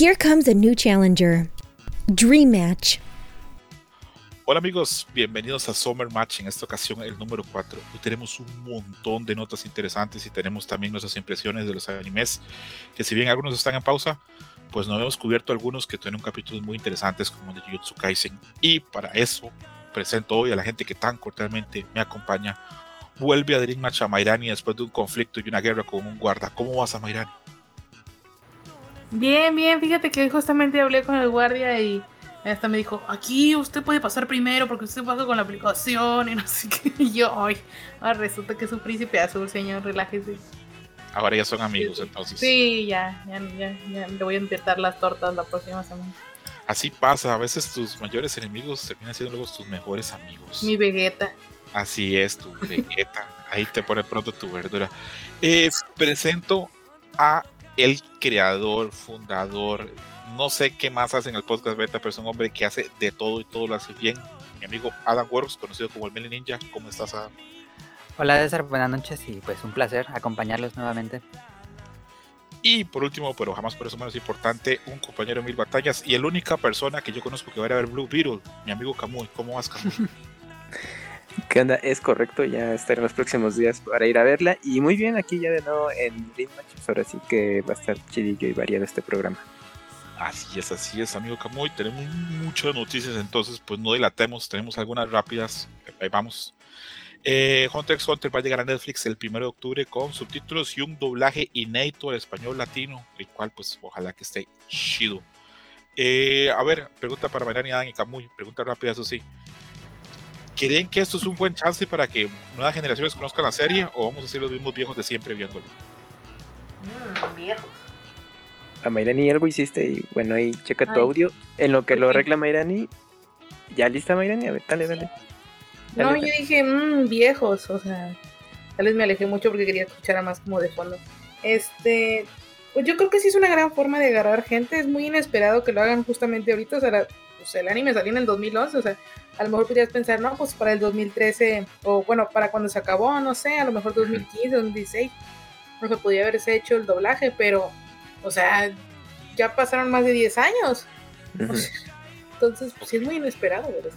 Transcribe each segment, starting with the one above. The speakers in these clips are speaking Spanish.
Here comes a new challenger. Dream Match. Hola amigos, bienvenidos a Summer Match, en esta ocasión el número 4. Hoy tenemos un montón de notas interesantes y tenemos también nuestras impresiones de los animes, que si bien algunos están en pausa, pues no hemos cubierto algunos que tienen capítulos muy interesantes como el de Jujutsu Kaisen. Y para eso presento hoy a la gente que tan cordialmente me acompaña. Vuelve a Dream Match a Mairani después de un conflicto y una guerra con un guarda. ¿Cómo vas a Mairani? Bien, bien, fíjate que justamente hablé con el guardia y hasta me dijo, aquí usted puede pasar primero porque usted pasa con la aplicación y no sé qué. Y yo, ay, ahora resulta que es un príncipe azul, señor, relájese. Ahora ya son amigos entonces. Sí, ya, ya, ya, ya le voy a inventar las tortas la próxima semana. Así pasa, a veces tus mayores enemigos terminan siendo luego tus mejores amigos. Mi Vegeta. Así es, tu Vegeta. Ahí te pone pronto tu verdura. Eh, presento a el creador, fundador, no sé qué más hace en el podcast beta, pero es un hombre que hace de todo y todo lo hace bien. Mi amigo Adam Works, conocido como el Meli Ninja. ¿Cómo estás, Adam? Hola, César. Buenas noches y pues un placer acompañarlos nuevamente. Y por último, pero jamás por eso menos importante, un compañero de mil batallas y la única persona que yo conozco que va a ver Blue Beetle, mi amigo Camuy. ¿Cómo vas, Camuy? ¿Qué onda? Es correcto, ya estaré en los próximos días para ir a verla. Y muy bien, aquí ya de nuevo en Dream Matches, ahora sí que va a estar chidillo y variado este programa. Así es, así es, amigo Camuy. Tenemos muchas noticias, entonces pues no dilatemos, tenemos algunas rápidas. Ahí vamos. Eh, Hunter x Hunter va a llegar a Netflix el 1 de octubre con subtítulos y un doblaje inédito al español latino, el cual pues ojalá que esté chido. Eh, a ver, pregunta para Mariana y y Camuy, pregunta rápida, eso sí. ¿Creen que esto es un buen chance para que nuevas generaciones conozcan la serie o vamos a ser los mismos viejos de siempre viéndolo? Mmm, viejos. A Mayrani algo hiciste y bueno, ahí checa tu audio. En lo que lo arregla Mayrani. ¿Ya lista Mayrani? A ver, dale, dale. no, Dale, yo dale. dije, mmm, viejos, o sea, tal vez me alejé mucho porque quería escuchar a más como de fondo. Este, pues yo creo que sí es una gran forma de agarrar gente, es muy inesperado que lo hagan justamente ahorita, o sea, la- pues el anime salió en el 2011, o sea, a lo mejor podrías pensar, no, pues para el 2013, o bueno, para cuando se acabó, no sé, a lo mejor 2015, 2016, no se podía haberse hecho el doblaje, pero, o sea, ya pasaron más de 10 años, entonces, pues sí es muy inesperado, ¿verdad?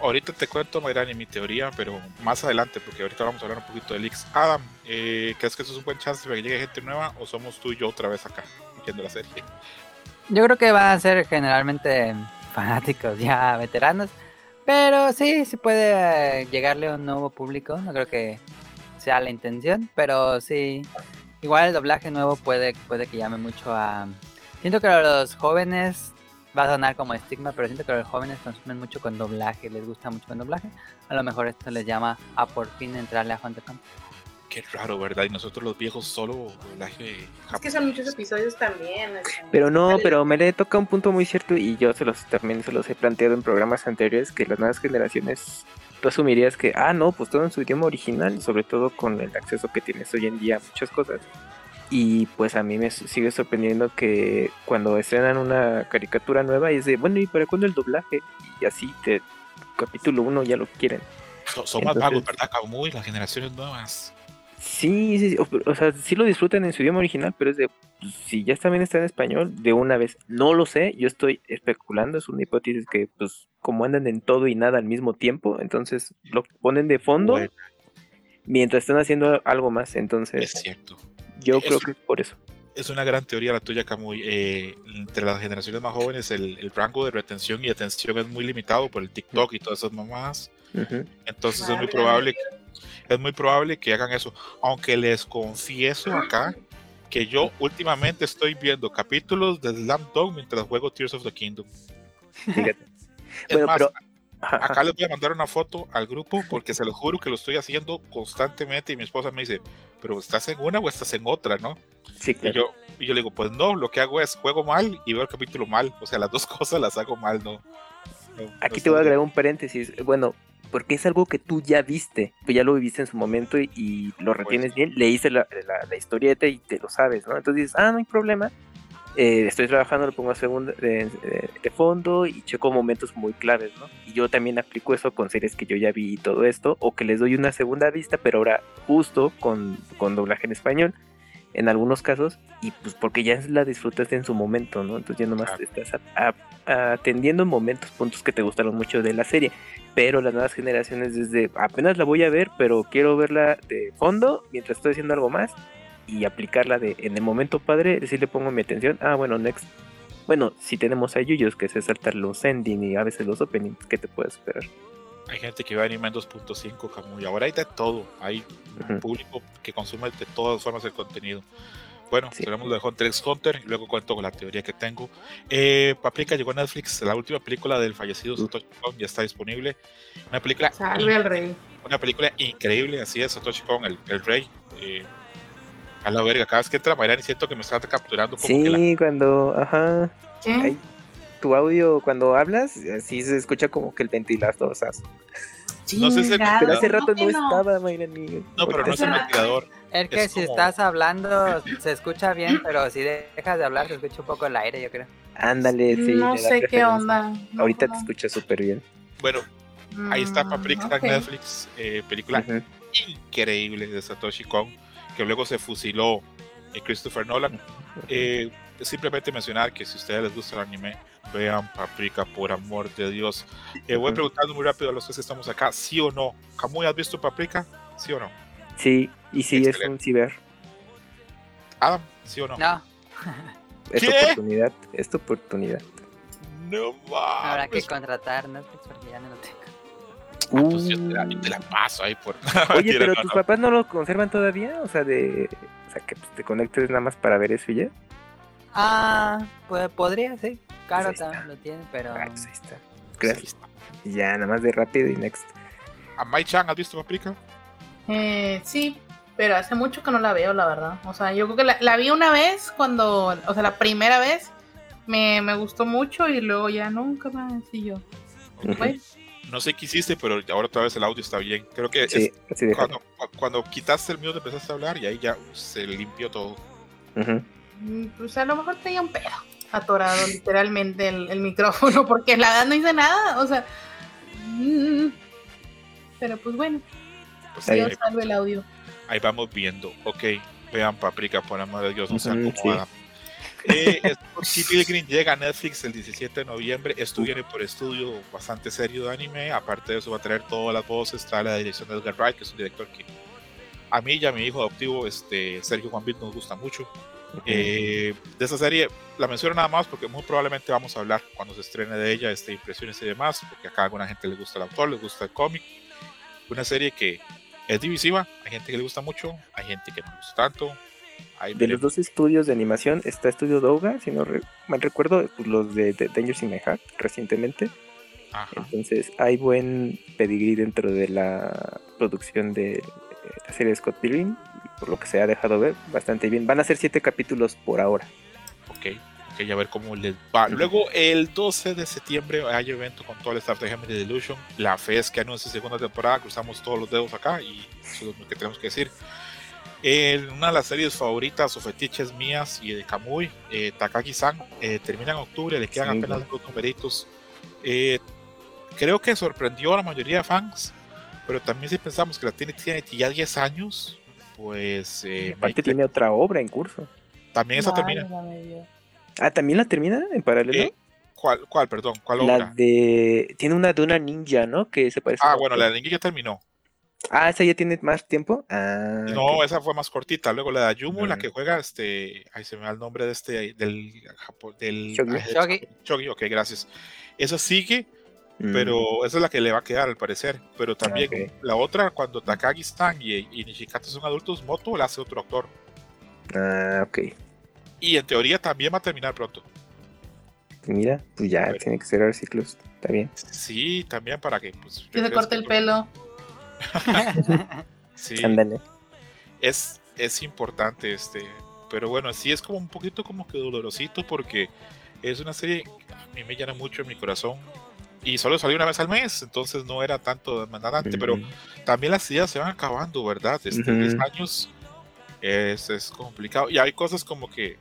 Ahorita te cuento, Mayrani, mi teoría, pero más adelante, porque ahorita vamos a hablar un poquito de leaks. Adam, eh, ¿crees que esto es un buen chance para que llegue gente nueva o somos tú y yo otra vez acá viendo la serie? Yo creo que van a ser generalmente fanáticos ya veteranos, pero sí, sí puede eh, llegarle a un nuevo público. No creo que sea la intención, pero sí, igual el doblaje nuevo puede, puede que llame mucho a... Siento que los jóvenes, va a sonar como estigma, pero siento que los jóvenes consumen mucho con doblaje, les gusta mucho con doblaje. A lo mejor esto les llama a por fin entrarle a Hunter Hunter. Qué raro, ¿verdad? Y nosotros los viejos solo doblaje Es que japonés. son muchos episodios también. Pero no, pero me le toca un punto muy cierto y yo se los también se los he planteado en programas anteriores que las nuevas generaciones tú asumirías que, ah, no, pues todo en su idioma original, y sobre todo con el acceso que tienes hoy en día a muchas cosas. Y pues a mí me sigue sorprendiendo que cuando estrenan una caricatura nueva es de, bueno, ¿y para cuándo el doblaje? Y así, te, capítulo 1 ya lo quieren. Son, son más Entonces- vagos, ¿verdad? Muy las generaciones nuevas. Sí, sí, sí, o, o sea, sí lo disfrutan en su idioma original, pero es de, pues, si ya también está en español, de una vez. No lo sé, yo estoy especulando, es una hipótesis que, pues, como andan en todo y nada al mismo tiempo, entonces lo ponen de fondo Bueno, mientras están haciendo algo más, es entonces cierto. yo es- creo que es por eso. Es una gran teoría la tuya, Camuy. Eh, entre las generaciones más jóvenes, el, el rango de retención y atención es muy limitado por el TikTok y todas esas. Ujú. Entonces es muy probable, es muy probable que hagan eso. Aunque les confieso acá que yo últimamente estoy viendo capítulos de Slam Dunk mientras juego Tears of the Kingdom. Fíjate. Es Bueno, más, pero acá les voy a mandar una foto al grupo porque se lo juro que lo estoy haciendo constantemente y mi esposa me dice, pero estás en una o estás en otra, ¿no? sí, Y claro. yo, y yo le digo, pues no, lo que hago es juego mal y veo el capítulo mal. O sea, las dos cosas las hago mal, ¿no? Aquí te voy a bien. agregar un paréntesis. Bueno, porque es algo que tú ya viste, tú ya lo viviste en su momento y, y lo retienes bien, leíste la, la, la historieta y te lo sabes, ¿no? Entonces dices, ah, no hay problema. eh, estoy trabajando, lo pongo a segunda, de, de- de fondo y checo momentos muy claves, ¿no? Y yo también aplico eso con series que yo ya vi y todo esto, o que les doy una segunda vista, pero ahora justo con, con doblaje en español. en algunos casos, y pues porque ya la disfrutaste en su momento, ¿no? Entonces ya nomás Claro. estás a- a- atendiendo en momentos, puntos que te gustaron mucho de la serie. Pero las nuevas generaciones desde apenas la voy a ver, pero quiero verla de fondo mientras estoy haciendo algo más y aplicarla de en el momento padre, si le pongo mi atención, ah bueno, next. Bueno, si tenemos a Yuyos que se saltar los ending y a veces los openings, ¿qué te puedes esperar? Hay gente que ve anime en 2.5, Camuy. Ahora hay de todo. Hay un Ujú. público que consume de todas formas el contenido. Bueno, Sí. tenemos lo de Hunter x Hunter y luego cuento con la teoría que tengo. Eh, Paprika llegó a Netflix, la última película del fallecido. Satoshi Kon ya está disponible. Una película, Salve al rey. una película increíble, así es, Satoshi Kon, el, el rey. Eh, a la verga, cada vez que entra Mayrani siento que me está capturando como que la... Sí, cuando, ajá, ¿Qué? Ay, tu audio cuando hablas, así se escucha como que el ventilador, o sea, No sé si- pero hace no, rato no, no. estaba, Mayrani. No, pero no es el ventilador. Es que Es si como- estás hablando se escucha bien, pero si dejas de hablar se escucha un poco el aire, yo creo. Ándale, sí. no sé qué onda. No, Ahorita te no. escucha súper bien. Bueno, ahí está Mm, Paprika ok. en Netflix, eh, película Ujú. increíble de Satoshi Kon, que luego se fusiló eh, Christopher Nolan. Eh, simplemente mencionar que si a ustedes les gusta el anime, vean Paprika, por amor de Dios. Eh, voy preguntando muy rápido a los que estamos acá, ¿sí o no? ¿Camuy has visto Paprika? ¿Sí o no? Sí, y sí, es un ciber. Adam, ¿sí o no? No, Es tu ¿Qué? oportunidad, es tu oportunidad. No habrá que mames. contratar Netflix porque ya no lo tengo. Ah, pues yo te la, yo te la paso ahí por. Oye, pero tus papás no lo conservan todavía, o sea, de, o sea, que pues, te conectes nada más para ver eso y ya. Ah, pues podría, sí. Claro, está. también lo tiene, pero... Ah, pues ahí está. Gracias. ya, nada más de rápido y next. ¿A Mai Chan has visto Paprika? Eh, sí, pero hace mucho que no la veo, la verdad. O sea, yo creo que la, la vi una vez cuando, o sea, la primera vez me, me gustó mucho y luego ya nunca más. Y yo, No sé qué hiciste, pero ahora otra vez el audio está bien. Creo que Sí, es cuando, cuando quitaste el mío te empezaste a hablar y ahí ya se limpió todo. Mm, pues a lo mejor tenía un pedo atorado literalmente el, el micrófono, porque la verdad no hice nada. O sea, mm, pero pues bueno, Pues Ahí- Dios salve el audio. ahí vamos viendo. Ok, vean Paprika, por amor de Dios, no se Ujú, acomoda. Eh, Scott Pilgrim llega a Netflix el 17 de noviembre. Esto viene por estudio bastante serio de anime. Aparte de eso, va a traer todas las voces. Está la dirección de Edgar Wright, que es un director que a mí y a mi hijo adoptivo, este, Sergio Juan Bit, nos gusta mucho. Eh, de esa serie la menciono nada más porque muy probablemente vamos a hablar cuando se estrene de ella, este, impresiones y demás, porque acá a alguna gente le gusta el autor, le gusta el cómic. Una serie que es divisiva, hay gente que le gusta mucho, hay gente que no le gusta tanto. De los dos estudios de animación está Estudio Douga, si no re- mal recuerdo, pues, los de, de Dangers in My Heart recientemente. Ajá. Entonces hay buen pedigrí dentro de la producción de eh, la serie de Scott Pilgrim. Por lo que se ha dejado ver, bastante bien. Van a ser siete capítulos por ahora. Ok, ok, a ver cómo les va. Luego, el 12 de septiembre hay evento con todo el staff de Gemini Delusion. La fe es que anuncia segunda temporada, cruzamos todos los dedos acá y eso es lo que tenemos que decir. En una de las series favoritas o fetiches mías y de Kamui, eh, Takagi-san, eh, termina en octubre, le quedan Sí, apenas dos numeritos. Eh, creo que sorprendió a la mayoría de fans, pero también si pensamos que la tiene, tiene ya 10 años, pues eh, Aparte Mike- tiene otra obra en curso. también esa termina. Ah, ¿también la termina en paralelo? Eh, ¿Cuál, cuál, perdón? ¿Cuál la obra? de... Tiene una de una ninja, ¿no? Que se parece Ah, a- bueno, la de Ninja ya terminó. Ah, ¿esa ya tiene más tiempo? Ah, No, esa fue más cortita. Luego la de Ayumu, la Ujú. que juega este. Ahí se me va el nombre de este. Del. Del Shogi. ay, del- Shogi. Shogi, ok, gracias. Esa sigue, Mm, pero esa es la que le va a quedar al parecer. Pero también ok. la otra, cuando Takagi-san y, y Nishikata son adultos, Moto la hace otro actor. Ah, ok. Y en teoría también va a terminar pronto. Mira, pues ya Bueno. tiene que cerrar ciclos. Está bien. Sí, también para que. Pues, Que se corte el pelo. Sí. Ándale. es, es importante este pero bueno sí es como un poquito como que dolorosito porque es una serie que a mí me llena mucho en mi corazón y solo salió una vez al mes entonces no era tanto demandante pero también las ideas se van acabando verdad este Ujú. 10 años es, es complicado y hay cosas como que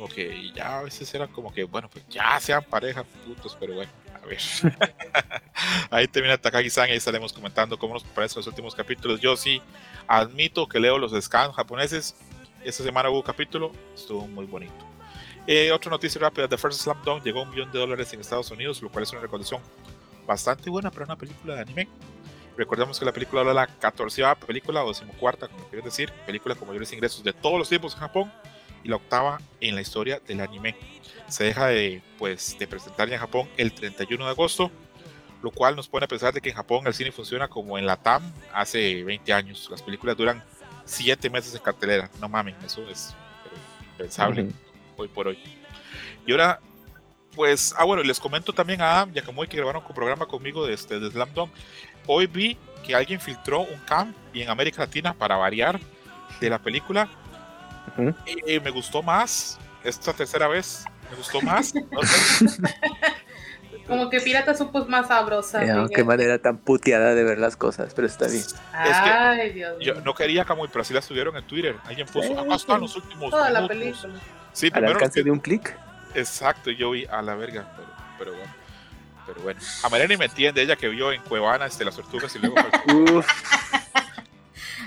como que ya a veces era como que bueno pues ya sean pareja putos pero bueno a ver ahí termina Takagi-san y ahí estaremos comentando cómo nos parecen los últimos capítulos yo sí admito que leo los scans japoneses esta semana hubo capítulo, estuvo muy bonito. Eh, otra noticia rápida: The First Slam Dunk llegó a un millón de dólares en Estados Unidos, lo cual es una recaudación bastante buena para una película de anime. Recordemos que la película de la 14 película o decimocuarta, como quieres decir, película con mayores ingresos de todos los tiempos en Japón y la octava en la historia del anime. Se deja de, pues, de presentar en Japón el 31 de agosto, lo cual nos pone a pensar de que en Japón el cine funciona como en la TAM hace 20 años. Las películas duran 7 meses en cartelera. No mamen, eso es impensable Ujú. hoy por hoy. Y ahora, pues, ah, bueno, les comento también a Adam y a Kamui que grabaron un programa conmigo de, este, de Slam Dunk. Hoy vi que alguien filtró un cam y en América Latina para variar de la película. Ujú. Y me gustó más esta tercera vez. Me gustó más. No sé, Como que Pirata Supo es más sabrosa. Fíjate. qué manera tan puteada de ver las cosas, pero está bien. Ay, Dios yo mío. no quería Kamui, pero así la subieron en Twitter. Alguien puso, Sí. acá están los últimos Toda la minutos". película. Sí, Al primero alcance que- de un clic. Exacto, yo vi a la verga, pero, pero bueno. Pero bueno. A Mariani me entiende, ella que vio en Cuevana este, las tortugas y luego. Uf,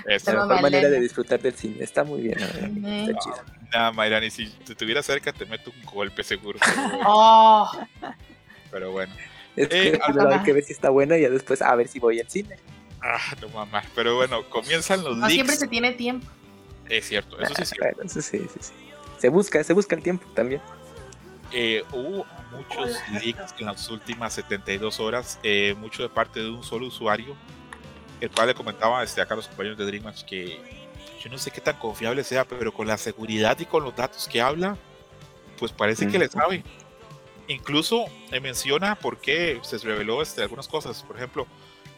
Este, la mejor manera de disfrutar del cine. Está muy bien. Está chido. nada, Mariani, si te estuviera cerca te meto un golpe seguro. Pero bueno. Oh, pero bueno. Es que Eh, primero hay que ver si está buena y ya después a ver si voy al cine. Ah, no mamá. Pero bueno, comienzan los no siempre leaks. se tiene tiempo. Es cierto, eso sí es cierto. Bueno, eso sí, sí, sí. Se busca, se busca el tiempo también. Eh, hubo muchos leaks en las últimas 72 horas, eh, mucho de parte de un solo usuario, el cual le comentaba este, acá a los compañeros de DreamHatch que yo no sé qué tan confiable sea, pero con la seguridad y con los datos que habla, pues parece que le sabe. Incluso eh, menciona por qué se reveló este, algunas cosas. Por ejemplo,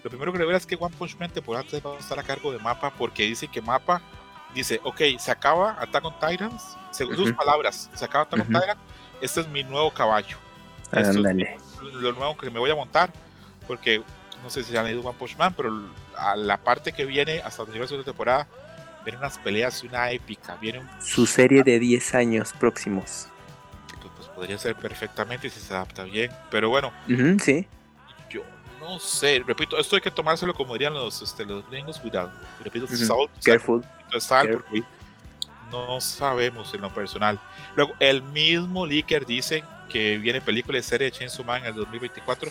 lo primero que revela es que One Punch Man temporada 3 va a estar a cargo de Mapa porque dice que Mapa dice, ok, se acaba Attack on Titans, según sus Ujú. palabras, se acaba Attack on Ujú. Titan, este es mi nuevo caballo. Esto es lo nuevo que me voy a montar, porque no sé si han leído One Punch Man, pero a la parte que viene hasta donde llega la segunda temporada, vienen unas peleas y una épica, viene un Su serie de 10 años próximos. pues, pues, podría ser perfectamente si se adapta bien, pero bueno, sí. yo no sé, repito, esto hay que tomárselo como dirían los, este, los gringos, cuidado, repito, Ujú. salt, Careful. sal, careful. porque no sabemos en lo personal. Luego, el mismo leaker dice que viene película y serie de Chainsaw Man en el 2024,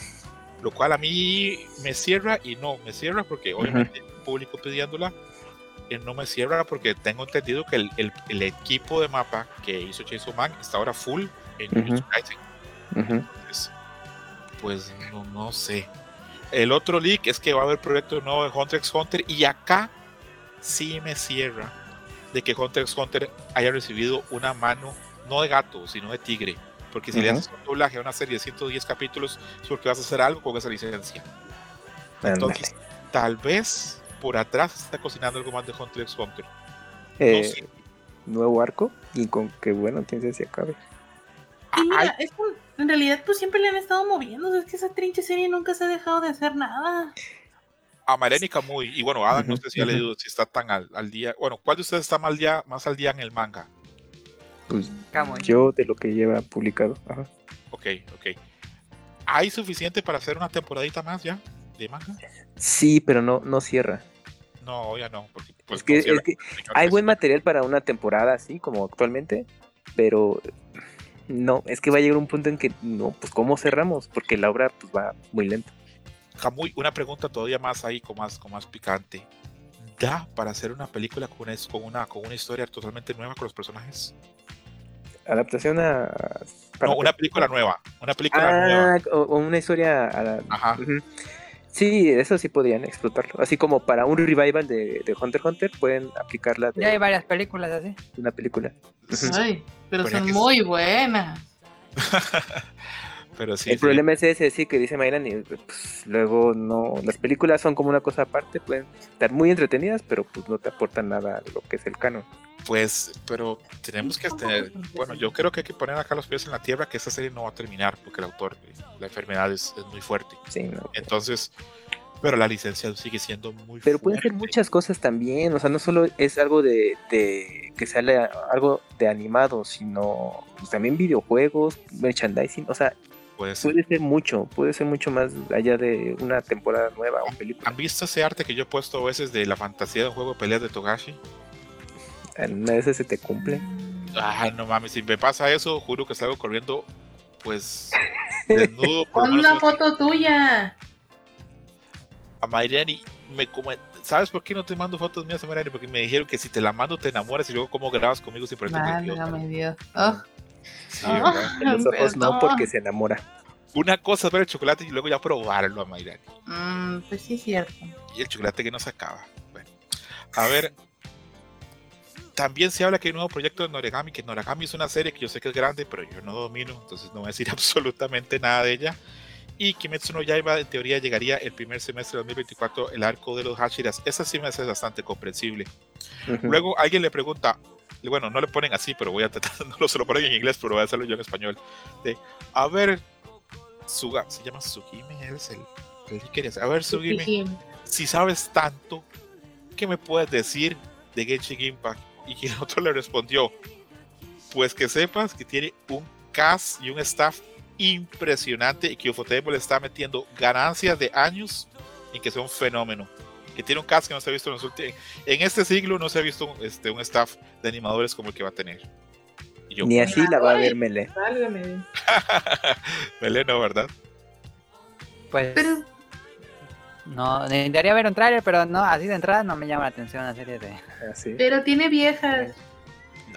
lo cual a mí me cierra y no me cierra porque obviamente el público pidiéndola, eh, no me cierra porque tengo entendido que el, el- el equipo de mapa que hizo Chainsaw Man está ahora full en Ujú. Jujutsu Kaisen. Ujú. Entonces, pues no, no sé. El otro leak es que va a haber proyecto nuevo de Hunter x Hunter y acá sí me cierra de que Hunter x Hunter haya recibido una mano no de gato, sino de tigre. Porque si le haces un doblaje a una serie de 110 capítulos es porque vas a hacer algo con esa licencia. Entonces, tal vez por atrás se está cocinando algo más de Hunter x Hunter. Eh. Nuevo arco y con que bueno, sabe si acabe. Y mira, es que en realidad pues siempre le han estado moviendo. o sea, Es que esa trinche serie nunca se ha dejado de hacer nada. a Mareni muy y bueno, Adam, no sé si leído, si está tan al, al día. Bueno, ¿cuál de ustedes está más al día, más al día en el manga? Pues Camuy. yo de lo que lleva publicado. Ajá. Ok, ok. ¿Hay suficiente para hacer una temporadita más ya de manga? Sí, pero no, no cierra. No, ya no, porque pues es que, no cierra. es que hay buen material para una temporada así como actualmente, pero no, es que va a llegar un punto en que no, pues cómo cerramos, porque la obra pues va muy lenta. Camuy, una pregunta todavía más ahí, con más, con más picante. ¿Da para hacer una película con una, con una, con una historia totalmente nueva con los personajes? Adaptación a... para No, una película nueva. Una película nueva. Ah, o, o una historia a la- Ajá. Sí, eso sí podrían explotarlo. Así como para un revival de, de Hunter x Hunter, pueden aplicarla de Ya hay varias películas así. una película. Ay, pero Ponía son muy buenas. Pero sí. el sí. problema es ese, sí, que dice Mayran, y pues, luego no, las películas son como una cosa aparte, pueden estar muy entretenidas, pero pues no te aportan nada a lo que es el canon. Pues, pero tenemos que tener. Bueno, yo creo que hay que poner acá los pies en la tierra que esta serie no va a terminar porque el autor, eh, la enfermedad es, es muy fuerte. Sí, ¿no? Entonces, pero la licencia sigue siendo muy Pero pueden ser muchas cosas también, o sea, no solo es algo de, de que sale algo de animado, sino pues, también videojuegos, merchandising, o sea, Puede ser. puede ser mucho, puede ser mucho más allá de una temporada nueva o película. ¿Han visto ese arte que yo he puesto a veces de la fantasía de un juego de peleas de Togashi? Una de esas se te cumple. Ah, no mames, si me pasa eso, juro que salgo corriendo, pues, desnudo. Pon una foto tuya. a Mariani me come- ¿Sabes por qué no te mando fotos mías a Mariani? Porque me dijeron que si te la mando te enamoras y luego cómo grabas conmigo si parece un idiota. Válgame Dios. Oh. Sí, Ah. los ojos no, porque se enamora. Una cosa es ver el chocolate y luego ya probarlo a Mariani. Mm, pues sí, es cierto. Y el chocolate que no se acaba. Bueno, a ver. También se habla que hay un nuevo proyecto de Noragami, que Noragami es una serie que yo sé que es grande, pero yo no domino, entonces no voy a decir absolutamente nada de ella. Y Kimetsu no Yaiba en teoría llegaría el primer semestre de 2024, el arco de los Hashiras. Esa sí me hace bastante comprensible. Luego alguien le pregunta, bueno, no le ponen así, pero voy a tratar, no lo se lo ponen en inglés, pero voy a hacerlo yo en español. De, a ver, Suga, se llama Sugime, él es el, el A ver, Sugime, si sabes tanto, ¿qué me puedes decir de Genshin Impact? Y el otro le respondió, pues que sepas que tiene un cast y un staff impresionante y que Ufotable le está metiendo ganancias de años en que sea un fenómeno. Que tiene un cast que no se ha visto en los últimos... En este siglo no se ha visto un, este, un staff de animadores como el que va a tener. Y yo, Ni así la va a ver Mele. Dios. Meleno, ¿verdad? Pues Pero, no, necesitaría ver un tráiler, pero no, así de entrada no me llama la atención la serie de... Así. pero tiene viejas,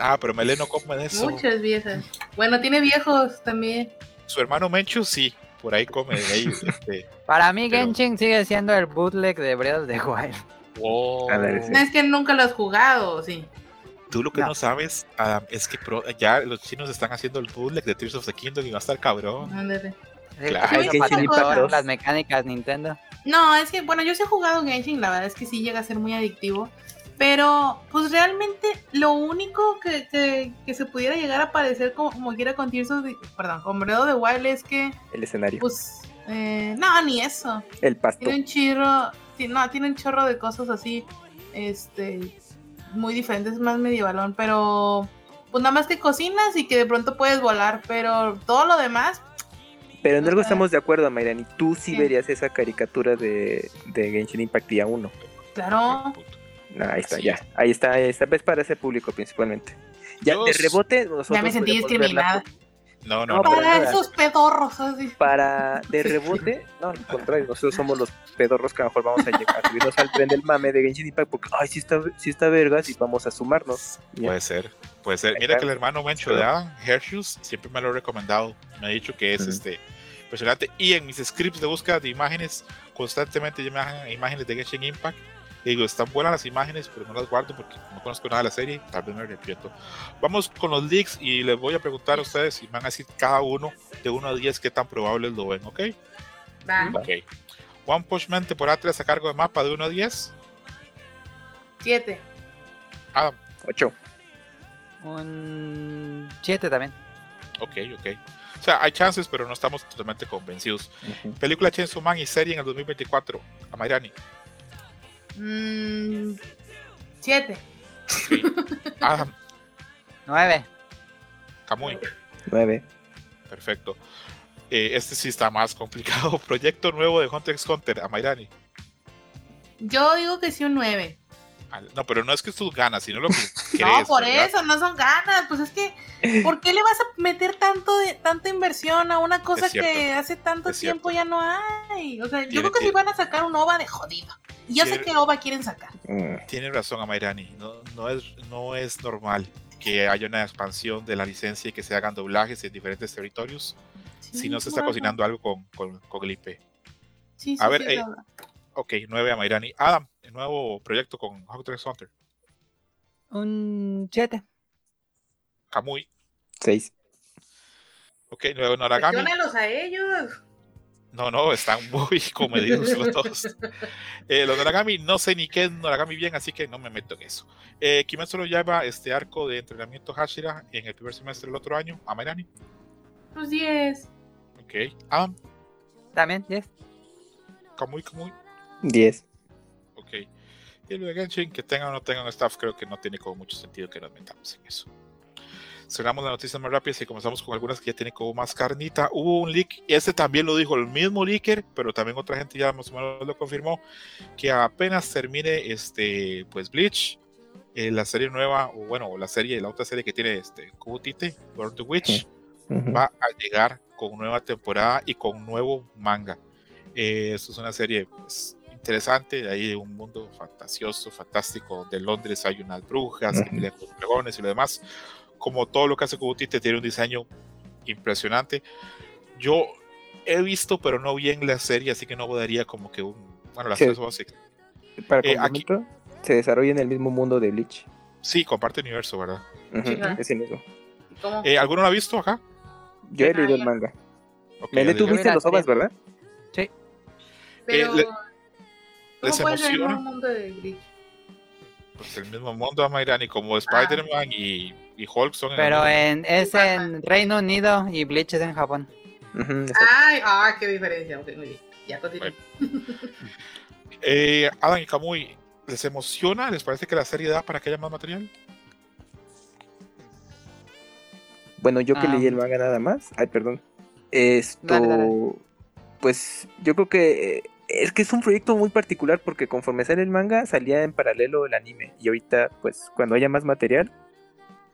Ah, pero Meleno come de eso. muchas viejas. Bueno, tiene viejos también. Su hermano Menchu sí, por ahí come. de ahí, este, Para mí Pero- Genshin sigue siendo el bootleg de Breath of the Wild. wow. A ver, sí. No es que nunca lo has jugado, sí. Tú lo que no, No. sabes Adam, es que pro- ya los chinos están haciendo el bootleg de Tears of the Kingdom y va a estar cabrón. Ándale. Claro. Impact 2. las mecánicas Nintendo. No, es que, bueno, yo sí he jugado Genshin, la verdad es que sí llega a ser muy adictivo. Pero, pues realmente lo único que, que, que se pudiera llegar a parecer como, como quiera con Tears of the- perdón, con of the Wild es que, El escenario. pues, eh, no, ni eso. El pasto. Tiene un chirro, no, tiene un chorro de cosas así, este, muy diferentes, es más medievalón, pero, pues nada más que cocinas y que de pronto puedes volar, pero todo lo demás, Pero en algo estamos de acuerdo, Mayrani. Tú sí Sí. verías esa caricatura de, de Genshin Impact día 1. claro, ahí está, Sí. ya. Ahí está, ahí está. Es para ese público principalmente. Ya Yo de rebote, nosotros ya me sentí discriminada. No, no, No, no. para nada. esos pedorros, así. Para de rebote, no, al contrario, nosotros somos los pedorros que a lo mejor vamos a llegar a subirnos al tren del mame de Genshin Impact porque, ay, sí está, sí está vergas y vamos a sumarnos. Ya. Puede ser, puede ser. Ahí Mira está. que el hermano Mencho de Adam, Hershus, siempre me lo ha recomendado. Me ha dicho que es Ujú. este impresionante. Y en mis scripts de búsqueda de imágenes, constantemente yo me hagan imágenes de Genshin Impact. Y digo, están buenas las imágenes, pero no las guardo porque no conozco nada de la serie. Tal vez me arrepiento. Vamos con los leaks y les voy a preguntar a ustedes me van a decir cada uno de 1 a 10 qué tan probables lo ven, ¿ok? Va, Ok. One Punch Man temporada 3 a cargo de mapa de 1 a 10. siete. Adam, Ocho. Un 7 también. ok, ok. O sea, hay chances, pero no estamos totalmente convencidos. Película Chainsaw Man y serie en el 2024. A Mayrani. Mm, siete. Adam, 9. Kamui. Nueve. Perfecto. Eh, este sí está más complicado. Proyecto nuevo de Hunter x Hunter. A Mayrani. Yo digo que sí un nueve. No, pero no es que tú ganas, sino lo que crees. no, por ¿verdad? eso, no son ganas. Pues es que, ¿por qué le vas a meter tanto de, tanta inversión a una cosa Es cierto, que hace tanto es cierto. tiempo ya no hay? O sea, yo creo que sí van a sacar un OVA de jodido. Y yo sé qué OVA quieren sacar. Mm. Tiene razón, Amairani. No, no, es, no es normal que haya una expansión de la licencia y que se hagan doblajes en diferentes territorios si no se está bueno. cocinando algo con, con, con el IP. Sí, sí, A ver, sí, eh, es. Ok, 9 a Mayrani. Adam, el nuevo proyecto con Hunter x Hunter. Un 7. Kamui. Seis. Ok, nuevo Noragami. Cuestiónalos a ellos. No, no, están muy comedidos los dos. Eh, los Noragami, no sé ni qué es Noragami bien, así que no me meto en eso. Eh, Kimetsu no lleva este arco de entrenamiento Hashira en el primer semestre del otro año. A Mayrani. Pues 10. Ok. Adam, También 10. Kamui, Kamui. Diez. Ok. Y lo de Genshin, que tengan o no tengan staff, creo que no tiene como mucho sentido que nos metamos en eso. Cerramos las noticias más rápidas y comenzamos con algunas que ya tienen como más carnita. Hubo un leak, y este también lo dijo el mismo leaker, pero también otra gente ya más o menos lo confirmó, que apenas termine este, pues Bleach, eh, la serie nueva, o bueno, la serie, la otra serie que tiene este Kubutite, Burn the Witch, va a llegar con nueva temporada y con nuevo manga. Eh, esto es una serie pues, interesante, ahí de un mundo fantasioso, fantástico. De Londres hay unas brujas que Ujú. pelean con dragones y lo demás. Como todo lo que hace Kubutite, tiene un diseño impresionante. Yo he visto, pero no bien la serie, así que no daría como que un. Bueno, las Sí. tres ovas, Para Eh, aquí- complemento, se desarrolla en el mismo mundo de Bleach. sí, comparte universo, ¿verdad? Sí, claro. Ese mismo. Eh, ¿Alguno lo ha visto acá? Yo he Ah, leído el ya. manga. Ok, Mele, tú viste los serie. ¿verdad? Sí. Pero, eh, le- ¿cómo ¿les el emociona? nuevo mundo de Bleach? Pues el mismo mundo, Amairani, como Spider-Man y, y Hulk son en el Pero en, es en Reino Unido y Bleach es en Japón. Ay, ah, qué diferencia. Ok, muy bien. Ya continúo. Eh, Adam y Kamui, ¿les emociona? ¿Les parece que la serie da para que haya más material? Bueno, yo que Ah. leí el manga nada más. Ay, perdón. Esto. Dale, dale. Pues yo creo que. Es que es un proyecto muy particular porque conforme sale el manga salía en paralelo el anime. Y ahorita, pues, cuando haya más material,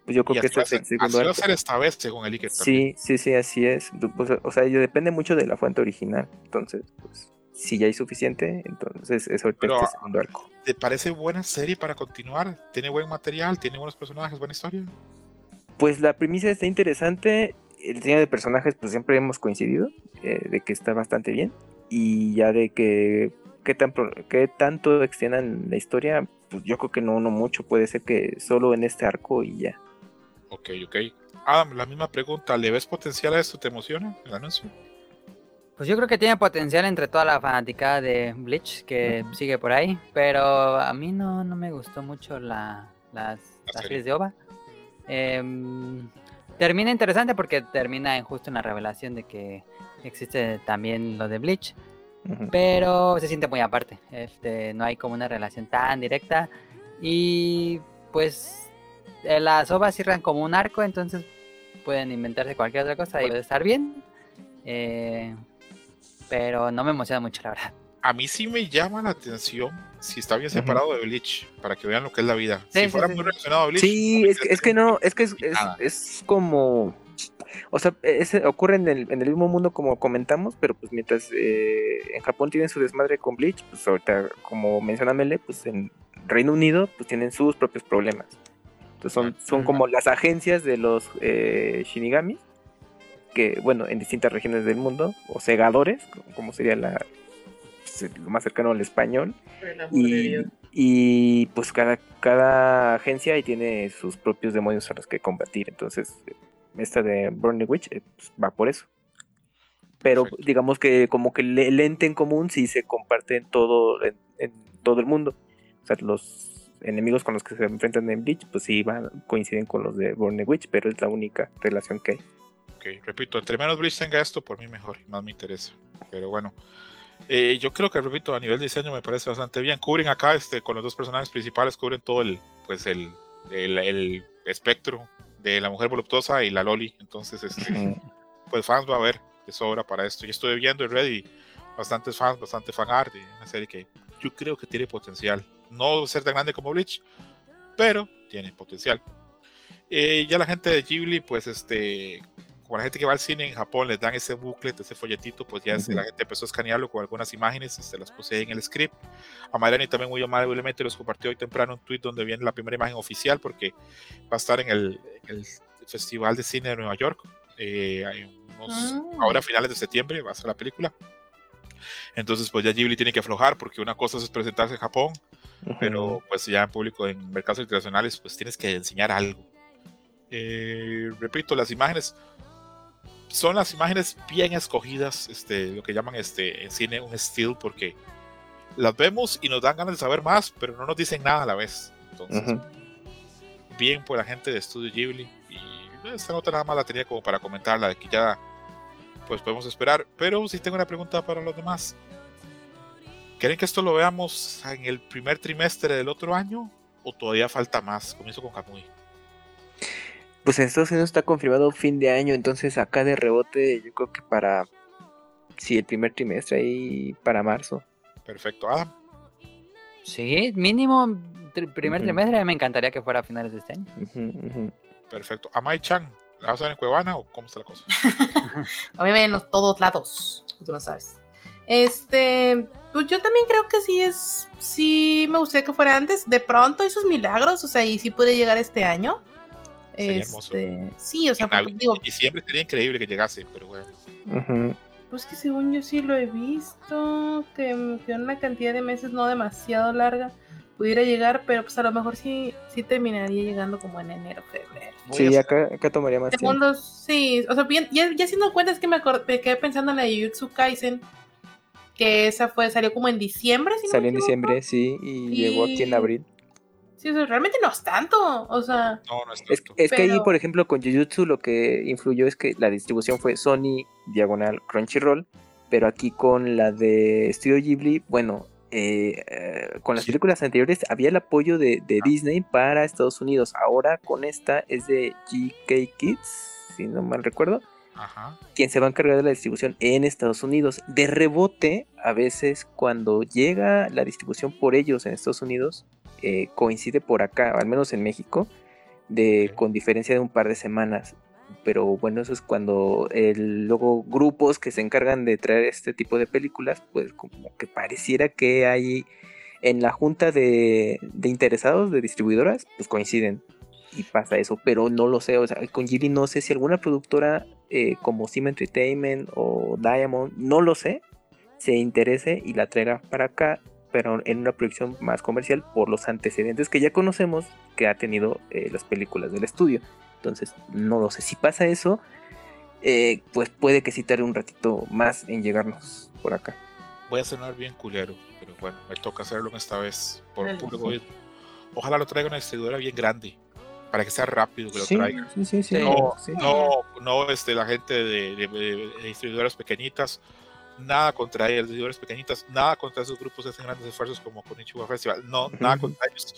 pues yo creo Y que este es el segundo así va a arco. ser esta vez, según el Iker también. Sí, sí, sí, así es. Pues, o sea, depende mucho de la fuente original. Entonces, pues, si ya hay suficiente, entonces es ahorita Pero, este segundo arco. ¿Te parece buena serie para continuar? ¿Tiene buen material? ¿Tiene buenos personajes? ¿Buena historia? Pues la premisa está interesante. El diseño de personajes, pues siempre hemos coincidido eh, de que está bastante bien. Y ya de que qué, tan, pro- qué tanto extiendan la historia, pues yo creo que no, no mucho. Puede ser que solo en este arco y ya. Ok, ok. Adam, la misma pregunta. ¿Le ves potencial a esto? ¿Te emociona el anuncio? Pues yo creo que tiene potencial entre toda la fanaticada de Bleach que sigue por ahí, pero a mí no, no me gustó mucho la, las, las serie. series de OVA. Em, termina interesante porque termina en justo en la revelación de que existe también lo de Bleach, pero se siente muy aparte. Este, no hay como una relación tan directa y pues eh, las OVAs cierran como un arco, entonces pueden inventarse cualquier otra cosa y puede estar bien. eh, pero no me emociona mucho, la verdad. A mí sí me llama la atención si está bien separado de Bleach, para que vean lo que es la vida. Sí, si fuera sí, muy sí. relacionado a Bleach. Sí, es que, es que no, es que es, como. O sea, es- ocurre en el, en el mismo mundo como comentamos, pero pues mientras eh, en Japón tienen su desmadre con Bleach, pues ahorita, como menciona Mele, pues en Reino Unido pues tienen sus propios problemas. Entonces son, son como las agencias de los eh, Shinigami, que bueno, en distintas regiones del mundo, o segadores, como sería la, pues, lo más cercano al español. Y, y, pues cada, cada agencia ahí tiene sus propios demonios a los que combatir. Entonces, esta de Burning Witch eh, pues, va por eso. Pero Perfecto. digamos que como que el el ente en común sí se comparte en todo, en, en todo el mundo. O sea, los enemigos con los que se enfrentan en Bleach, pues sí van, coinciden con los de Burning Witch, pero es la única relación que hay. Ok, repito, entre menos Bleach tenga esto, por mí mejor, más me interesa. Pero bueno, eh, yo creo que, repito, a nivel de diseño me parece bastante bien. Cubren acá, este, con los dos personajes principales, cubren todo el, pues el, el, el espectro de la mujer voluptuosa y la Loli. Entonces, este, pues fans va a haber de sobra para esto. Yo estoy viendo en Reddit bastantes fans, bastante fan art una serie que yo creo que tiene potencial. No ser tan grande como Bleach, pero tiene potencial. Eh, ya la gente de Ghibli, pues este, como la gente que va al cine en Japón les dan ese booklet, ese folletito, pues ya Ujú. la gente empezó a escanearlo con algunas imágenes, se las puse en el script. A Mayrani también muy amablemente los compartió hoy temprano un tweet donde viene la primera imagen oficial porque va a estar en el, en el Festival de Cine de Nueva York. eh, hay unos- Mm. Ahora a finales de septiembre va a ser la película. Entonces pues ya Ghibli tiene que aflojar porque una cosa es presentarse en Japón, pero pues ya en público, en mercados internacionales, pues tienes que enseñar algo. Eh, repito, las imágenes son las imágenes bien escogidas, este, lo que llaman este, en cine un still, porque las vemos y nos dan ganas de saber más, pero no nos dicen nada a la vez. Entonces, bien por la gente de Estudio Ghibli. Y esta nota nada más la tenía como para comentarla, de que ya pues podemos esperar. Pero sí tengo una pregunta para los demás. ¿Creen que esto lo veamos en el primer trimestre del otro año? ¿O todavía falta más? Comienzo con Kamui. Pues en Estados Unidos está confirmado fin de año, entonces acá de rebote yo creo que para, sí, el primer trimestre ahí para marzo. Perfecto. Adam. Sí, mínimo tri- primer trimestre me encantaría que fuera a finales de este año. Perfecto. Amai Chan, ¿la vas a ver en Cuevana o cómo está la cosa? A mí me ven en los todos lados, tú lo sabes. Este, pues yo también creo que sí es, sí me gustaría que fuera antes. De pronto esos milagros, o sea, y sí puede llegar este año. Sería hermoso. Este, sí, o sea, porque, digo, en diciembre sería increíble que llegase, pero bueno. Pues que según yo sí lo he visto, que, que una cantidad de meses no demasiado larga pudiera llegar, pero pues a lo mejor sí, sí terminaría llegando como en enero, febrero. Sí, acá, acá tomaría más tiempo. Segundo, sí, o sea, bien, ya, ya haciendo cuenta es que me, acor- me quedé pensando en la de Jujutsu Kaisen, que esa fue, salió como en diciembre, si no me Salió en diciembre, sí, y llegó aquí en abril. Sí, o sea, realmente no es tanto, o sea, No, no es Es, tanto. es que ahí, por ejemplo, con Jujutsu lo que influyó es que la distribución fue Sony, diagonal Crunchyroll, pero aquí con la de Studio Ghibli, bueno, eh, eh, con las Sí. películas anteriores había el apoyo de, de Disney para Estados Unidos. Ahora con esta es de GK Kids, si no mal recuerdo, Ajá. quien se va a encargar de la distribución en Estados Unidos. De rebote, a veces cuando llega la distribución por ellos en Estados Unidos, eh, coincide por acá, al menos en México, de, con diferencia de un par de semanas. Pero bueno, eso es cuando el, luego grupos que se encargan de traer este tipo de películas, pues como que pareciera que hay en la junta de, de interesados, de distribuidoras, pues coinciden y pasa eso, pero no lo sé, o sea, con Ghibli no sé si alguna productora eh, como Sim Entertainment o Diamond, no lo sé, se interese y la traiga para acá, pero en una producción más comercial por los antecedentes que ya conocemos que ha tenido eh, las películas del estudio. Entonces, no lo sé, si pasa eso, eh, pues puede que sí tarde un ratito más en llegarnos por acá. Voy a sonar bien culero, pero bueno, me toca hacerlo esta vez por Dale. puro egoísmo. Ojalá lo traiga una distribuidora bien grande, para que sea rápido que lo Sí, traiga. sí, sí, sí, Sí. No, sí. no, no este, la gente de- de- de distribuidoras pequeñitas, nada contra ellas, distribuidoras pequeñitas, nada contra esos grupos que hacen grandes esfuerzos como con Ichigo Festival, no, nada contra ellos.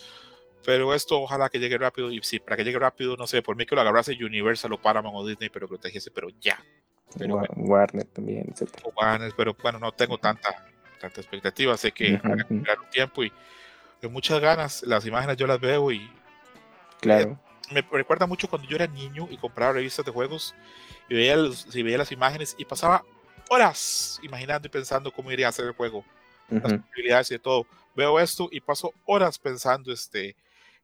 Pero esto ojalá que llegue rápido, y sí, para que llegue rápido, no sé, por mí que lo agarrase Universal o Paramount o Disney, pero que trajese, pero ya. Pero Wa- bueno, Warner también, etc. Warner, pero bueno, no tengo tanta, tanta expectativa, sé que Ujú, habrá que ujú. esperar un tiempo y con muchas ganas, las imágenes yo las veo y Claro. me recuerda mucho cuando yo era niño y compraba revistas de juegos y veía, los- y veía las imágenes y pasaba horas imaginando y pensando cómo iría a ser el juego, las Ujú. posibilidades y de todo. Veo esto y paso horas pensando este,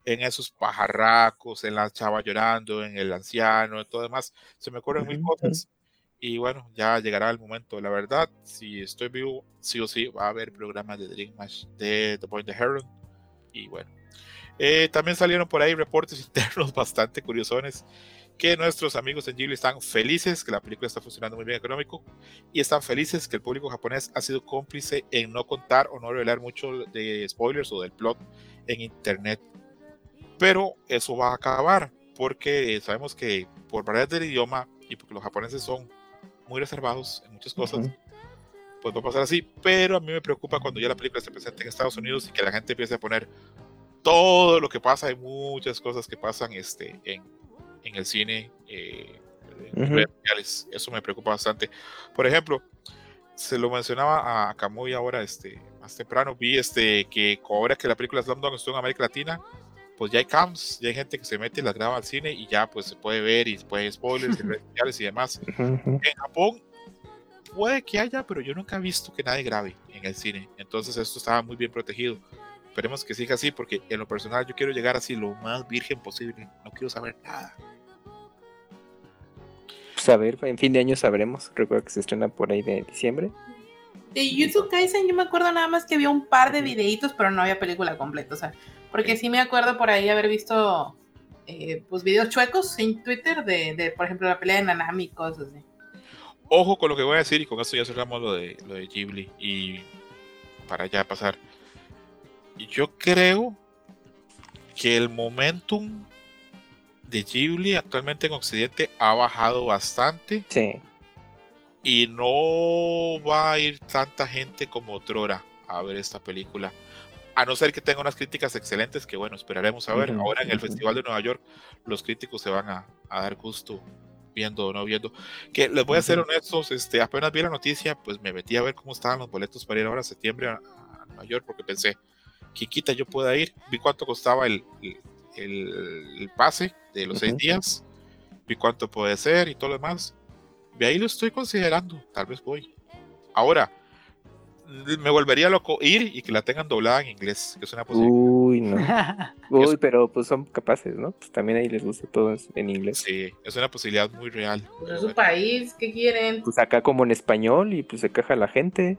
en esos pajarracos, en la chava llorando, en el anciano, y todo demás. Se me ocurren mil Ujú, cosas. Y bueno, ya llegará el momento. La verdad, si estoy vivo, sí o sí va a haber programas de Dream Match de The Boy and the Heron. Y bueno, eh, también salieron por ahí reportes internos bastante curiosones que nuestros amigos en Ghibli están felices que la película está funcionando muy bien económico y están felices que el público japonés ha sido cómplice en no contar o no revelar mucho de spoilers o del plot en internet. Pero eso va a acabar porque sabemos que por barreras del idioma y porque los japoneses son muy reservados en muchas cosas, Ujú. pues va a pasar así, pero a mí me preocupa cuando ya la película se presente en Estados Unidos y que la gente empiece a poner todo lo que pasa, hay muchas cosas que pasan este, en, en el cine, eh, en Ujú. redes sociales, eso me preocupa bastante. Por ejemplo, se lo mencionaba a Camuy ahora, este, más temprano, vi este, que ahora que la película Slumdog estuvo en América Latina, pues ya hay cams, ya hay gente que se mete y las graba al cine y ya pues se puede ver y puede spoilers en redes sociales y demás. Ujú, ujú. En Japón puede que haya, pero yo nunca he visto que nadie grabe en el cine. Entonces esto estaba muy bien protegido. Esperemos que siga así porque en lo personal yo quiero llegar así lo más virgen posible. No quiero saber nada. Pues a ver, en fin de año sabremos. Recuerda que se estrena por ahí de diciembre. De Jujutsu Kaisen yo me acuerdo nada más que había un par de videitos, pero no había película completa, o sea, porque sí me acuerdo por ahí haber visto eh, pues videos chuecos en Twitter de, de, por ejemplo, la pelea de Nanami y cosas así. Ojo con lo que voy a decir y con esto ya cerramos lo de, lo de Ghibli y para ya pasar. Yo creo que el momentum de Ghibli actualmente en Occidente ha bajado bastante Sí. y no va a ir tanta gente como otrora a ver esta película. A no ser que tenga unas críticas excelentes, que bueno, esperaremos a ver. Ahora en el. Festival de Nueva York, los críticos se van a, a dar gusto viendo o no viendo. Que les voy a ser honestos, este, apenas vi la noticia, pues me metí a ver cómo estaban los boletos para ir ahora a septiembre a, a Nueva York, porque pensé, que quita yo pueda ir. Vi cuánto costaba el, el, el pase de los seis días. Vi cuánto puede ser y todo lo demás. De ahí lo estoy considerando. Tal vez voy. Ahora, me volvería loco ir y que la tengan doblada en inglés, que es una posibilidad. Uy, no. Uy, pero pues son capaces, ¿no? Pues también ahí les gusta todo en inglés. Sí, es una posibilidad muy real. Pues es su país, ¿qué quieren? Pues acá como en español y pues se queja la gente.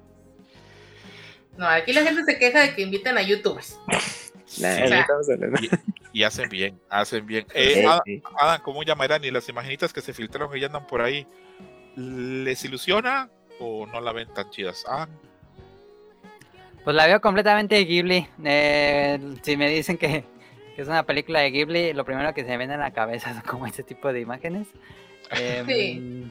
No, aquí la gente se queja de que invitan a youtubers. Nah, Sí. no estamos hablando. Y, y hacen bien, hacen bien. Sí, Eh, Adam, sí. Adam, ¿cómo llamarán? ¿Y las imaginitas que se filtraron y ya andan por ahí? ¿Les ilusiona o no la ven tan chidas? Pues la veo completamente de Ghibli. Eh, si me dicen que, que es una película de Ghibli, lo primero que se me viene a la cabeza son como ese tipo de imágenes. Em, Sí.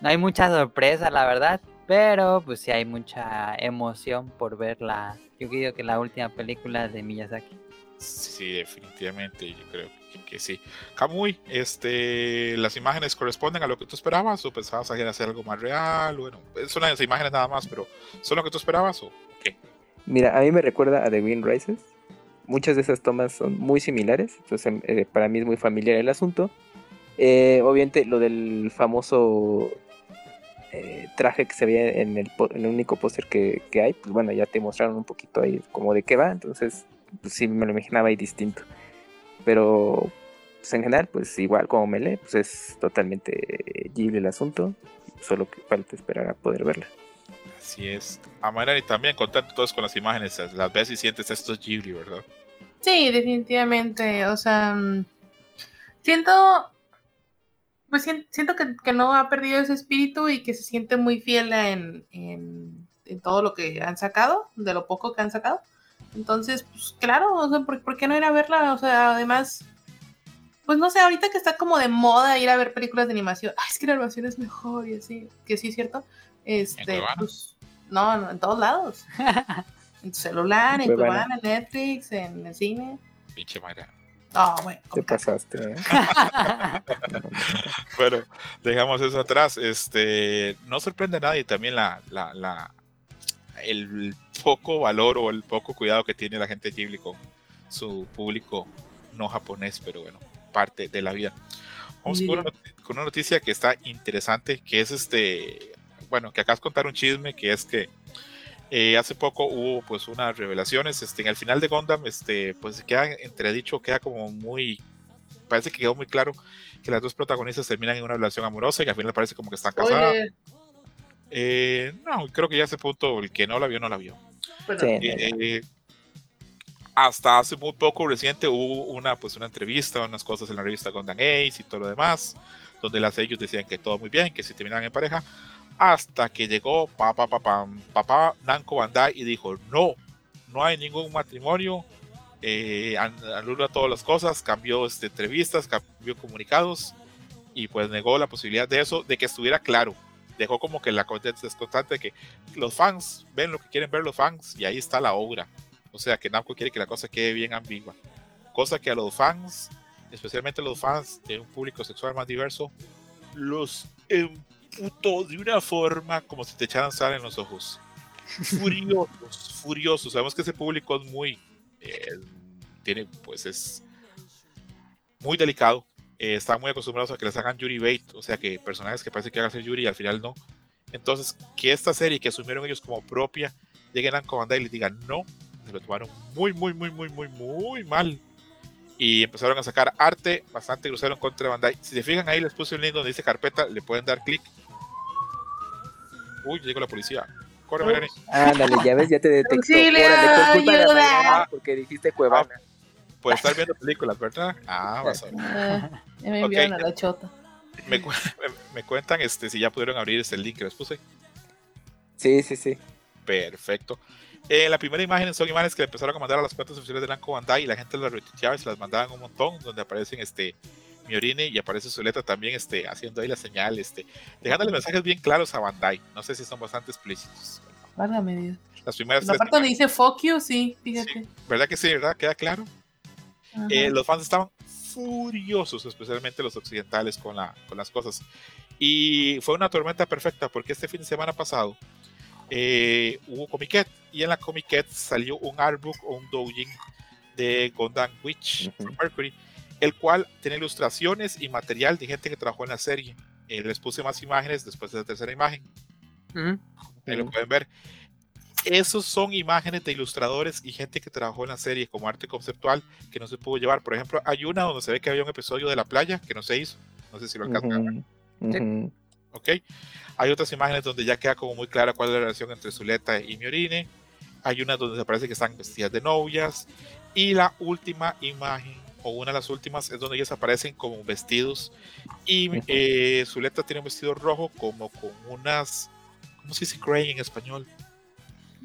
No hay mucha sorpresa, la verdad, pero pues sí hay mucha emoción por verla. Yo creo que la última película de Miyazaki. sí, definitivamente, yo creo que, que sí. Kamui, este, ¿las imágenes corresponden a lo que tú esperabas o pensabas que hacer algo más real? Bueno, son las imágenes nada más, pero ¿son lo que tú esperabas o qué? Mira, a mí me recuerda a The Wind Rises. Muchas de esas tomas son muy similares, entonces eh, para mí es muy familiar el asunto. Eh, obviamente lo del famoso eh, traje que se veía en el, el único póster que, que hay, pues bueno, ya te mostraron un poquito ahí como de qué va, entonces pues sí me lo imaginaba ahí distinto. Pero pues, en general, pues igual como me lee, pues es totalmente Ghibli el asunto, solo que falta esperar a poder verla. Así es. A manera y también contento todos con las imágenes, las ves y sientes esto es Ghibli, ¿verdad? Sí, definitivamente. O sea, mm, siento, pues sien- siento que, que no ha perdido ese espíritu y que se siente muy fiel en, en, en todo lo que han sacado, de lo poco que han sacado. Entonces, pues claro, o sea, ¿por, por qué no ir a verla? O sea, además, pues no sé, ahorita que está como de moda ir a ver películas de animación, "Ay, es que la animación es mejor y así, que sí es cierto. Este, pues, no, no, en todos lados. En tu celular, en. Cuevana, en Netflix, en el cine. Pinche Mayra. Ah, bueno. Te ok. pasaste, ¿eh? Bueno, dejamos eso atrás. Este, no sorprende a nadie también la, la, la, el poco valor o el poco cuidado que tiene la gente de Ghibli con su público no japonés, pero bueno, parte de la vida. Vamos con una, con una noticia que está interesante, que es este, bueno, que acabas de contar un chisme, que es que eh, hace poco hubo pues unas revelaciones, este, en el final de Gundam, este, pues queda entredicho, queda como muy, parece que quedó muy claro que las dos protagonistas terminan en una relación amorosa y que al final parece como que están casadas. Eh, no, creo que ya a ese punto el que no la vio, no la vio. Bueno, Sí. Eh, hasta hace muy poco reciente hubo una, pues, una entrevista, unas cosas en la revista Gundam Ace y todo lo demás, donde las ellos decían que todo muy bien, que se terminaban en pareja, hasta que llegó papá, papá, papá Namco Bandai y dijo, no, no hay ningún matrimonio, eh, todas las cosas, cambió este, entrevistas, cambió comunicados y pues negó la posibilidad de eso, de que estuviera claro. Dejó como que la es constante de que los fans ven lo que quieren ver los fans y ahí está la obra. O sea que Namco quiere que la cosa quede bien ambigua. Cosa que a los fans, especialmente los fans de un público sexual más diverso, los emputó de una forma como si te echaran sal en los ojos. Furiosos, furiosos. Sabemos que ese público es muy, eh, tiene, pues es muy delicado. Eh, están muy acostumbrados a que les hagan Yuri bait, o sea que personajes que parece que a ser Yuri y al final no. Entonces, que esta serie que asumieron ellos como propia, lleguen a Bandai y les digan no, se lo tomaron muy, muy, muy, muy, muy, muy mal. Y empezaron a sacar arte bastante grosero en contra de Bandai. Si se fijan ahí, les puse un link donde dice carpeta, le pueden dar clic. Uy, llegó la policía. Corre, Melanie. Ándale, ya ves, ya te detectó. Auxilio, Órale, por culpa de ayuda. Mariana, porque dijiste Cuevana. Puede estar viendo películas, ¿verdad? Ah, vas a ver. Ah, ya me enviaron a la chota. Me, cu- me- me cuentan este, si ya pudieron abrir este link que les puse. Sí, sí, sí. Perfecto. Eh, la primera imagen son imágenes que le empezaron a mandar a las cuentas oficiales de Namco Bandai y la gente las retuiteaba y se las mandaban un montón, donde aparecen este Miorine y aparece Zuleta también este, haciendo ahí la señal, este, dejándole mensajes bien claros a Bandai. No sé si son bastante explícitos. Válgame Dios. Las primeras La parte donde dice fuck you, sí, fíjate. Sí. ¿Verdad que sí? ¿Verdad? ¿Queda claro? Eh, los fans estaban furiosos, especialmente los occidentales, con, la, con las cosas. Y fue una tormenta perfecta porque este fin de semana pasado eh, hubo Comiket y en la Comiket salió un artbook o un doujin de Gundam Witch Ujú. Mercury, el cual tiene ilustraciones y material de gente que trabajó en la serie. Eh, les puse más imágenes después de la tercera imagen. Ujú. Ahí lo pueden ver. Esos son imágenes de ilustradores y gente que trabajó en la serie como arte conceptual que no se pudo llevar. Por ejemplo, hay una donde se ve que había un episodio de la playa que no se hizo. No sé si lo alcanzan a ver. Ujú, ujú. ¿ok? Hay otras imágenes donde ya queda como muy clara cuál es la relación entre Zuleta y Miorine. Hay unas donde se parece que están vestidas de novias. Y la última imagen, o una de las últimas, es donde ellas aparecen como vestidos. Y eh, Zuleta tiene un vestido rojo como con unas... ¿Cómo se dice gray en español?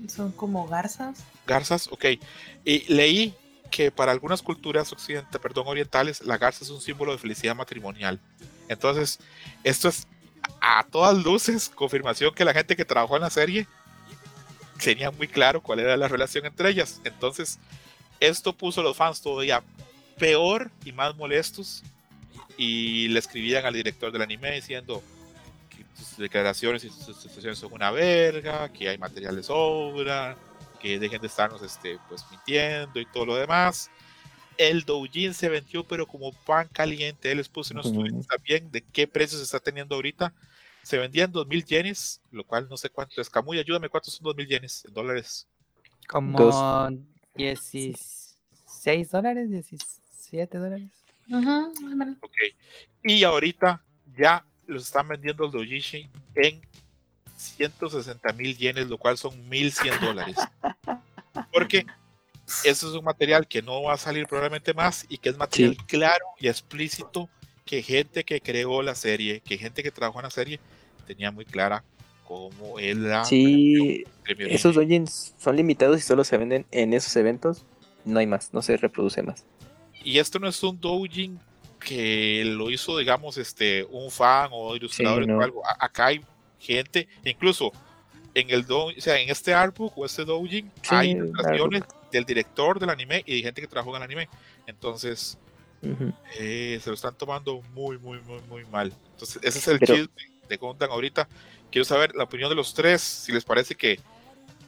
Son como garzas. Garzas, ok. Y leí que para algunas culturas occidentales, perdón, orientales, la garza es un símbolo de felicidad matrimonial. Entonces, esto es a todas luces confirmación que la gente que trabajó en la serie tenía muy claro cuál era la relación entre ellas. Entonces, esto puso a los fans todavía peor y más molestos y le escribían al director del anime diciendo que tus declaraciones y tus situaciones son una verga, que hay material de sobra, que dejen de estarnos este, pues mintiendo y todo lo demás. El doujin se vendió pero como pan caliente. Él les puse unos tweets también de qué precio se está teniendo ahorita. Se vendía en 2000 yenes, lo cual no sé cuánto es. Camuy, ayúdame, ¿cuántos son 2000 yenes en dólares? Como Dos. 16 dólares, 17 dólares. Ajá, más o menos. Ok. Y ahorita ya los están vendiendo el doujinshi en 160 mil yenes, lo cual son 1100 dólares. Porque eso es un material que no va a salir probablemente más y que es material Sí. claro y explícito que gente que creó la serie, que gente que trabajó en la serie tenía muy clara cómo es la Sí, premio esos dojins son limitados y solo se venden en esos eventos. No hay más, no se reproduce más. Y esto no es un doujin que lo hizo, digamos, este, un fan o ilustrador no. o algo. Acá hay gente, incluso en el do, o sea, en este artbook o este doujin Sí, hay ilustraciones del director del anime y de gente que trabajó en el anime. Entonces, eh, se lo están tomando muy, muy, muy, muy mal. Entonces, ese es el Pero- chisme de Gundam ahorita. Quiero saber la opinión de los tres, si les parece que,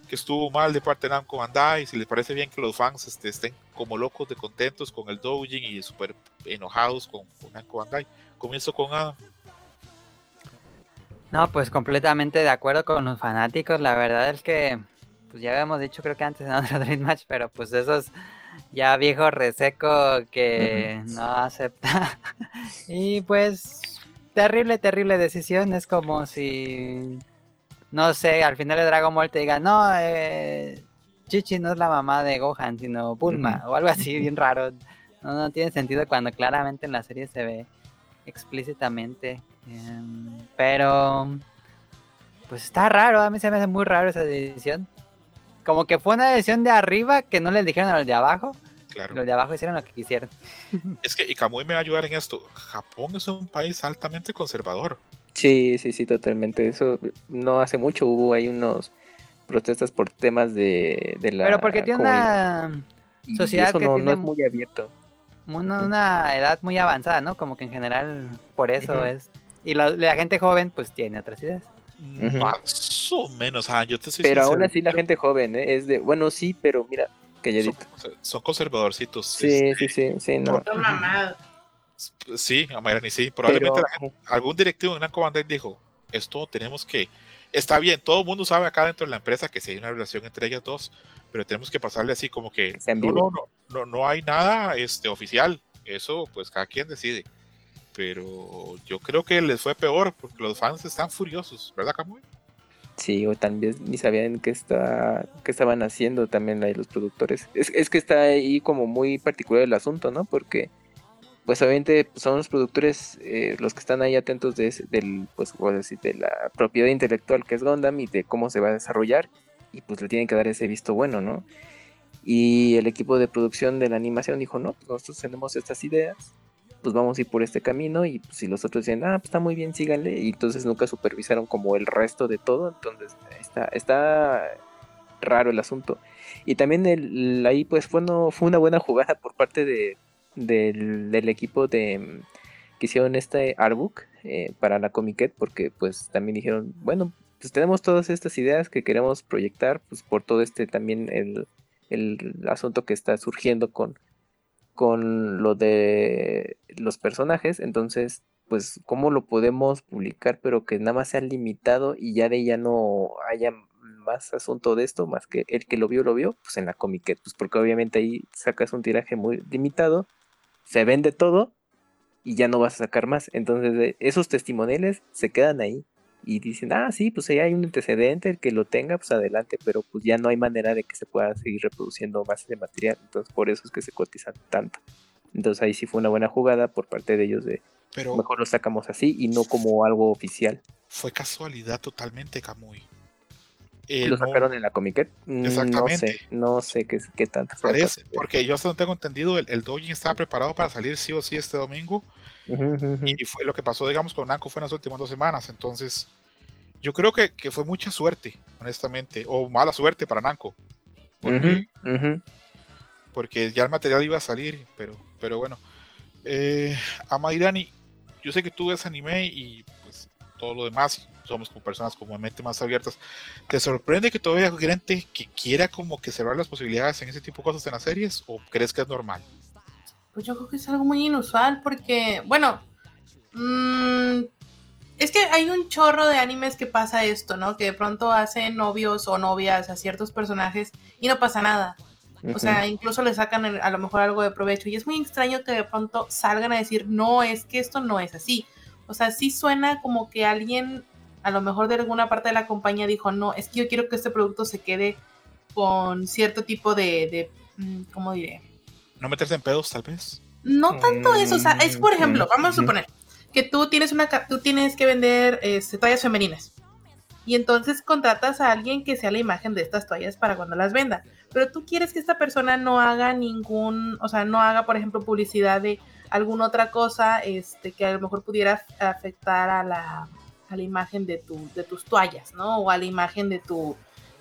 que estuvo mal de parte de Namco Bandai, si les parece bien que los fans este, estén como locos de contentos con el doujin y súper enojados con, con Namco Bandai. Comienzo con Adam. No, pues completamente de acuerdo con los fanáticos. La verdad es que, pues ya habíamos dicho, creo que antes en otro Dream Match, pero pues esos ya viejo reseco que no acepta. y pues, terrible, terrible decisión. Es como si, no sé, al final de Dragon Ball te diga, no, eh, Chichi no es la mamá de Gohan, sino Bulma, o algo así, bien raro. No, no tiene sentido cuando claramente en la serie se ve explícitamente. em, pero, pues está raro, a mí se me hace muy raro esa decisión. Como que fue una decisión de arriba que no les dijeron a los de abajo. Claro. Los de abajo hicieron lo que quisieron. Es que, y Kamui me va a ayudar en esto. Japón es un país altamente conservador. Sí, sí, sí, totalmente. Eso no hace mucho hubo ahí unos protestas por temas de, de la Pero porque tiene comunidad. una, sociedad eso que no, no tiene es muy abierto. una, una edad muy avanzada, ¿no? Como que en general por eso es. Y la, la gente joven pues tiene otras ideas. Más o menos. ah, yo te soy Pero aún sincero, así la gente joven, ¿eh? Es de, bueno, sí, pero mira, son, calladito. son conservadorcitos. Sí, sí, sí, sí, no. Son. Este, Sí, a Mayrani sí. Probablemente Pero, la gente- algún directivo en Namco Bandai dijo, esto tenemos que, está bien, todo el mundo sabe acá dentro de la empresa que sí hay una relación entre ellas dos, pero tenemos que pasarle así como que, no, no, no, no hay nada este, oficial, eso pues cada quien decide. Pero yo creo que les fue peor porque los fans están furiosos, ¿verdad, Camuy? Sí, o también ni sabían qué, está, qué estaban haciendo también ahí los productores. Es, es que está ahí como muy particular el asunto, ¿no? Porque, pues obviamente pues, son los productores eh, los que están ahí atentos de del, pues, decir, de la propiedad intelectual que es Gundam y de cómo se va a desarrollar. Y pues le tienen que dar ese visto bueno, ¿no? Y el equipo de producción de la animación dijo, no, pues nosotros tenemos estas ideas, pues vamos a ir por este camino y pues, si los otros dicen, ah, pues está muy bien, síganle, y entonces nunca supervisaron como el resto de todo, entonces está, está raro el asunto. Y también el, ahí pues fue, no, fue una buena jugada por parte de, del, equipo de que hicieron este artbook eh, para la Comiquet, porque pues también dijeron, bueno, pues tenemos todas estas ideas que queremos proyectar, pues por todo este también el, el asunto que está surgiendo con, con lo de los personajes, entonces, pues, ¿cómo lo podemos publicar, pero que nada más sea limitado y ya de ella no haya más asunto de esto, más que el que lo vio, lo vio, pues en la Comiquet, pues porque obviamente ahí sacas un tiraje muy limitado, se vende todo y ya no vas a sacar más. Entonces, esos testimoniales se quedan ahí y dicen, ah, sí, pues ahí hay un antecedente, el que lo tenga, pues adelante, pero pues ya no hay manera de que se pueda seguir reproduciendo más de material, entonces por eso es que se cotizan tanto. Entonces ahí sí fue una buena jugada por parte de ellos de Pero mejor lo sacamos así y no como algo oficial. fue casualidad totalmente, Camuy. Lo sacaron en la Comiquet. Mm, Exactamente. No sé, no sé qué, qué tanto. Parece, porque yo hasta no tengo entendido, el, el Doujin estaba preparado para salir sí o sí este domingo. Y fue lo que pasó, digamos, con Nanco fue en las últimas dos semanas. Entonces, yo creo que, que fue mucha suerte, honestamente, o mala suerte para Nanco. Porque, ya el material iba a salir, pero, pero bueno. Eh, yo sé que tú ves anime y pues todo lo demás, somos como personas como mente más abiertas. ¿Te sorprende que todavía haya gente que quiera como que cerrar las posibilidades en ese tipo de cosas en las series o crees que es normal? Pues yo creo que es algo muy inusual porque, bueno, mm, es que hay un chorro de animes que pasa esto, ¿no? Que de pronto hacen novios o novias a ciertos personajes y no pasa nada. O sea, incluso le sacan el- a lo mejor algo de provecho. Y es muy extraño que de pronto salgan a decir, no, es que esto no es así. O sea, sí suena como que alguien, a lo mejor de alguna parte de la compañía dijo, no, es que yo quiero que este producto se quede con cierto tipo de, de mm, ¿cómo diré? ¿No meterse en pedos, tal vez? No tanto eso, o sea, es por ejemplo, Mm, vamos a suponer que tú tienes una ca- tú tienes que vender este, toallas femeninas. Y entonces contratas a alguien que sea la imagen de estas toallas para cuando las venda. Pero tú quieres que esta persona no haga ningún, o sea, no haga, por ejemplo, publicidad de alguna otra cosa este, que a lo mejor pudiera afectar a la, a la imagen de, tu, de tus toallas, ¿no? O a la imagen de tu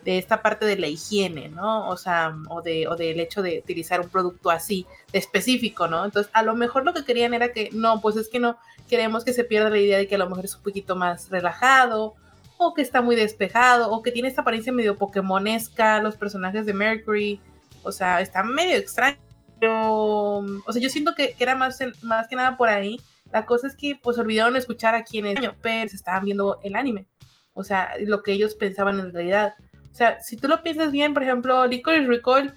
de esta parte de la higiene, ¿no? O sea, o, de, o del hecho de utilizar un producto así, específico, ¿no? Entonces, a lo mejor lo que querían era que, no, pues es que no, queremos que se pierda la idea de que a lo mejor es un poquito más relajado, o que está muy despejado, o que tiene esta apariencia medio pokémonesca, los personajes de Mercury, o sea, está medio extraño, pero, o sea, yo siento que, que era más, más que nada por ahí, la cosa es que pues olvidaron escuchar a quienes pero se estaban viendo el anime, o sea, lo que ellos pensaban en realidad. O sea, si tú lo piensas bien, por ejemplo, Licorice Recall,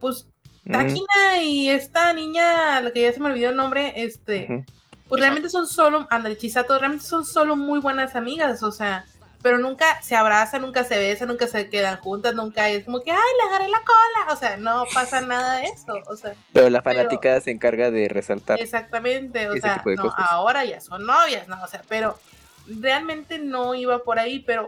pues Takina y esta niña, la que ya se me olvidó el nombre, este, pues realmente son solo, André Chisato, realmente son solo muy buenas amigas, o sea, pero nunca se abrazan, nunca se besan, nunca se quedan juntas, nunca es como que, ay, le agarré la cola, o sea, no pasa nada de eso, o sea, Pero la Pero- fanaticada se encarga de resaltar. exactamente, o sea, no, cosas. ahora ya son novias, no, o sea, pero realmente no iba por ahí, pero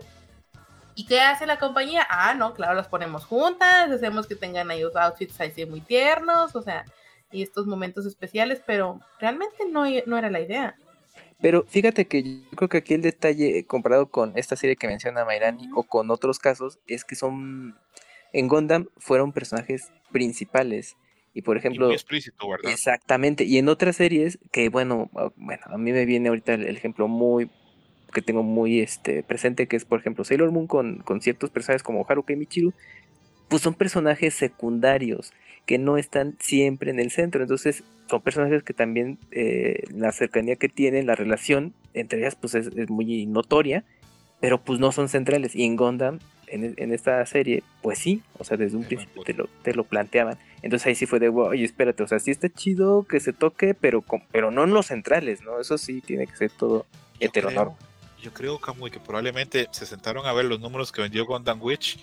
¿y qué hace la compañía? Ah, no, claro, las ponemos juntas, hacemos que tengan ahí los outfits así muy tiernos, o sea, y estos momentos especiales, pero realmente no, no era la idea. Pero fíjate que yo creo que aquí el detalle eh, comparado con esta serie que menciona Mairani o con otros casos es que son en Gundam fueron personajes principales. Y por Y ejemplo muy explícito, ¿verdad? exactamente. Y en otras series que bueno ah, bueno a mí me viene ahorita el, el ejemplo muy que tengo muy este presente que es por ejemplo Sailor Moon con, con ciertos personajes como Haruka y Michiru pues son personajes secundarios que no están siempre en el centro. Entonces, son personajes que también eh, la cercanía que tienen, la relación entre ellas, pues es, es muy notoria, pero pues no son centrales. Y en Gundam, en, en esta serie, pues sí, o sea, desde un Es principio te lo, te lo planteaban. Entonces ahí sí fue de, oye, espérate, o sea, sí está chido que se toque, pero, con- pero no en los centrales, ¿no? Eso sí tiene que ser todo Yo heteronorma. creo, yo creo, Camuy, que probablemente se sentaron a ver los números que vendió Gundam Witch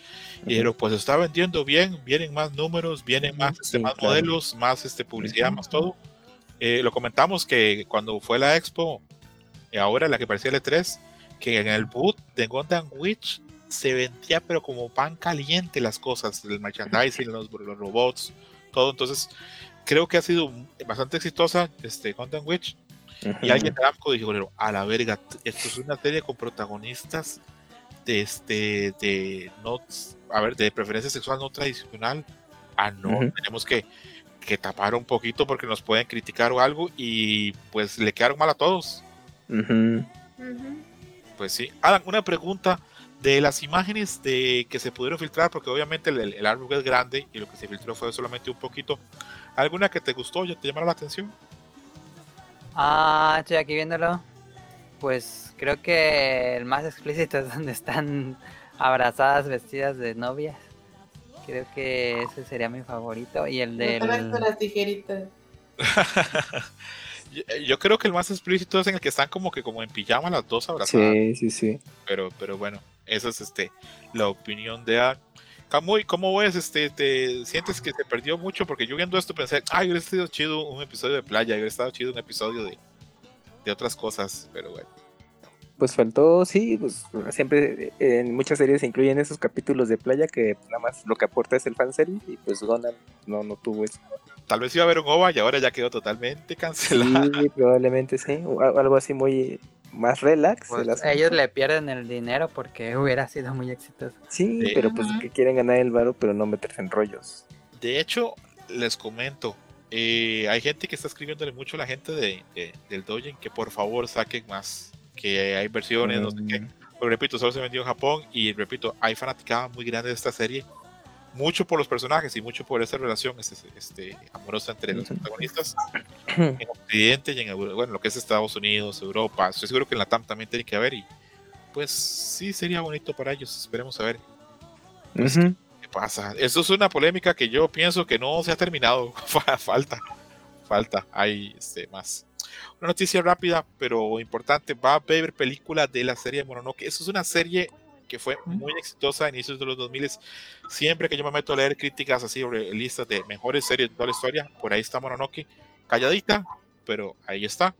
y dijeron, pues está vendiendo bien, vienen más números, vienen más, este, Sí, más claro. modelos, más este, publicidad, más todo. Eh, lo comentamos que cuando fue la expo, y ahora la que parecía el E3, que en el boot de Gundam Witch se vendía pero como pan caliente las cosas, el merchandising, los, los robots, todo. Entonces, creo que ha sido bastante exitosa este Gundam Witch. Y alguien de Namco dijo, "Pero, a la verga, esto es una serie con protagonistas de este, de no, a ver, de preferencia sexual no tradicional. Ah, no, tenemos que, que tapar un poquito porque nos pueden criticar o algo y pues le quedaron mal a todos. Pues sí. Alan, una pregunta de las imágenes de que se pudieron filtrar, porque obviamente el, el artwork es grande y lo que se filtró fue solamente un poquito. ¿Alguna que te gustó, ya te llamaron la atención? Ah, estoy aquí viéndolo. Pues creo que el más explícito es donde están abrazadas vestidas de novias. Creo que ese sería mi favorito. Y el del... las tijeritas. yo, yo creo que el más explícito es en el que están como que como en pijama las dos abrazadas. Sí, sí, sí. Pero, pero bueno, esa es este la opinión de A. Camuy, ¿cómo ves? Este, ¿Te sientes que se perdió mucho? Porque yo viendo esto pensé, ay, hubiera sido chido un episodio de playa, hubiera estado chido un episodio de, de otras cosas, pero bueno. Pues faltó, sí, pues siempre eh, en muchas series se incluyen esos capítulos de playa que nada más lo que aporta es el fanservice y pues Gonan no, no tuvo eso. Tal vez iba a haber un OVA y ahora ya quedó totalmente cancelado. Sí, probablemente sí, o algo así muy más relax. Pues, ellos le pierden el dinero porque hubiera sido muy exitoso. Sí, Sí. pero pues que quieren ganar el varo pero no meterse en rollos. De hecho, les comento, eh, hay gente que está escribiéndole mucho a la gente de, de- del Dogen que por favor saquen más, que hay versiones, no sé qué. Mm, Pero repito, solo se vendió en Japón y repito, hay fanaticada muy grande de esta serie, mucho por los personajes y mucho por esa relación este, este, amorosa entre los protagonistas en Occidente y en bueno, lo que es Estados Unidos, Europa. Estoy seguro que en la TAM también tiene que haber y pues sí sería bonito para ellos. Esperemos a ver ujú. qué pasa. Eso es una polémica que yo pienso que no se ha terminado. Fa- falta, falta, hay este, más. Una noticia rápida, pero importante. Va a haber película de la serie Mononoke. Eso es una serie que fue muy exitosa a inicios de los 2000. Siempre que yo me meto a leer críticas así sobre listas de mejores series de toda la historia, por ahí está Mononoke. Calladita, pero ahí está.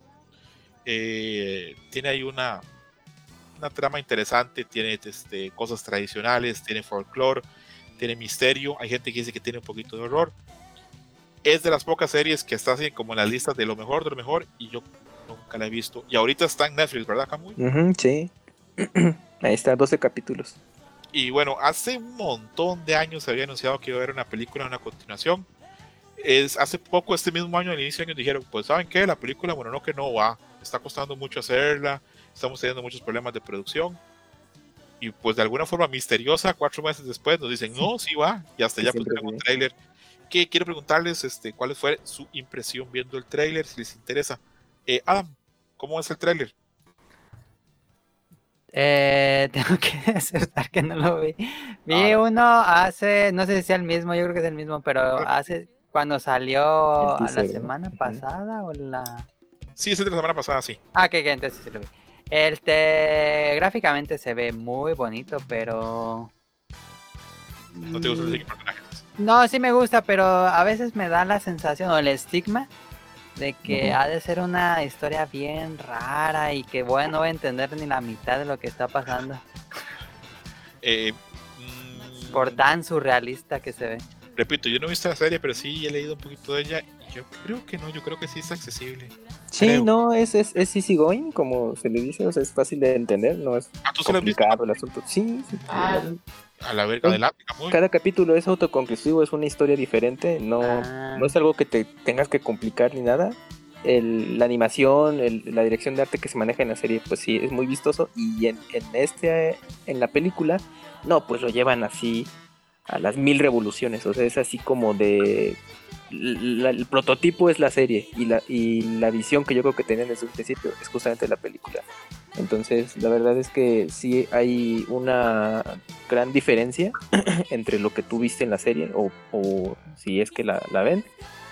Eh, tiene ahí una, una trama interesante, tiene este, cosas tradicionales, tiene folclore, tiene misterio. Hay gente que dice que tiene un poquito de horror. Es de las pocas series que está así como en las listas de lo mejor de lo mejor y yo nunca la he visto. Y ahorita está en Netflix, ¿verdad, Camuy? Ujú, sí. Ahí está, 12 capítulos. Y bueno, hace un montón de años se había anunciado que iba a haber una película, una continuación. Es, hace poco, este mismo año, al inicio de año, dijeron, pues ¿saben qué? La película, bueno, no que no va. Está costando mucho hacerla, estamos teniendo muchos problemas de producción. Y pues de alguna forma misteriosa, cuatro meses después nos dicen, no, sí va. Y hasta Sí, ya pusieron un tráiler. Que quiero preguntarles este, cuál fue su impresión viendo el tráiler, si les interesa. Eh, Adam, ¿cómo es el tráiler? Eh, tengo que aceptar que no lo vi. Vi Ah. uno hace, no sé si sea el mismo, yo creo que es el mismo, pero hace cuando salió la semana pasada o la... Sí, es el de la semana pasada, sí. Ah, que, que entonces sí lo vi. Este, gráficamente se ve muy bonito, pero... No te gusta Mm, el personajes. No, sí me gusta, pero a veces me da la sensación o el estigma de que ha de ser una historia bien rara y que bueno, no voy a entender ni la mitad de lo que está pasando. Eh, mm, Por tan surrealista que se ve. Repito, yo no he visto la serie, pero sí he leído un poquito de ella. Yo creo que no, yo creo que sí es accesible. Sí, Creo. no, es, es, es easy going, como se le dice, o sea, es fácil de entender, no es Ah, tú complicado el asunto. Sí, sí, Ah. A la verga Sí. de lática, muy. cada capítulo es autoconclusivo, es una historia diferente, no, Ah. no es algo que te tengas que complicar ni nada. El- la animación, el- la dirección de arte que se maneja en la serie, pues sí, es muy vistoso. Y en, en este, en la película, no, pues lo llevan así a las mil revoluciones. O sea, es así como de. la- el prototipo es la serie y la, y la visión que yo creo que tenían desde un principio es justamente la película. Entonces, la verdad es que sí hay una gran diferencia entre lo que tú viste en la serie o, o si es que la, la ven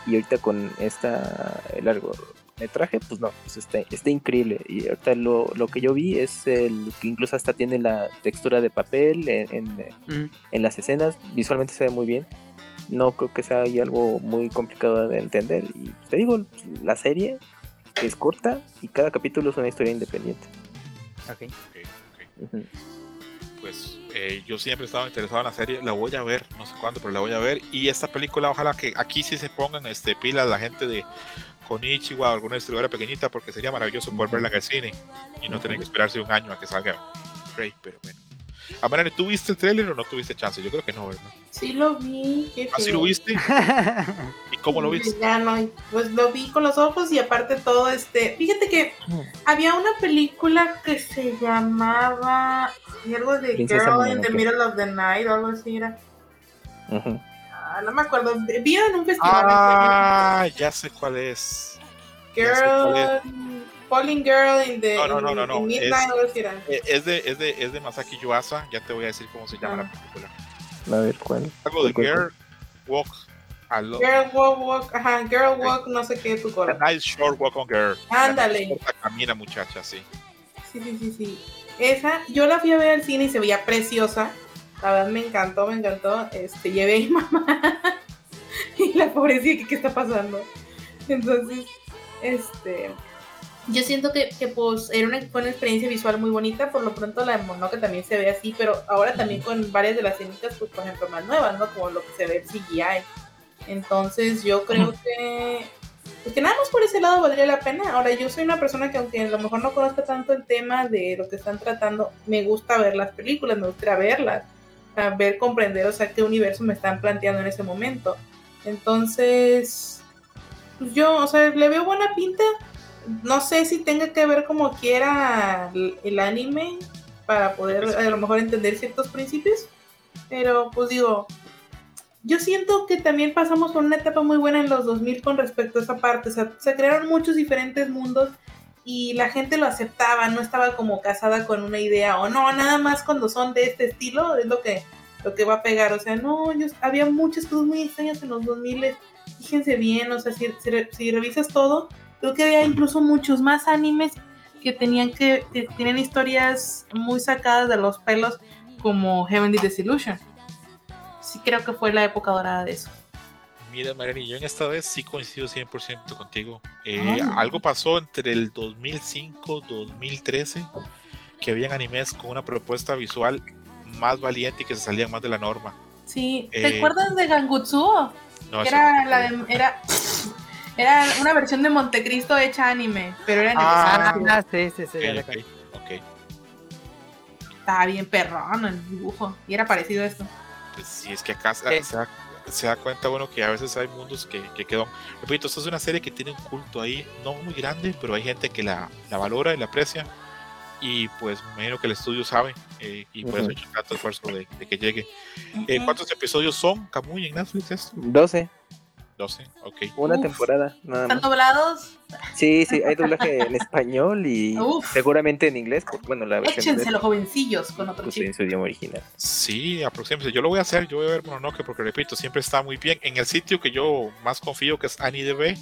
y ahorita con esta el largometraje pues no pues está, está increíble y ahorita lo, lo que yo vi es el que incluso hasta tiene la textura de papel en, en, Mm. en las escenas visualmente se ve muy bien no creo que sea ahí algo muy complicado de entender y te digo la serie es corta y cada capítulo es una historia independiente Ok. Ok, ok. Ujú. Pues eh, yo siempre he estado interesado en la serie, la voy a ver, no sé cuándo, pero la voy a ver. Y esta película, ojalá que aquí sí se pongan este, pilas la gente de Konichiwa o alguna distribuidora pequeñita, porque sería maravilloso poder verla en el cine y no tener que esperarse un año a que salga. A ver, ¿tú viste el trailer o no tuviste chance? Yo creo que no, ¿verdad? Sí lo vi, qué ¿Así feo. lo viste? ¿Y cómo lo viste? Ya no, pues lo vi con los ojos y aparte todo este. Fíjate que había una película que se llamaba algo de Princesa Girl in the. Middle of the Night o algo así era. Ah, no me acuerdo. Vi en un festival. Ah, ya sé cuál es. Girl, Falling Girl in the No, no, no, no, no, in Midnight es- o algo así era. Es de, es, de, es de Masaki Yuasa, ya te voy a decir cómo se llama Ah. la película. A ver, ¿cuál? Algo de ¿Cuál, cuál, Girl Walk Alone. Girl Walk Walk, ajá, Girl Walk, no sé qué tu A coro. nice short walk on girl. Ándale. Camina, muchacha, sí. Sí, sí, sí, sí. Esa, yo la fui a ver al cine y se veía preciosa. La verdad me encantó, me encantó. Este, llevé a mi mamá. y la pobrecita, ¿qué, ¿qué está pasando? Entonces, este. Yo siento que, que, pues era una, fue una experiencia visual muy bonita. Por lo pronto la de Mononoke también se ve así, pero ahora también con varias de las escenitas, pues por ejemplo, más nuevas, ¿no? Como lo que se ve en CGI. Entonces yo creo que pues que nada más por ese lado valdría la pena. Ahora, yo soy una persona que aunque a lo mejor no conozca tanto el tema de lo que están tratando, me gusta ver las películas, me gusta verlas, a ver, comprender, o sea, qué universo me están planteando en ese momento. Entonces, pues yo, o sea, le veo buena pinta. No sé si tenga que ver como quiera el, anime para poder a lo mejor entender ciertos principios, pero pues digo, yo siento que también pasamos por una etapa muy buena en los 2000 con respecto a esa parte. O sea, se crearon muchos diferentes mundos y la gente lo aceptaba, no estaba como casada con una idea o no, nada más cuando son de este estilo es lo que, lo que va a pegar. O sea, no, yo, había muchas cosas muy extrañas en los 2000. Fíjense bien, o sea, si, si, si revisas todo, creo que había incluso muchos más animes que tenían que, que tienen historias muy sacadas de los pelos como Heavenly Disillusion sí creo que fue la época dorada de eso. Mira, Mariani, yo en esta vez sí coincido 100% contigo. Eh, algo pasó entre el 2005 2013 que habían animes con una propuesta visual más valiente y que se salían más de la norma. Sí, ¿te Eh, acuerdas de Gangutsuo? No, Que era, no. la de, era, era una versión de Montecristo hecha anime, pero era en Ah. Ah, sí, sí, sí. ya Ok, recuerdo. ok, ok. Estaba bien perrón el dibujo y era parecido a esto. Pues sí, es que acá se, se da, se da cuenta bueno que a veces hay mundos que, que quedan. Repito, esta es una serie que tiene un culto ahí, no muy grande, pero hay gente que la, la valora y la aprecia. Y pues me imagino que el estudio sabe eh, y por eso Ujú. he hecho tanto esfuerzo de, de que llegue. Eh, ¿Cuántos episodios son, Camuy, en Netflix? esto? 12, 12, ok. una Uf. temporada, nada ¿Están más. doblados? Sí, sí, hay doblaje en español y Uf. seguramente en inglés, porque, bueno, la de Échenselo, jovencillos, con otro pues, chip. en su idioma original. Sí, aproximadamente. Yo lo voy a hacer, yo voy a ver Mononoke porque repito, siempre está muy bien. En el sitio que yo más confío, que es AniDB,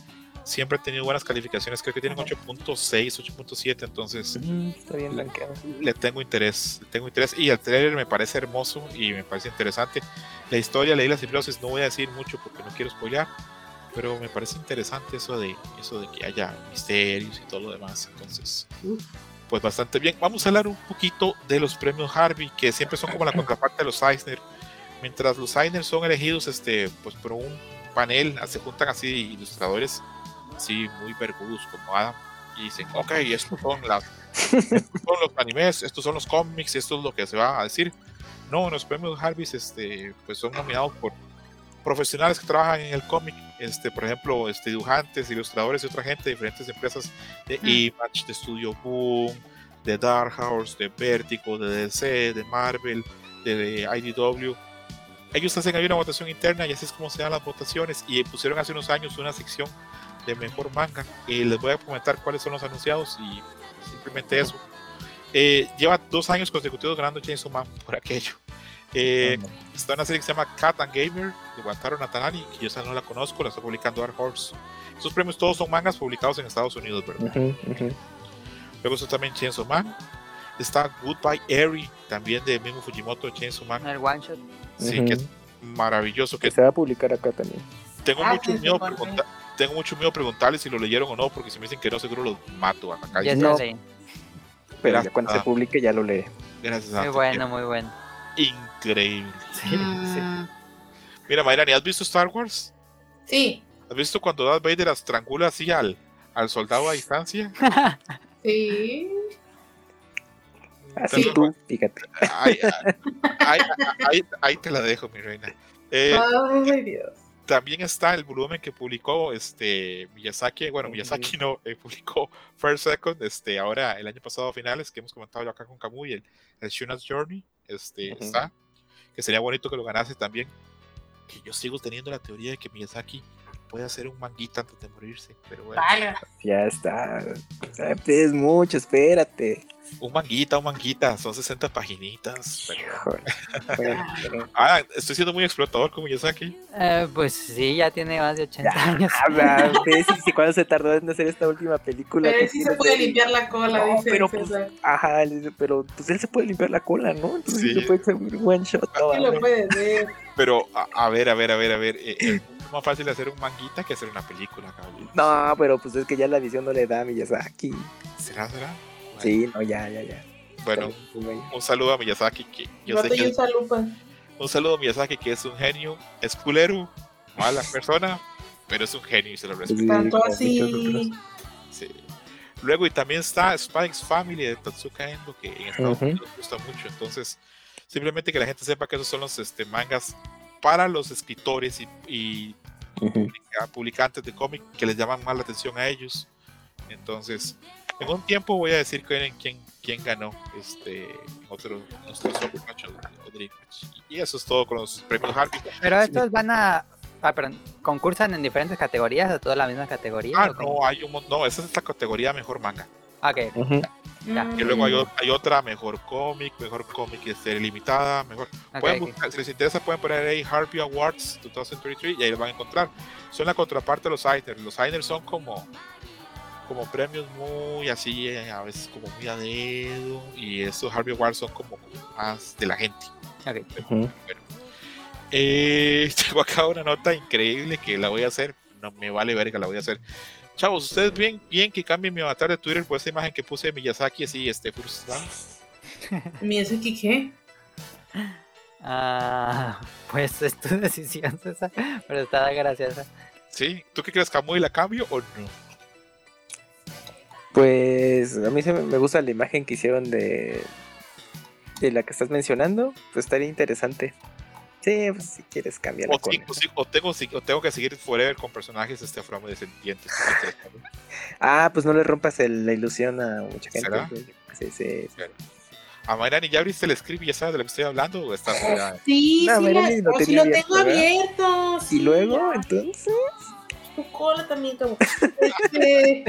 siempre ha tenido buenas calificaciones. Creo que tienen 8.6, 8.7, entonces Mm, Está bien blanqueado. le tengo interés, le tengo interés. Y el trailer me parece hermoso y me parece interesante. La historia, leí las sinopsis, no voy a decir mucho porque no quiero spoilar, pero me parece interesante eso de eso de que haya misterios y todo lo demás. Entonces, pues bastante bien. Vamos a hablar un poquito de los premios Harvey, que siempre son como la contraparte de los Eisner. Mientras los Eisner son elegidos este, pues por un panel, se juntan así ilustradores así muy vergudos como Adam y dicen, ok, estos son las estos son los animes, estos son los cómics, esto es lo que se va a decir. No, los premios Harvey este, pues son nominados por profesionales que trabajan en el cómic, este, por ejemplo, este, dibujantes, ilustradores y otra gente de diferentes empresas de Mm. Image, de Studio Boom, de Dark Horse, de Vertigo, de DC, de Marvel, de, de IDW. Ellos hacen ahí una votación interna y así es como se dan las votaciones y pusieron hace unos años una sección de mejor manga. Y les voy a comentar cuáles son los anunciados y simplemente eso. Eh, lleva dos años consecutivos ganando Chainsaw Man por aquello. Eh, está una serie que se llama Cat and Gamer de Wantaro Natanani, que yo esa no la conozco, la está publicando Dark Horse. Estos premios todos son mangas publicados en Estados Unidos, ¿verdad? Ujú, ujú. Luego está también Chainsaw Man. Está Goodbye Eri, también de Mimo Fujimoto Chainsaw Man. El one shot. Sí, que es maravilloso. Que Que se va a publicar acá también. tengo Ah, mucho sí, miedo sí, por pregunta- tengo mucho miedo preguntarles si lo leyeron o no, porque si me dicen que no, seguro los mato a acá. Ya se No. leí. Pero Gracias. ya cuando se publique ya lo lee. Gracias a Muy bueno, muy bueno. Increíble. Mm, Mira, Mayrani, ¿has visto Star Wars? sí, ¿Has visto cuando Darth Vader estrangula así al, al soldado a distancia? sí. Así tú, fíjate. Ahí, ahí, ahí, ahí te la dejo, mi reina. Eh, Ay, Dios. También está el volumen que publicó este Miyazaki, bueno, Miyazaki no, eh, publicó First Second, este, ahora el año pasado a finales, que hemos comentado yo acá con Kamui, el, el Shuna's Journey, este, Ujú. está, que sería bonito que lo ganase también, que yo sigo teniendo la teoría de que Miyazaki puede hacer un manguita antes de morirse, pero bueno, Vale. Ya está. Es mucho, espérate. un manguita, un manguita, son 60 paginitas, pero... Híjole. Bueno, pero- Ah, estoy siendo muy explotador con Miyazaki. Eh, pues sí, ya tiene más de 80 años. Habla, si cuándo se tardó en hacer esta última película. Pero sí se puede limpiar la cola, No, dice pero César. Ajá, pero pues él se puede limpiar la cola, ¿no? Entonces Sí. se puede hacer un one shot. no, Sí lo mames. puede ver. Pero, a, a ver, a ver, a ver, a ver. eh, eh, es más fácil hacer un manguita que hacer una película, cabrón. No, pero pues es que ya la visión no le da a Miyazaki. ¿Será, será? Bueno, Sí, no, ya, ya, ya. Bueno, un saludo a Miyazaki, que yo sé y que un saludo a Miyazaki, que es un genio, es culero, mala persona, pero es un genio y se lo respeto. Tanto así. Sí. Luego, y también está Spikes Family de Tatsuka Endo, que en Estados. Unidos gusta mucho. Entonces, simplemente que la gente sepa que esos son los este, mangas para los escritores y, y Ujú. publica- publicantes de cómic que les llaman más la atención a ellos. Entonces, en un tiempo voy a decir quién, quién, quién ganó este otro. Y eso es todo con los premios Harvey. Pero estos van a. Ah, perdón, ¿concursan en diferentes categorías o toda la misma categoría? Ah, no, hay un mon- no, esa es la categoría mejor manga. Ah, Ok, Ujú. Ya. Mm. Y luego hay, hay otra mejor cómic, mejor cómic de serie limitada, mejor. ok, Pueden buscar, si les interesa, pueden poner ahí Harvey Awards 2023 y ahí lo van a encontrar. Son la contraparte de los Eisner. Los Eisner son como, como premios muy así, eh, a veces como muy a dedo. Y estos Harvey Awards son como más de la gente. Ok. Ujú. Eh, tengo acá una nota increíble que la voy a hacer. No me vale ver que la voy a hacer. Chavos, ustedes bien, bien que cambien mi avatar de Twitter por esa imagen que puse de Miyazaki así, este, frustrado. ¿Miyazaki qué? Ah, pues es tu decisión, César. Pero está graciosa. ¿Sí? ¿Tú qué crees, Camuy, la cambio o no? Pues a mí se me, me gusta la imagen que hicieron de, de la que estás mencionando. Pues estaría interesante. Sí, pues si quieres cambiar O, sí, o sí, o tengo, sí, o tengo que seguir forever con personajes este, afrodescendientes. Ah, pues no le rompas el- la ilusión a mucha gente. ¿Será? pues, Sí, sí. A Mayrani, ¿ya abriste el script y ya sabes de lo que estoy hablando? ¿O estás ya- Sí, No, sí, la- si lo tengo abierto, ¿verdad? abierto. Y sí, luego, ya. entonces. tu cola también como este,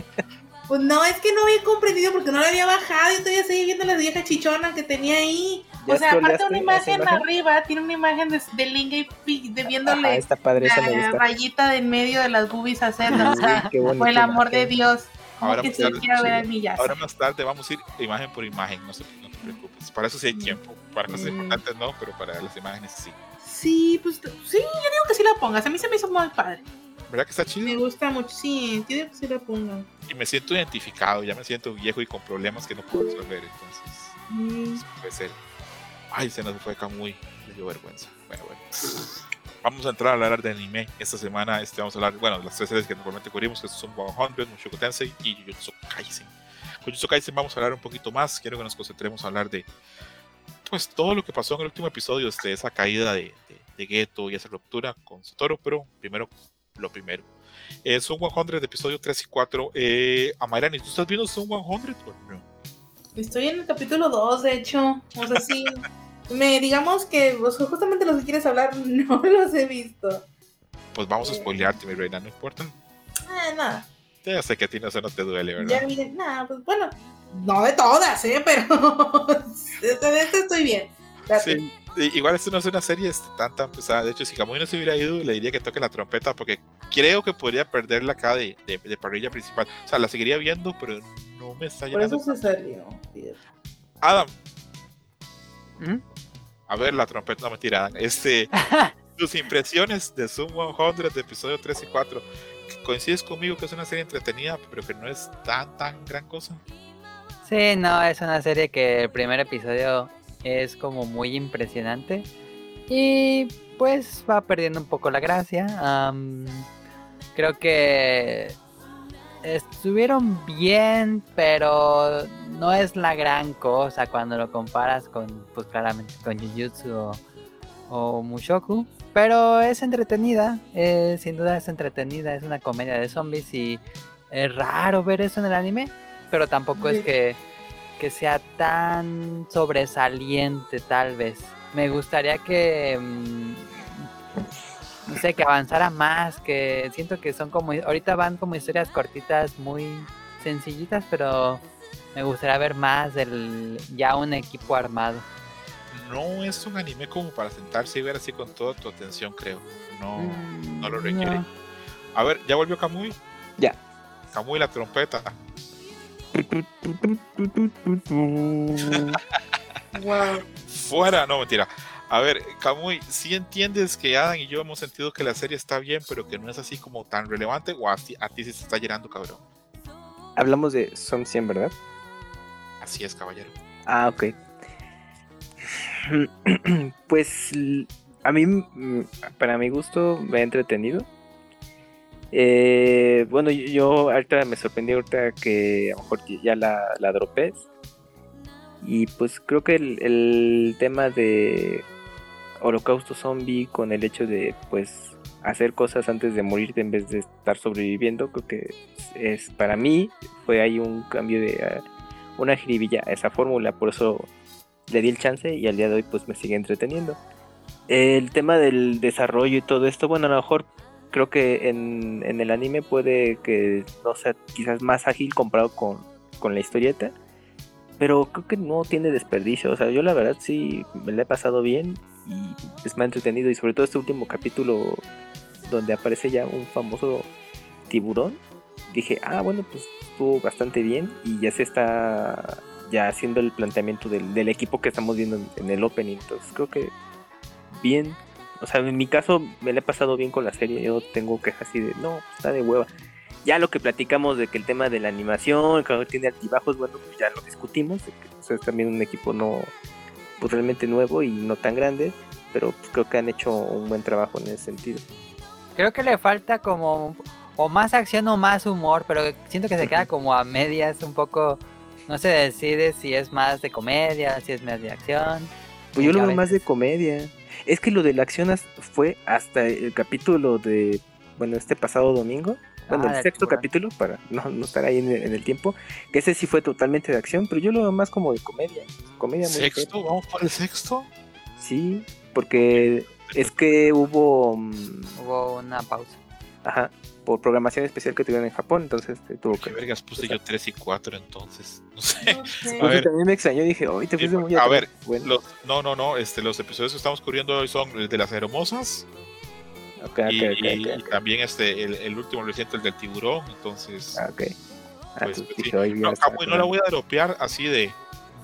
pues no es que no había comprendido porque no lo había bajado y todavía seguía viendo las viejas chichonas que tenía ahí ¿Ya o sea aparte una imagen, imagen? arriba tiene una imagen de, de Linga y de viéndole Ajá, está padre, me la gusta. rayita de en medio de las boobies a Zelda o sea por el amor de. Dios Ahora que sí tarde- quiero ver Ahora más tarde vamos a ir imagen por imagen, no, se, no te preocupes. Para eso sí hay tiempo. Para cosas Mm. importantes no, pero para las imágenes sí. sí pues sí yo digo que sí la pongas a mí se me hizo muy padre ¿Verdad que está me chido? gusta mucho sí digo que sí la pongan Y me siento identificado, ya me siento viejo y con problemas que no puedo resolver. Entonces, Mm. puede ser. Ay, se nos fue acá muy. Le dio vergüenza. Bueno, bueno. Vamos a entrar a hablar de anime. Esta semana este, vamos a hablar, bueno, las tres series que normalmente cubrimos, que son 100, Mushoku Tensei y Jujutsu Kaisen. Con Jujutsu Kaisen vamos a hablar un poquito más. Quiero que nos concentremos a hablar de pues todo lo que pasó en el último episodio, este, esa caída de, de, de Geto y esa ruptura con Satoru, pero primero lo primero. Eh, son 100 de episodio 3 y 4. Eh, Amairani, ¿tú estás viendo Son 100 o no? Estoy en el capítulo 2, de hecho. O sea, sí. me digamos que sea, justamente los que quieres hablar no los he visto. Pues vamos a Eh. spoilearte, mi reina, no importa. Ah, nada. Ya sé que a ti no, eso no te duele, Ya ¿verdad? vi, nada, pues bueno. No de todas, ¿eh? Pero de esta estoy bien. Date. Sí, igual esto no es una serie este, tan tan pesada. De hecho, si Kamui no se hubiera ido, le diría que toque la trompeta porque creo que podría perderla acá de, de, de parrilla principal. O sea, la seguiría viendo, pero no me está Por eso llenando. se salió. Adam, ¿Mm? a ver la trompeta, no mentira, Adam. Este, tus impresiones de Zoom 100 de episodio 3 y 4. ¿Coincides conmigo que es una serie entretenida, pero que no es tan, tan gran cosa? Sí, no, es una serie que el primer episodio es como muy impresionante y pues va perdiendo un poco la gracia. creo que estuvieron bien, pero no es la gran cosa cuando lo comparas con, pues claramente, con Jujutsu o, o Mushoku. Pero es entretenida, eh, sin duda es entretenida, es una comedia de zombies y es raro ver eso en el anime, pero tampoco es que, que sea tan sobresaliente tal vez. Me gustaría que, mm, no sé, que avanzara más, que siento que son como, ahorita van como historias cortitas muy sencillitas, pero me gustaría ver más del ya un equipo armado. No es un anime como para sentarse y ver así con toda tu atención, creo. No, Mm, no lo requiere. no. A ver, ¿ya volvió Kamui? Ya. Kamui la trompeta. Wow. Fuera, no mentira. A ver, Kamui, si entiendes que Adam y yo hemos sentido que la serie está bien, pero que no es así como tan relevante, o a ti, a ti se está llenando, cabrón. Hablamos de Som 100, ¿verdad? Así es, caballero. Ah, ok. Pues a mí, mm, para mi gusto, me ha entretenido. Eh, bueno, yo, yo ahorita me sorprendí ahorita que a lo mejor ya la, la dropé. Y pues creo que el, el tema de Holocausto Zombie con el hecho de pues hacer cosas antes de morirte en vez de estar sobreviviendo, creo que es, para mí fue ahí un cambio de ah, una jiribilla a esa fórmula, por eso le di el chance y al día de hoy pues me sigue entreteniendo. El tema del desarrollo y todo esto, bueno, a lo mejor creo que en, en el anime puede que no sea quizás más ágil comparado con, con la historieta, pero creo que no tiene desperdicio, o sea, yo la verdad sí me la he pasado bien y pues me ha entretenido y sobre todo este último capítulo donde aparece ya un famoso tiburón, dije, ah, bueno, pues estuvo bastante bien y ya se está ya haciendo el planteamiento del, del equipo que estamos viendo en, en el opening. Entonces creo que bien. O sea, en mi caso me la he pasado bien con la serie. Yo tengo quejas así de, no, está de hueva. Ya lo que platicamos de que el tema de la animación, que tiene altibajos, bueno, pues ya lo discutimos. que, pues, es también un equipo no, pues realmente nuevo y no tan grande. Pero pues, creo que han hecho un buen trabajo en ese sentido. Creo que le falta como o más acción o más humor, pero siento que se queda como a medias un poco. No se decide si es más de comedia, si es más de acción. Pues yo lo veo más de comedia. Es que lo de la acción fue hasta el capítulo de, bueno, este pasado domingo. Bueno, Ah, el sexto capítulo, para no, no estar ahí en el, en el tiempo. Que ese sí fue totalmente de acción, pero yo lo veo más como de comedia. Comedia muy ¿Sexto? ¿Vamos por el sexto? Sí, porque es que hubo, mm, Hubo una pausa. Ajá, por programación especial que tuvieron en Japón, entonces eh, tuvo ¿Qué que... vergas puse yo 3 y 4 entonces? No sé. No sé. A Pues ver. también me extrañó, dije, hoy te Sí, fuiste muy a atrás". ver, bueno, Los- no, no, no. Este, los episodios que estamos cubriendo hoy son el de las hermosas ok, ok, y, ok, y- también este, el, el último reciente, el del tiburón. Entonces, ah, ok. Ah, pues, entonces sí. dije, "Hoy ya no, no la voy a dropear así de,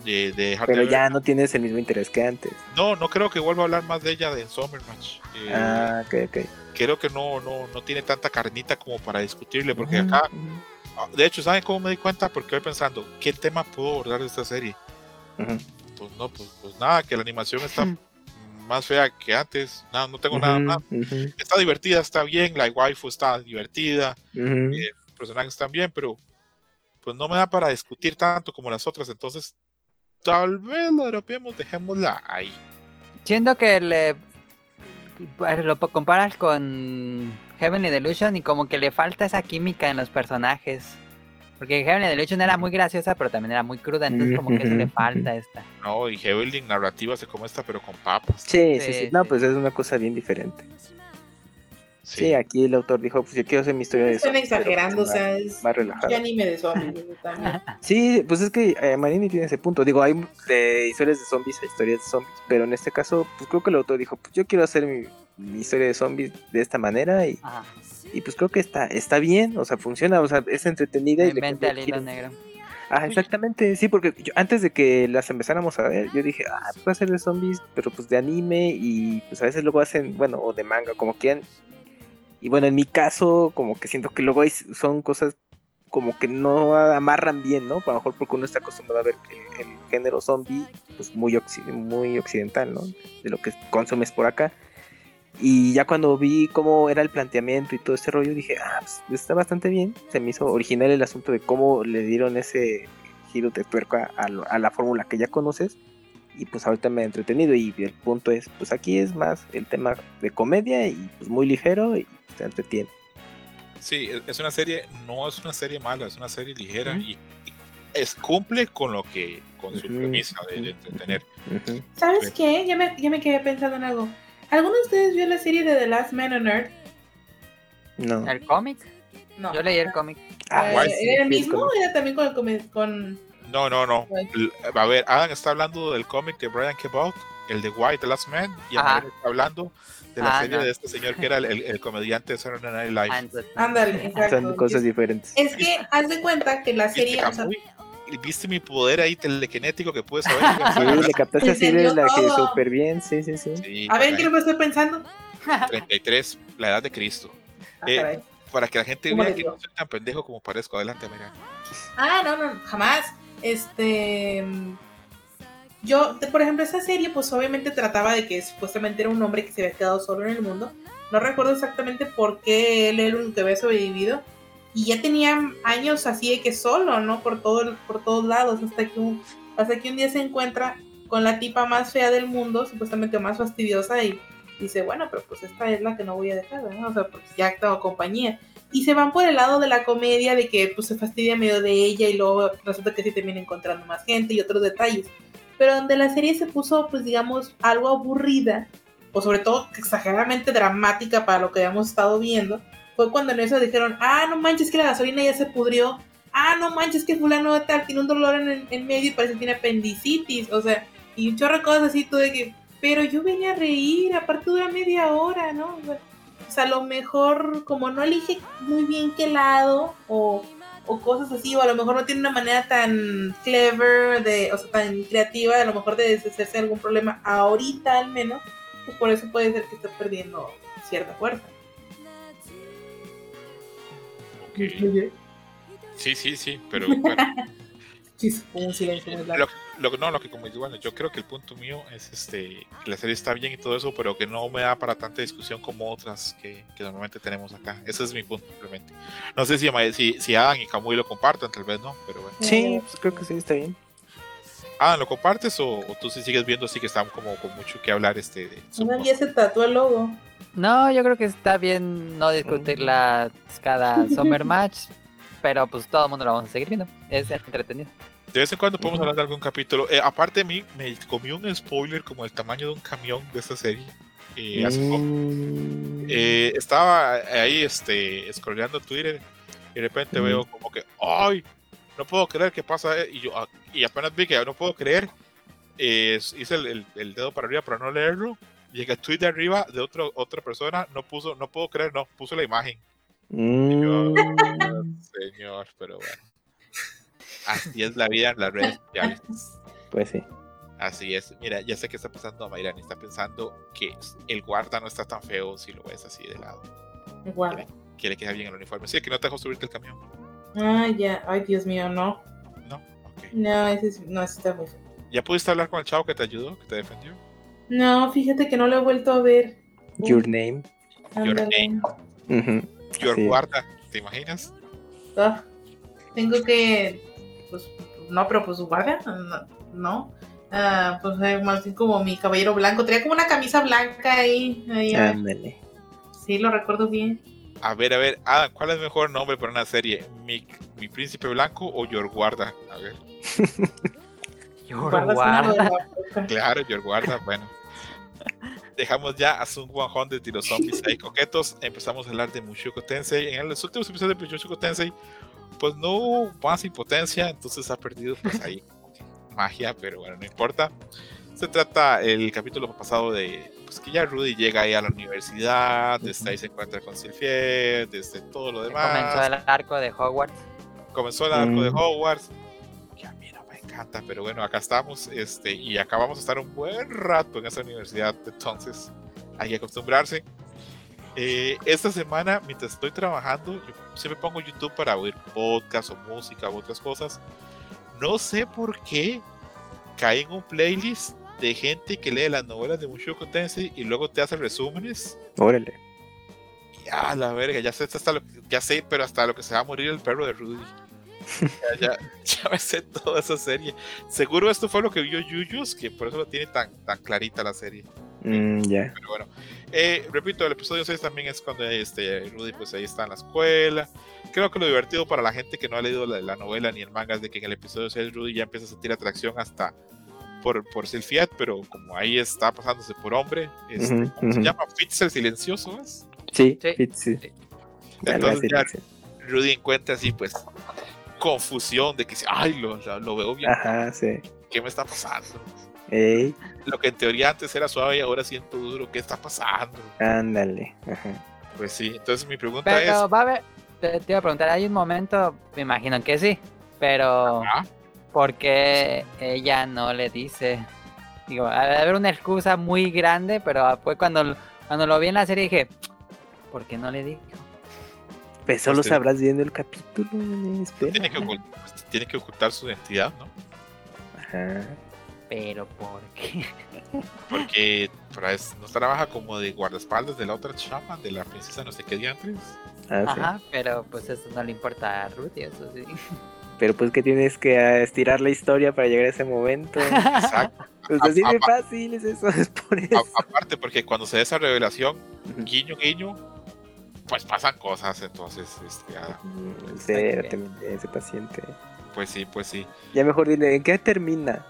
de, de Pero ya no tienes el mismo interés que antes. No, no creo que vuelva a hablar más de ella de Summer Match. Eh, Ah, ok, ok. Creo que no, no, no tiene tanta carnita como para discutirle, porque acá, de hecho, ¿saben cómo me di cuenta? Porque voy pensando, ¿qué tema puedo abordar de esta serie? Pues no, pues, pues nada, que la animación está más fea que antes. Nada, no tengo nada más. Está divertida, está bien, la waifu está divertida, eh, los personajes están bien, pero pues no me da para discutir tanto como las otras, entonces tal vez lo dropeemos, dejémosla ahí. Siento que le pues, lo comparas con Heavenly Delusion y como que le falta esa química en los personajes. Porque Heavenly Delusion era muy graciosa, pero también era muy cruda, entonces como que eso le falta esta. No, y Heavenly narrativa se come esta, pero con papas. Sí, sí, Sí, sí. No, sí. pues es una cosa bien diferente. Sí, Sí, aquí el autor dijo, pues yo quiero hacer mi historia de Están exagerando, o sea, más- es más relajado. anime de zombies. Sí, pues es que eh, Marini tiene ese punto. Digo, hay de historias de zombies a historias de zombies, pero en este caso, pues creo que el autor dijo, pues yo quiero hacer mi, mi historia de zombies de esta manera y, Ajá. y pues creo que está, está bien, o sea, funciona, o sea, es entretenida y Inventa el hilo negro. Ah, exactamente, sí, porque yo, antes de que las empezáramos a ver, yo dije, ah, pues va a ser de zombies, pero pues de anime y pues a veces luego hacen, bueno, o de manga, como quieran. Y bueno, en mi caso, como que siento que luego hay- son cosas como que no amarran bien, ¿no? A lo mejor porque uno está acostumbrado a ver el, el género zombie, pues muy, occi- muy occidental, ¿no? De lo que consumes por acá. Y ya cuando vi cómo era el planteamiento y todo ese rollo, dije, ah, pues, está bastante bien. Se me hizo original el asunto de cómo le dieron ese giro de tuerca a, a la fórmula que ya conoces. Y pues ahorita me ha entretenido. Y el punto es, pues aquí es más el tema de comedia y pues muy ligero y se entretiene. Sí, es- es una serie, no es una serie mala, es una serie ligera Ujú. y, y es cumple con lo que, con su Ujú, premisa de, de entretener. Ujú. ¿Sabes Sí. qué? Ya me, ya me quedé pensando en algo. ¿Alguno de ustedes vio la serie de The Last Man on Earth? No. ¿El cómic? No. Yo leí el cómic. Ah, Eh, sí, ¿Era el mismo o era también con el con... No, no, no. L- A ver, Adam está hablando del cómic de Brian Kevough, el de White, The Last Man, y está hablando de la Ah, serie no. de este señor que era el, el- el comediante de Saturday Night Live. Ah, Ándale, exacto. Son cosas diferentes. Es que haz de cuenta que la ¿Viste, serie... o sea, Camuy? ¿Viste mi poder ahí telequinético que pude saber? Sí, le captaste así de la que súper bien, sí, sí, sí. Sí, a ver. ¿qué lo estoy pensando? 33, la edad de Cristo. Ah, Eh. Para que la gente ¿Cómo vea que no soy tan pendejo como parezco. Adelante, mira. Ah, no, no, jamás. Este. Yo, por ejemplo, esa serie, pues obviamente trataba de que supuestamente era un hombre que se había quedado solo en el mundo. No recuerdo exactamente por qué él era el único que había sobrevivido. Y ya tenía años así de que solo, ¿no? Por, todo, por todos lados. Hasta que, un, hasta que un día se encuentra con la tipa más fea del mundo, supuestamente más fastidiosa. Y dice, bueno, pero pues esta es la que no voy a dejar, ¿no? O sea, porque ya tengo compañía y se van por el lado de la comedia de que pues se fastidia medio de ella y luego resulta que sí termina encontrando más gente y otros detalles. Pero donde la serie se puso pues digamos algo aburrida o sobre todo exageradamente dramática para lo que habíamos estado viendo fue cuando en eso dijeron, ah, no manches que la gasolina ya se pudrió, ah, no manches que fulano de tal tiene un dolor en el medio y parece que tiene apendicitis, o sea, y un chorro de cosas así, tú de que, pero yo venía a reír, aparte dura media hora, ¿no? O sea, a lo mejor como no elige muy bien qué lado o, o cosas así, o a lo mejor no tiene una manera tan clever, de, o sea, tan creativa, a lo mejor de deshacerse de algún problema ahorita al menos, pues por eso puede ser que esté perdiendo cierta fuerza. Ok. Sí, sí, sí, pero bueno, Sí, un silencio muy lo, largo. lo- no, lo que como digo, bueno, yo creo que el punto mío es este, que la serie está bien y todo eso, pero que no me da para tanta discusión como otras que, que normalmente tenemos acá. Ese es mi punto, simplemente. No sé si, si, si Adam y Camuy lo comparten, tal vez no, pero bueno. Sí, pues creo que sí, está bien. Adam, ¿lo compartes o, o tú sí sigues viendo así que están como con mucho que hablar este de Una ya se tatuó el logo. No, yo creo que está bien no discutirla cada Summer Match, pero pues todo el mundo la vamos a seguir viendo. Es entretenido. De vez en cuando podemos hablar de algún capítulo. Eh, aparte de mí, me comió un spoiler como el tamaño de un camión de esta serie. eh, hace poco. Mm. Eh, estaba ahí este, scrolleando Twitter y de repente veo como que, ¡ay! No puedo creer que pasa. eh", Y yo ah, y apenas vi que no puedo creer. hice el, el- el dedo para arriba para no leerlo. Y el tweet de arriba de otro, otra persona no puso, no puedo creer, no, puso la imagen. Mm. Señor, pero bueno. Así es la vida en las redes sociales. Pues sí. Así es. Mira, ya sé que está pensando Mayrani, está pensando que el guarda no está tan feo si lo ves así de lado. Guau. Que le queda bien el uniforme. Sí, que no te dejó subirte el camión. Ah, ya. Ay, Dios mío, no. No, ok. No, ese es- no, ese está muy feo. ¿Ya pudiste hablar con el chavo que te ayudó, que te defendió? No, fíjate que no lo he vuelto a ver. Your name. Your name. Your Sí. guarda, ¿te imaginas? Ah, tengo que. Pues, no, pero pues guarda. No. Ah, pues eh, más bien como mi caballero blanco. Traía como una camisa blanca ahí. ahí, ah, Ándale. Sí, lo recuerdo bien. A ver, a ver, Adam, ¿cuál es el mejor nombre para una serie? ¿Mi, mi príncipe blanco o Your guarda? A ver, Guarda de la boca. claro, Your guarda, bueno. Dejamos ya a Sun 100 y los zombies ahí coquetos. Empezamos a hablar de Mushoku Tensei. En los últimos episodios de Mushoku Tensei, pues no hubo más impotencia, entonces ha perdido pues ahí magia, pero bueno, no importa. Se trata el capítulo pasado de pues que ya Rudy llega ahí a la universidad, desde ahí se encuentra con Silfier, desde todo lo demás. Comenzó el arco de Hogwarts. comenzó el arco de Mm. Hogwarts. Que a mí no me encanta, pero bueno, acá estamos este, y acá vamos a estar un buen rato en esa universidad, entonces hay que acostumbrarse. Eh, esta semana, mientras estoy trabajando, yo siempre pongo YouTube para oír podcast o música u otras cosas. No sé por qué caí en un playlist de gente que lee las novelas de Mushoku Tensei y luego te hace resúmenes. Órale. Y a la verga, ya sé, hasta lo, ya sé, pero hasta lo que se va a morir el perro de Rudy. ya, ya, ya me sé toda esa serie. Seguro esto fue lo que vio Yuyus, que por eso lo tiene tan, tan clarita la serie. Mm, ya. Pero bueno, eh, repito, el episodio 6 también es cuando este, Rudy pues ahí está en la escuela. Creo que lo divertido para la gente que no ha leído la, la novela ni el manga es de que en el episodio 6 Rudy ya empieza a sentir atracción hasta por, por Silfiat, pero como ahí está pasándose por hombre, este, Ujú, ¿cómo se llama? Fitz el silencioso, ¿es? Sí, la Entonces ya. Rudy encuentra así pues confusión de que dice, ay, lo, lo- lo veo bien, Ajá, sí. ¿qué me está pasando? Ey, Lo que en teoría antes era suave y ahora siento duro, ¿qué está pasando? ándale. Ajá. Pues sí, entonces mi pregunta Pero es, va a haber, te, te iba a preguntar, hay un momento, me imagino que sí, pero ¿ah? ¿por qué ella no le dice? Digo, de haber una excusa muy grande, pero fue cuando, cuando lo vi en la serie dije, ¿por qué no le dijo? Pues solo Pues te- sabrás viendo el capítulo. tiene que, ocult- pues, tiene que ocultar su identidad, ¿no? Ajá. Pero ¿por qué? Porque para es- no trabaja como de guardaespaldas de la otra chama, de la princesa no sé qué diantres. Ah, sí. Ajá, pero pues eso no le importa a Ruth y eso sí. Pero pues que tienes que estirar la historia para llegar a ese momento. Exacto. Pues así de fácil es eso, es por A- eso. aparte, porque cuando se da esa revelación, guiño, guiño, pues pasan cosas, entonces, este, ah, Mm, ese paciente. pues sí, pues sí. Ya mejor dile, ¿en qué termina?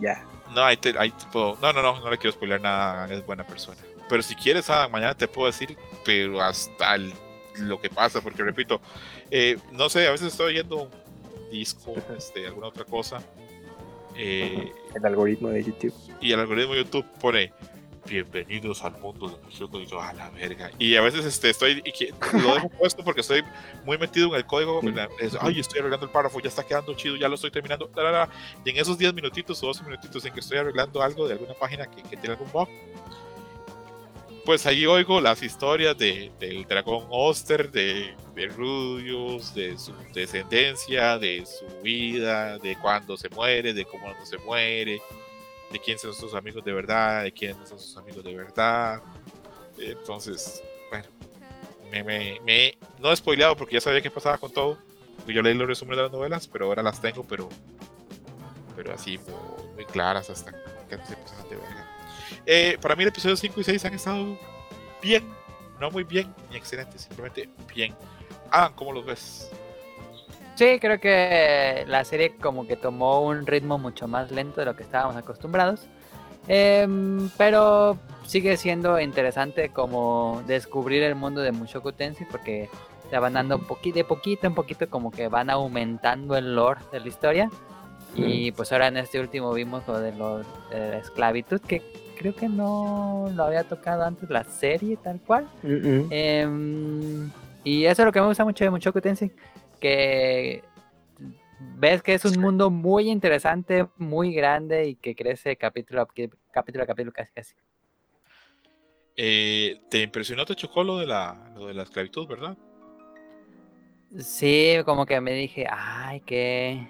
Ya. No, ahí te, ahí te puedo- no, no, no, no le quiero spoiler nada, es buena persona. Pero si quieres, mañana te puedo decir, pero hasta el- lo que pasa, porque repito, eh, no sé, a veces estoy oyendo un disco, este, alguna otra cosa, eh, El algoritmo de YouTube. y el algoritmo de YouTube pone bienvenidos al mundo de Mushoku y yo a la verga y a veces este estoy lo dejo puesto porque estoy muy metido en el código es, ay estoy arreglando el párrafo ya está quedando chido ya lo estoy terminando la, la, la". y en esos 10 minutitos o 12 minutitos en que estoy arreglando algo de alguna página que, que tiene algún bug pues ahí oigo las historias de, del dragón Oster, de, de Rudius, de su descendencia, de su vida, de cuándo se muere, de cómo no se muere, de quiénes son sus amigos de verdad, de quiénes no son sus amigos de verdad. Entonces, bueno, me, me, me- no he spoileado porque ya sabía qué pasaba con todo. Yo leí los resúmenes de las novelas, pero ahora las tengo, pero, pero así muy, muy claras hasta que de verga. Eh, para mí el episodio 5 y 6 han estado bien, no muy bien ni excelente, simplemente bien. Adam, ¿cómo los ves? Sí, creo que la serie como que tomó un ritmo mucho más lento de lo que estábamos acostumbrados. Em, pero sigue siendo interesante como descubrir el mundo de Mushoku Tensei porque te van dando de poquito en poquito como que van aumentando el lore de la historia. Y pues ahora en este último vimos lo de, lo, de la esclavitud que creo que no lo había tocado antes la serie tal cual. Em, y eso es lo que me gusta mucho de Mushoku Tensei, que ves que es un mundo muy interesante, muy grande y que crece capítulo a capítulo, a capítulo casi casi. Eh, ¿Te impresionó, te chocó lo de la, lo de la esclavitud, verdad? Sí, como que me dije, ay, qué,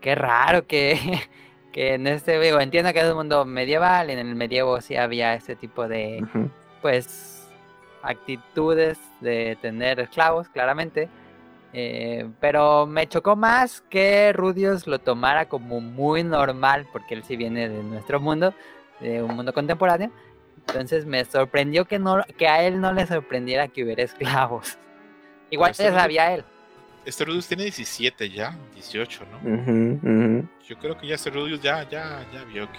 qué raro que, que en este, digo, entiendo que es un mundo medieval, en el medievo sí había ese tipo de, pues actitudes de tener esclavos, claramente. Eh, pero me chocó más que Rudius lo tomara como muy normal, porque él sí viene de nuestro mundo, de un mundo contemporáneo. Entonces me sorprendió que, no, que a él no le sorprendiera que hubiera esclavos. Igual se- sabía él. Este Rudius tiene 17 ya, 18, ¿no? Ujú. Yo creo que ya este Rudius ya, ya, ya vio que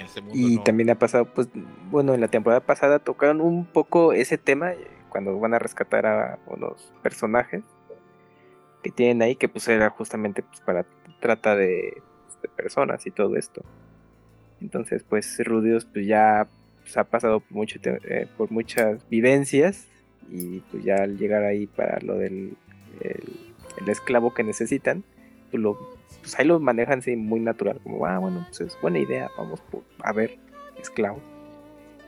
en este mundo Y no- también ha pasado, pues, bueno, en la temporada pasada tocaron un poco ese tema cuando van a rescatar a unos personajes que tienen ahí, que pues era justamente pues, para trata de, pues, personas y todo esto. Entonces, pues, Rudios pues ya pues, ha pasado por, mucho eh, por muchas vivencias y pues ya al llegar ahí para lo del el, esclavo que necesitan, pues, lo, pues ahí lo manejan así muy natural, como, ah, bueno, pues es buena idea, vamos a ver, esclavo.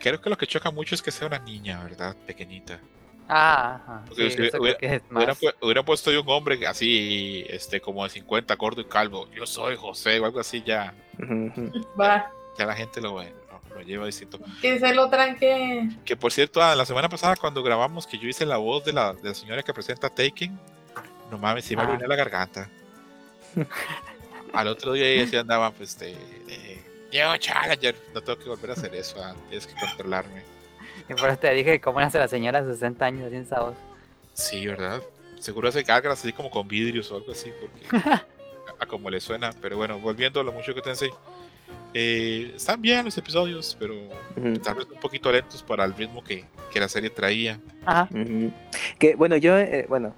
Creo que lo que choca mucho es que sea una niña, ¿verdad? Pequeñita. Ah, ajá. Porque Sí, si hubiera- que es Hubiera, hubiera puesto yo un hombre así, este, como de 50, gordo y calvo. Yo soy José o algo así, ya. Va. ya la gente lo, ve, lo, lo lleva distinto. Que se lo tranque. Que por cierto, ah, la semana pasada cuando grabamos que yo hice la voz de la, de la señora que presenta Taken, no mames, sí me Ah. arruiné la garganta. Al otro día ella sí andaba, pues, de, de, yo, Challenger, no tengo que volver a hacer eso, ah, tienes que controlarme. Y por eso te dije cómo hace la señora de 60 años sin esa voz. Sí, ¿verdad? Seguro hace gárgaras así como con vidrios o algo así, porque a, a como le suena. Pero bueno, volviendo a lo mucho que te enseñé. Eh, están bien los episodios, pero tal vez un poquito lentos para el ritmo que, que la serie traía. Ajá. Que bueno, yo, eh, bueno,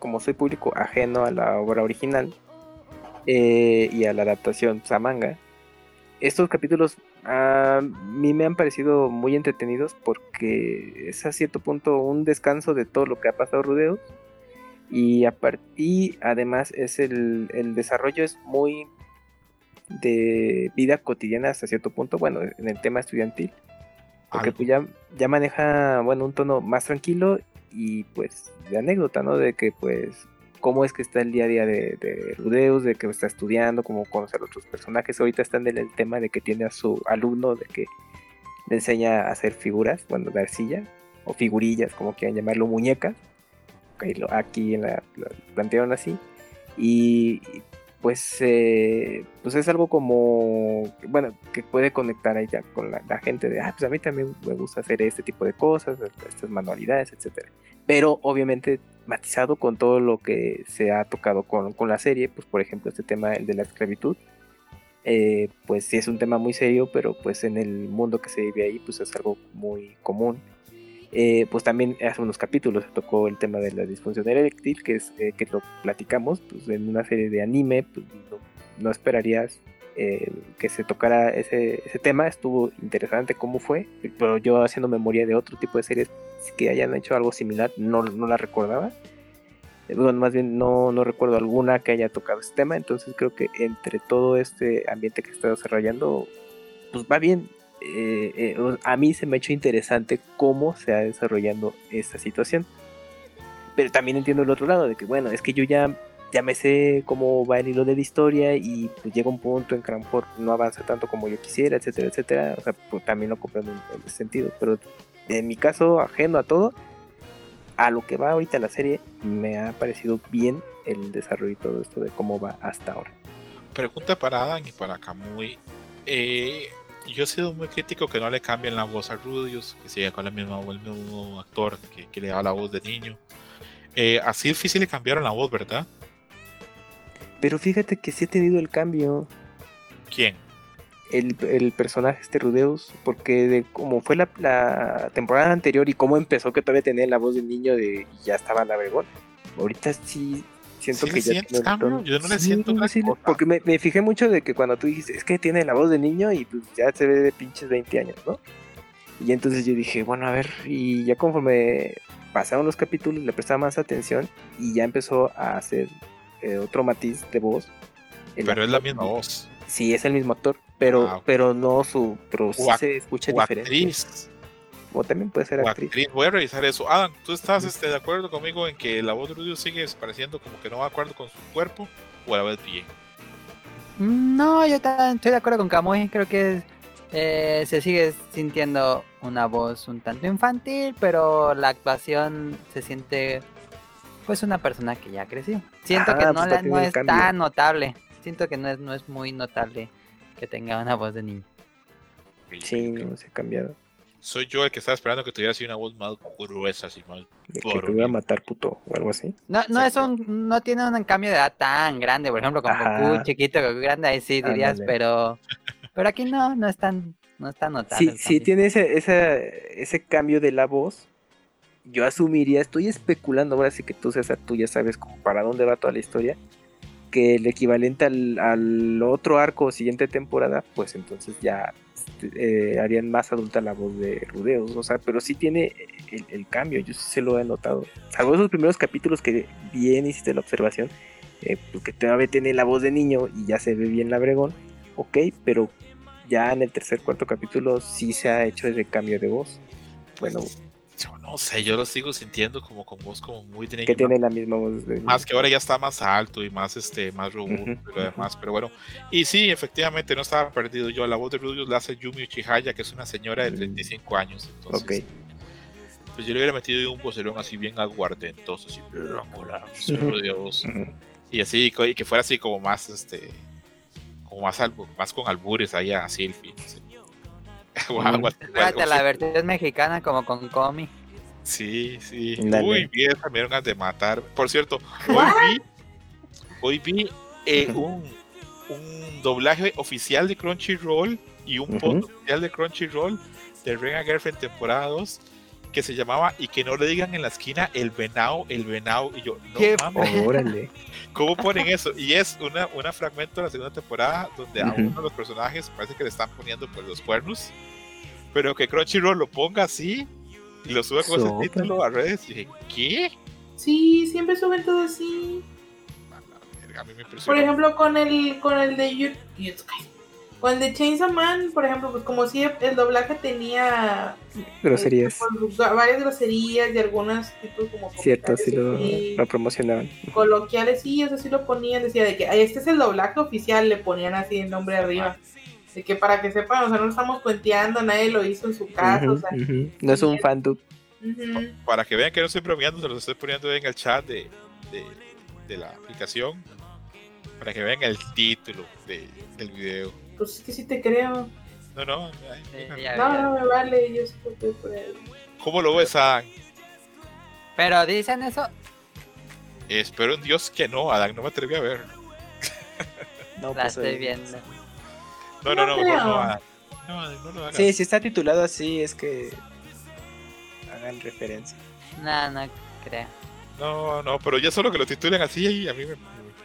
como soy público ajeno a la obra original eh, y a la adaptación pues, a manga, estos capítulos a mí me han parecido muy entretenidos porque es a cierto punto un descanso de todo lo que ha pasado Rudeos y, apar- y además es el, el desarrollo es muy de vida cotidiana hasta cierto punto, bueno, en el tema estudiantil. Porque pues ya, ya maneja, bueno, un tono más tranquilo y pues de anécdota, ¿no? De que pues cómo es que está el día a día de, de Rudeus, de que está estudiando, cómo conoce a otros personajes. Ahorita están en el tema de que tiene a su alumno, de que le enseña a hacer figuras, bueno, de arcilla, o figurillas, como quieran llamarlo, muñecas. Aquí en la, plantearon así. Y pues, eh, pues es algo como, bueno, que puede conectar ahí ya con la, la gente de, ah, pues a mí también me gusta hacer este tipo de cosas, estas manualidades, etcétera. Pero obviamente matizado con todo lo que se ha tocado con, con la serie, pues por ejemplo este tema el de la esclavitud, eh, pues sí es un tema muy serio, pero pues en el mundo que se vive ahí, pues es algo muy común. Eh, pues también hace unos capítulos se tocó el tema de la disfunción eréctil, que es eh, que lo platicamos pues, en una serie de anime, pues, no, no esperarías eh, que se tocara ese, ese tema, estuvo interesante cómo fue, pero yo haciendo memoria de otro tipo de series que hayan hecho algo similar, no, no la recordaba. Eh, Bueno, más bien no, no recuerdo alguna que haya tocado ese tema, entonces creo que entre todo este ambiente que está desarrollando, pues va bien. Eh, eh, a mí se me ha hecho interesante cómo se ha desarrollando esta situación. Pero también entiendo el otro lado, de que bueno, es que yo ya, ya me sé cómo va el hilo de la historia y pues llega un punto en que no avanza tanto como yo quisiera, etcétera, etcétera. O sea, pues también lo comprendo en, ese sentido. Pero en mi caso, ajeno a todo, a lo que va ahorita la serie, me ha parecido bien el desarrollo y todo esto de cómo va hasta ahora. Pregunta para Adam y para Kamui. Eh, yo he sido muy crítico que no le cambien la voz a Rudius, que siga con la misma, el mismo actor que, que le da la voz de niño. Eh, a Sylvie sí le cambiaron la voz, ¿verdad? Pero fíjate que sí ha tenido el cambio. ¿Quién? el, el personaje este Rudeus, porque de como fue la, la temporada anterior y cómo empezó que todavía tenía la voz de niño de y ya estaba navegón. Ahorita sí siento ¿Sí que ya sientes cambio? Yo no le siento sí, cosa. porque me, me fijé mucho de que cuando tú dijiste, es que tiene la voz de niño y pues ya se ve de pinches 20 años, ¿no? Y entonces yo dije, bueno, a ver, y ya conforme pasaron los capítulos le prestaba más atención y ya empezó a hacer eh, otro matiz de voz. El Pero es la misma voz. Sí, es el mismo actor, pero, Ah, pero no su, pero sí se escucha O diferente. actriz. O también puede ser O actriz. actriz. Voy a revisar eso. Adam, ¿tú estás este, de acuerdo conmigo en que la voz de Rudius sigue pareciendo como que no va de acuerdo con su cuerpo? ¿O a la vez bien? No, yo también estoy de acuerdo con Kamui. Creo que eh, se sigue sintiendo una voz un tanto infantil, pero la actuación se siente pues una persona que ya creció. Siento Ajá, que no, pues, la- no es cambio. tan notable. Siento que no es, no es muy notable que tenga una voz de niño. Sí, no se ha cambiado. Soy yo el que estaba esperando que tuviera así una voz más gruesa, así más. De que te voy a matar puto o algo así. No, no es un, no tiene un cambio de edad tan grande, por ejemplo, con. Goku chiquito, Goku grande, ahí sí dirías, Ándale. pero, pero aquí no, no es tan, no es tan notable. Sí, sí tiene ese, ese, ese cambio de la voz. Yo asumiría, estoy especulando, ahora sí que tú, César, tú ya sabes como para dónde va toda la historia. Que el equivalente al, al otro arco siguiente temporada, pues entonces ya este, eh, harían más adulta la voz de Rudeus. O sea, pero sí tiene el, cambio, yo sí se lo he notado. Salvo esos primeros capítulos que bien hiciste la observación, eh, porque todavía tiene la voz de niño y ya se ve bien la bregón, ok, pero ya en el tercer, cuarto capítulo sí se ha hecho ese cambio de voz. Bueno, Yo no sé, yo lo sigo sintiendo como con voz como muy de Que tiene la misma voz de más que ahora ya está más alto y más este más robusto y lo demás, pero bueno. Y sí, efectivamente no estaba perdido yo. La voz de Rudius la hace Yumi Uchihaya, que es una señora de Mm. 35 años. Entonces, Ok. pues yo le hubiera metido un vocerón así bien aguardentoso, así, hola. Y así, y que fuera así como más, este, como más algo, más con albures ahí a Silphy. no sé. Algo la versión mexicana como con Comi. Sí, sí. Dale. Uy, vi esa, me dieron ganas de matar. Por cierto, hoy vi, hoy vi eh, un, un doblaje oficial de Crunchyroll y un Ujú. post oficial de Crunchyroll de Renga Girlfriend temporada 2 que se llamaba Y que no le digan en la esquina el venado, el venado. Y yo, no ¿Qué mames, Órale. ¿cómo ponen eso? Y es una, una fragmento de la segunda temporada donde a uno de los personajes parece que le están poniendo pues los cuernos, pero que Crunchyroll lo ponga así y lo suba con ese título a redes. Y dije, ¿qué? Sí, siempre suben todo así. A mí me Por ejemplo, con el con el de Yu- Con el de Chainsaw Man, por ejemplo, pues como si el doblaje tenía Groserías. este, pues, varias groserías y algunos tipos como Cierto, sí lo, lo promocionaban. coloquiales, sí, eso sí lo ponían, decía de que "Ay, este es el doblaje oficial, le ponían así el nombre arriba. De que para que sepan, o sea, no lo estamos cuenteando, nadie lo hizo en su casa, o Ujú, sea, ujú. No es un fandub. ujú. Para que vean que no estoy bromeando, se los estoy poniendo en el chat de, de, de la aplicación. Para que vean el título de, del video. Pues es que sí te creo. No, no. ay, ya, No, ya. no me vale, yo estoy por. ¿Cómo lo ves, Adán? Pero dicen eso. Espero en Dios que no, Adán. No me atreví a ver. No, La pues, estoy eh, viendo. No, no, no, No mejor no, Adán. No, Adán, no lo hagas. Sí, si está titulado así es que hagan referencia. No, no creo. No, no, pero ya solo que lo titulen así, y a mí me,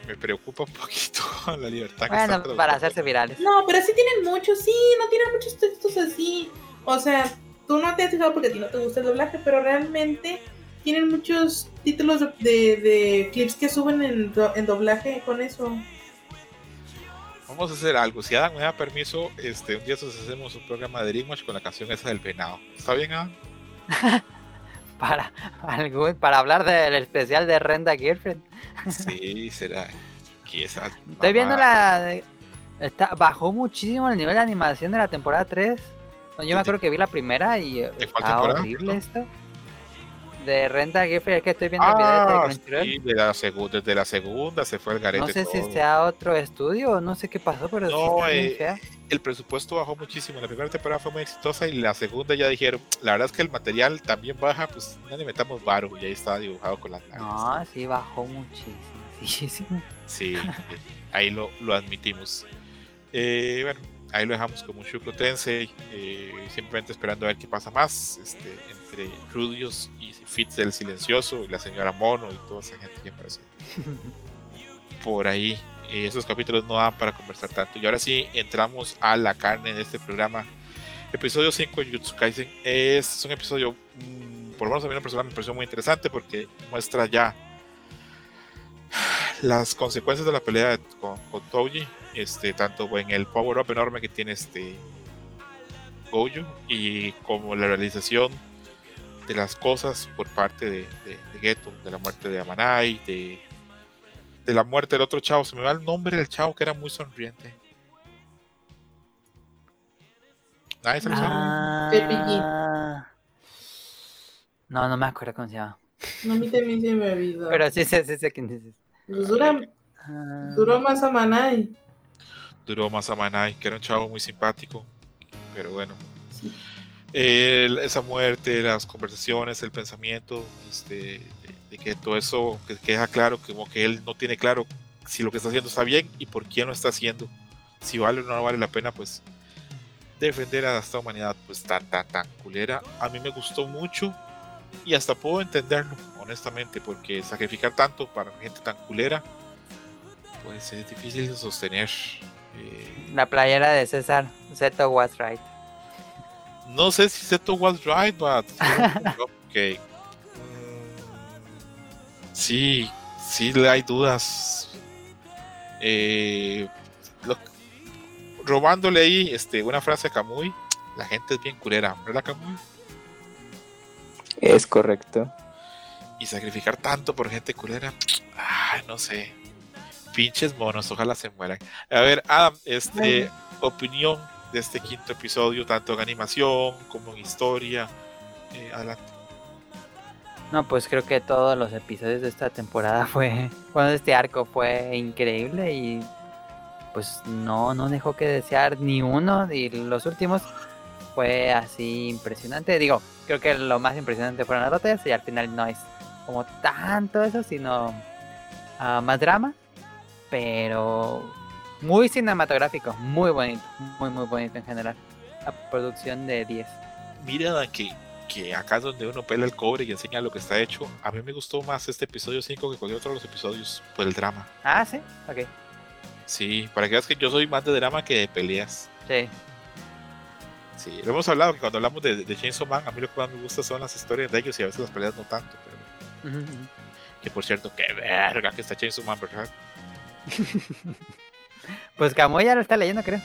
me preocupa un poquito la libertad que Bueno, está para hacerse virales. No, pero sí tienen muchos, sí, no tienen muchos textos así. O sea, tú no te has fijado porque a ti no te gusta el doblaje, pero realmente tienen muchos títulos de, de- de clips que suben en, do- en doblaje con eso. Vamos a hacer algo. Si Adam me da permiso, este, un día nosotros hacemos un programa de Dreamwatch con la canción esa del venado. ¿Está bien, Adam? Para, algún, para hablar del especial de Renda Girlfriend. Sí, será. Esa Estoy viendo la. Está, bajó muchísimo el nivel de animación de la temporada 3. Yo me acuerdo que vi la primera y eh, ¿De cuál está horrible esto. De Renta Girlfriend, es que estoy viendo el video Ah, de Crunchyroll. sí, de la desde la segunda se fue el garete No sé si todo. sea otro estudio no sé qué pasó, pero No, eh. El presupuesto bajó muchísimo. La primera temporada fue muy exitosa y la segunda ya dijeron, la verdad es que el material también baja, pues no le metamos varo. Y ahí estaba dibujado con las. No, sí bajó muchísimo. muchísimo. Sí, ahí lo, lo admitimos. Eh, bueno, ahí lo dejamos como un Shukro Tensei, eh, simplemente esperando a ver qué pasa más este, entre Rudios y Fitz del Silencioso y la señora Mono y toda esa gente que aparece por ahí. Eh, esos capítulos no dan para conversar tanto. Y ahora sí, entramos a la carne de este programa. Episodio 5 de Jutsu Kaisen es, un episodio, mm, por lo menos a mí en persona me pareció muy interesante porque muestra ya las consecuencias de la pelea con, con Touji, este, tanto en el power up enorme que tiene este Gojo y como la realización de las cosas por parte de, de, de Geto, de la muerte de Amanai, de, de la muerte del otro chavo. Se me va el nombre del chavo que era muy sonriente. Nadie se lo sabe. Ah, no, no me acuerdo cómo se llama. No, a mí también se me olvidó. Pero sí sé, sí sé quién dices. Pues dura, Ah, duró más a Manai. Duró más Amanai, que era un chavo muy simpático, pero bueno. Sí. El- esa muerte, las conversaciones, el pensamiento, este, de, que todo eso que queda claro, como que él no tiene claro si lo que está haciendo está bien y por quién lo está haciendo, si vale o no vale la pena, pues defender a esta humanidad, pues tan, tan, tan culera. A mí me gustó mucho y hasta puedo entenderlo, honestamente, porque sacrificar tanto para gente tan culera, pues es difícil de sostener. Eh, La playera de César, Zeto was right. No sé si Seto was right, but ok. Mm, Sí, sí le hay dudas. Eh, lo- robándole ahí este, una frase a Kamui, la gente es bien culera, ¿verdad Kamui? Es correcto. Y sacrificar tanto por gente culera. Ay, no sé. Pinches monos, ojalá se mueran. A ver, Adam, este, opinión de este quinto episodio, tanto en animación como en historia. Eh, adelante. No, pues creo que todos los episodios de esta temporada fue, bueno, este arco fue increíble y pues no, no dejó que desear ni uno y los últimos fue así impresionante. Digo, creo que lo más impresionante fueron las batallas y al final no es como tanto eso, sino ah, más drama, pero muy cinematográfico, muy bonito, muy muy bonito en general. La producción de 10. Mira que, que acá es donde uno pela el cobre y enseña lo que está hecho. A mí me gustó más este episodio 5 que cualquier otro de los episodios por el drama. Ah, sí, ok. Sí, para que veas que yo soy más de drama que de peleas. Sí. Sí, lo hemos hablado que cuando hablamos de, de Chainsaw Man, a mí lo que más me gusta son las historias de ellos y a veces las peleas no tanto. Pero, que por cierto, qué verga que está Chainsaw Man, ¿verdad? Pues Camuy ya lo está leyendo, creo.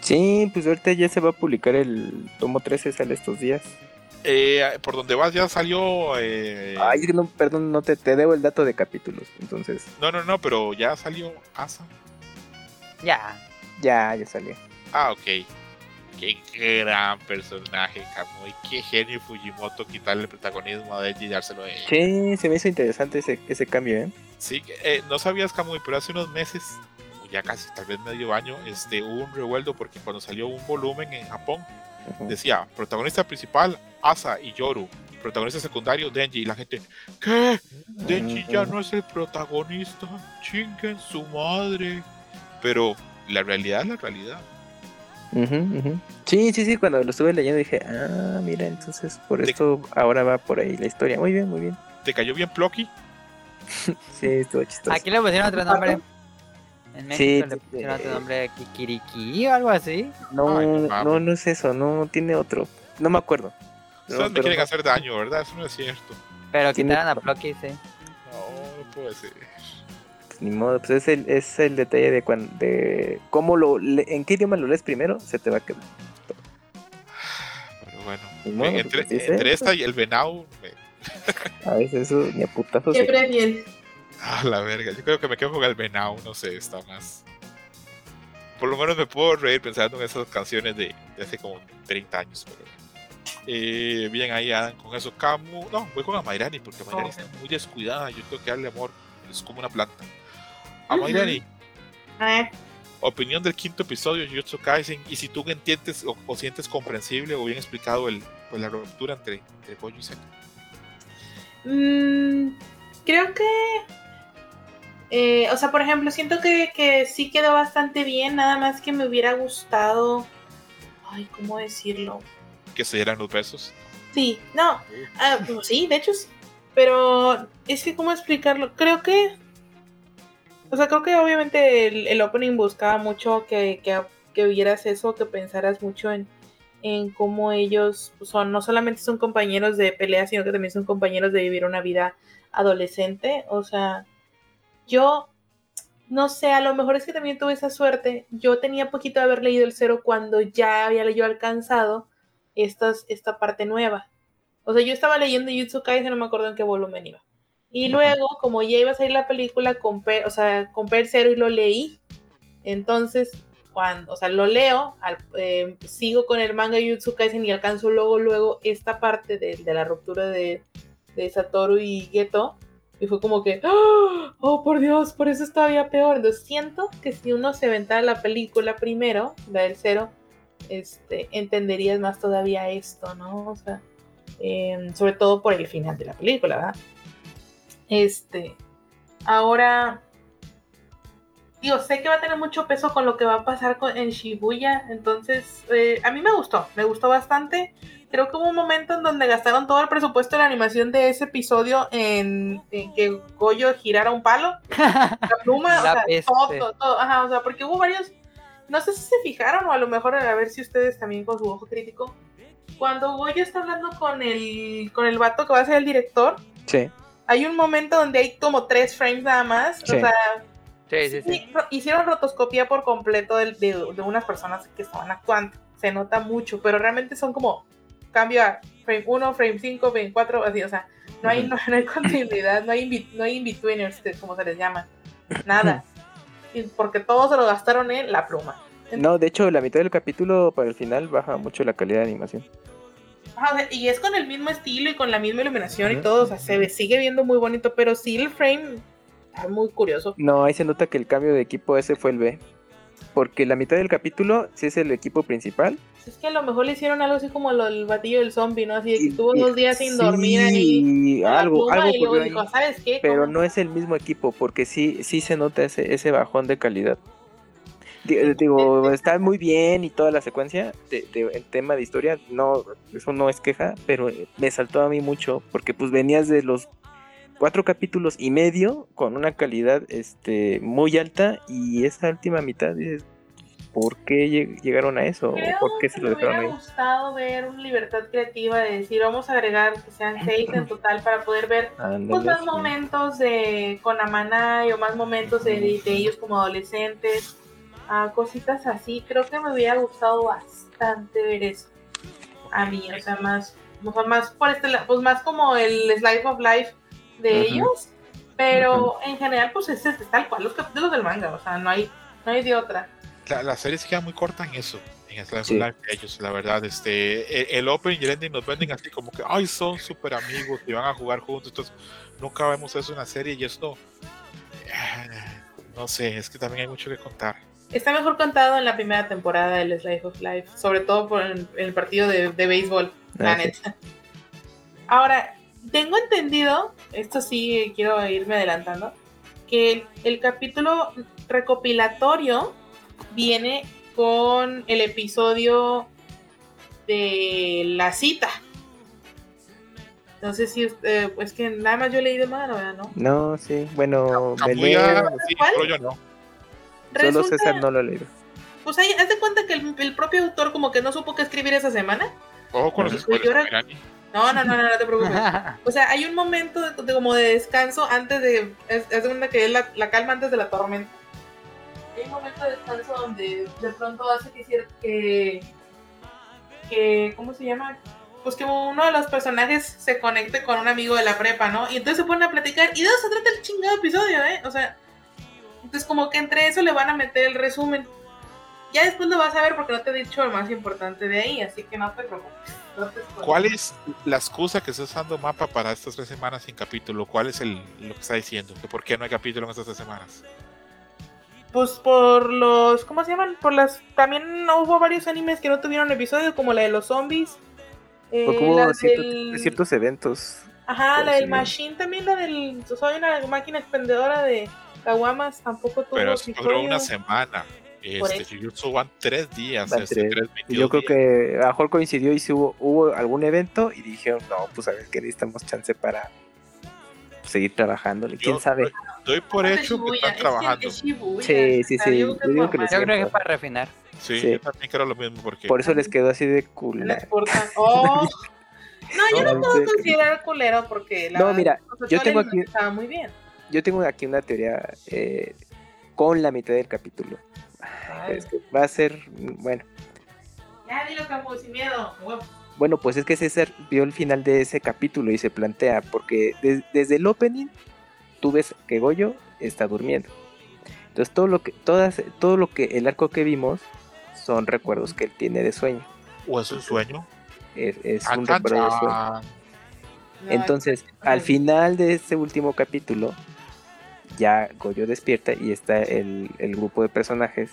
Sí, pues ahorita ya se va a publicar el tomo 13, sale estos días. Eh, por donde vas ya salió. eh, Ay, no, perdón, no te, te debo el dato de capítulos. Entonces, No, no, no, pero ya salió Asa. Ya. ya, ya salió. Ah, ok. Qué gran personaje, Kamui. Qué genio Fujimoto quitarle el protagonismo a Denji y dárselo a ella. Sí, se me hizo interesante ese, ese cambio, ¿eh? Sí, eh, no sabías, Kamui, pero hace unos meses, o ya casi tal vez medio año, este, hubo un revuelto porque cuando salió un volumen en Japón, decía protagonista principal, Asa y Yoru. Protagonista secundario, Denji. Y la gente, ¿qué? Denji ya no es el protagonista. Chinguen su madre. Pero la realidad es la realidad. Ujú. Sí, sí, sí, cuando lo estuve leyendo dije, ah, mira, entonces por esto ahora va por ahí la historia. Muy bien, muy bien. ¿Te cayó bien Plocky? Sí, estuvo chistoso. Aquí le pusieron otro nombre. En México Sí, le pusieron eh, otro nombre, Kikiriki o algo así. No, Ay, no, no es eso, no tiene otro. No me acuerdo. No, Ustedes me pero quieren no- hacer daño, ¿verdad? Eso no es cierto. Pero quitaron a Plocky, sí. No, no puede ser. Pues, ni modo, pues es el, es el detalle de cuando, de cómo lo, le- en qué idioma lo lees primero, se te va a quedar. Pero bueno. Modo, pues, entre, así es, entre ¿eh? esta y el venado, me- A veces eso ni a putazos. ¿Qué prefieres? Ah, la verga. Yo creo que me quedo con el venado, no sé, está más. Por lo menos me puedo reír pensando en esas canciones de, de hace como 30 años. Pero... Eh, bien, ahí Adam con eso. Camu. No, voy con Amairani porque Amairani está muy descuidada. Yo tengo que darle amor. Es como una planta. Ujú. Amairani, Ah, opinión del quinto episodio de Jujutsu Kaisen. Y si tú entiendes o, o sientes comprensible o bien explicado el, pues, la ruptura entre, entre Gojo y Seto. mm, creo que. eh, o sea, por ejemplo, siento que, que sí quedó bastante bien, nada más que me hubiera gustado. Ay, ¿cómo decirlo? Que se dieran los besos. Sí, no, ah, pues sí, de hecho sí. Pero es que, ¿cómo explicarlo? Creo que. O sea, creo que obviamente el, opening buscaba mucho que, que, que vieras eso, que pensaras mucho en, en cómo ellos son, no solamente son compañeros de pelea, sino que también son compañeros de vivir una vida adolescente. O sea, yo no sé, a lo mejor es que también tuve esa suerte. Yo tenía poquito de haber leído el cero cuando ya había yo alcanzado estas, esta parte nueva. O sea, yo estaba leyendo Jutsu Kaisen, no me acuerdo en qué volumen iba. Y luego, como ya iba a salir la película, compré, o sea, compré el cero y lo leí. Entonces, cuando, o sea, lo leo, al- eh, sigo con el manga Jutsu Kaisen y alcanzo luego, luego esta parte de, de la ruptura de, de Satoru y Geto. Y fue como que, ¡oh! oh, por Dios, por eso es todavía peor. Entonces siento que si uno se aventara la película primero, la del cero, este, entenderías más todavía esto, ¿no? O sea, em, sobre todo por el final de la película, ¿verdad? Este, ahora, digo, sé que va a tener mucho peso con lo que va a pasar con, en Shibuya, entonces, eh, a mí me gustó, me gustó bastante. Creo que hubo un momento en donde gastaron todo el presupuesto de la animación de ese episodio en, en que Goyo girara un palo, la pluma, o sea, peste. todo, todo, todo, ajá, o sea, porque hubo varios, no sé si se fijaron o a lo mejor a ver si ustedes también con su ojo crítico, cuando Goyo está hablando con el, con el vato que va a ser el director, Sí. Hay un momento donde hay como tres frames nada más, Sí. o sea, Sí, sí, sí. Sí, ro- hicieron rotoscopia por completo de, de- de unas personas que estaban actuando. Se nota mucho, pero realmente son como cambio a frame 1, frame 5, frame 4, así, o sea, no hay, no, no hay continuidad, no hay, in- no hay in-betweeners, que- como se les llama, nada. Y porque todo se lo gastaron en la pluma. No, de hecho, la mitad del capítulo para el final baja mucho la calidad de animación. Y es con el mismo estilo y con la misma iluminación y todo, o sea, se ve- sigue viendo muy bonito, pero sí el frame está muy curioso. No, ahí se nota que el cambio de equipo ese fue el B. Porque la mitad del capítulo sí es el equipo principal. Es que a lo mejor le hicieron algo así como lo del batillo del zombie, ¿no? Así de que y- estuvo y- dos días sin sí, dormir la algo, algo y luego ocurrió ahí. dijo, ¿sabes qué? Pero ¿Cómo no es el mismo equipo, porque sí, sí se nota ese, ese bajón de calidad. Eh, Digo, está muy bien y toda la secuencia de, de- el tema de historia, no, eso no es queja, pero eh, me saltó a mí mucho, porque pues venías de los cuatro capítulos y medio con una calidad este muy alta y esa última mitad dices, ¿por qué lleg- llegaron a eso? ¿O Creo ¿Por qué se lo me dejaron hubiera ahí? gustado ver una libertad creativa de decir, vamos a agregar que sean seis en total para poder ver pues, más sí. momentos de con Amanai o más momentos de, de ellos como adolescentes, ah, cositas así. Creo que me hubiera gustado bastante ver eso. A mí, o sea, más, o sea, más por este lado, pues más como el slice of life de ellos, pero en general, pues es, es tal cual los capítulos del manga, o sea, no hay, no hay de otra. La, la serie se queda muy corta en eso, en el Slice of Sí. Life de ellos, la verdad. Este, el, el Open y el Ending nos venden así como que, ay, son súper amigos y van a jugar juntos. Entonces, nunca vemos eso en la serie y esto, ah, no sé, es que también hay mucho que contar. Está mejor contado en la primera temporada del Slice of Life, sobre todo por el, el partido de, de béisbol, la Ah, neta. Ahora, tengo entendido, esto sí quiero irme adelantando, que el, el capítulo recopilatorio viene con el episodio de la cita. No sé si usted, pues que nada más yo leí de mano, ¿verdad? ¿no? No, sí, bueno, me Kamuya, leo- sí, ¿Cuál? pero yo no. Solo Resulta- César no lo leído. Pues ahí, haz de cuenta que el, el propio autor como que no supo qué escribir esa semana. Ojo con los Pues era- Mirani. No, no, no, no, no te preocupes. O sea, hay un momento de, de como de descanso antes de. Es, es de una que es la, la calma antes de la tormenta. Hay un momento de descanso donde de pronto hace que. que, que ¿Cómo se llama? Pues que uno de los personajes se conecte con un amigo de la prepa, ¿no? Y entonces se ponen a platicar. Y de eso se trata el chingado episodio, ¿eh? O sea. Entonces, como que entre eso le van a meter el resumen. Ya después lo vas a ver porque no te he dicho lo más importante de ahí, así que no te preocupes. no te spoilees. ¿Cuál es la excusa que está usando Mapa para estas tres semanas sin capítulo? ¿Cuál es el, lo que está diciendo? ¿Que ¿Por qué no hay capítulo en estas tres semanas? Pues por los, ¿cómo se llaman? Por las, también hubo varios animes que no tuvieron episodio, como la de los zombies. eh, Porque hubo la cierto- del- ciertos eventos. Ajá, la pues, del. Machine también, la del, soy una máquina expendedora de Kawamas, tampoco tuvo Pero eso duró una semana. Este. Jujutsu van tres días. Van este, tres. tres, Y yo 22 creo días. que a lo mejor coincidió y si hubo, hubo algún evento y dijeron, no, pues a ver que necesitamos chance para seguir trabajando. ¿Quién Yo- sabe? Doy por hecho que están es trabajando. es Shibuya, Sí, sí, sí, yo creo que yo digo es que. Yo creo que es para refinar. Sí, Sí. yo también creo lo mismo porque Por eso les quedó así de cool. No exportan. Oh. No, yo no, No, puedo considerar culero porque la No, verdad, mira, yo tengo aquí- estaba muy bien. Yo tengo aquí una teoría eh, con la mitad del capítulo. Ay. Es que va a ser, bueno, Ya dilo, Camus, sin miedo. bueno, pues es que César vio el final de ese capítulo y se plantea, porque des- desde el opening tú ves que Goyo está durmiendo. Entonces todo lo que, todas, todo lo que el arco que vimos son recuerdos que él tiene de sueño. o es un sueño. Es, es Chan, un recuerdo de sueño. Entonces, al final de ese último capítulo, ya Goyo despierta y está el, el grupo de personajes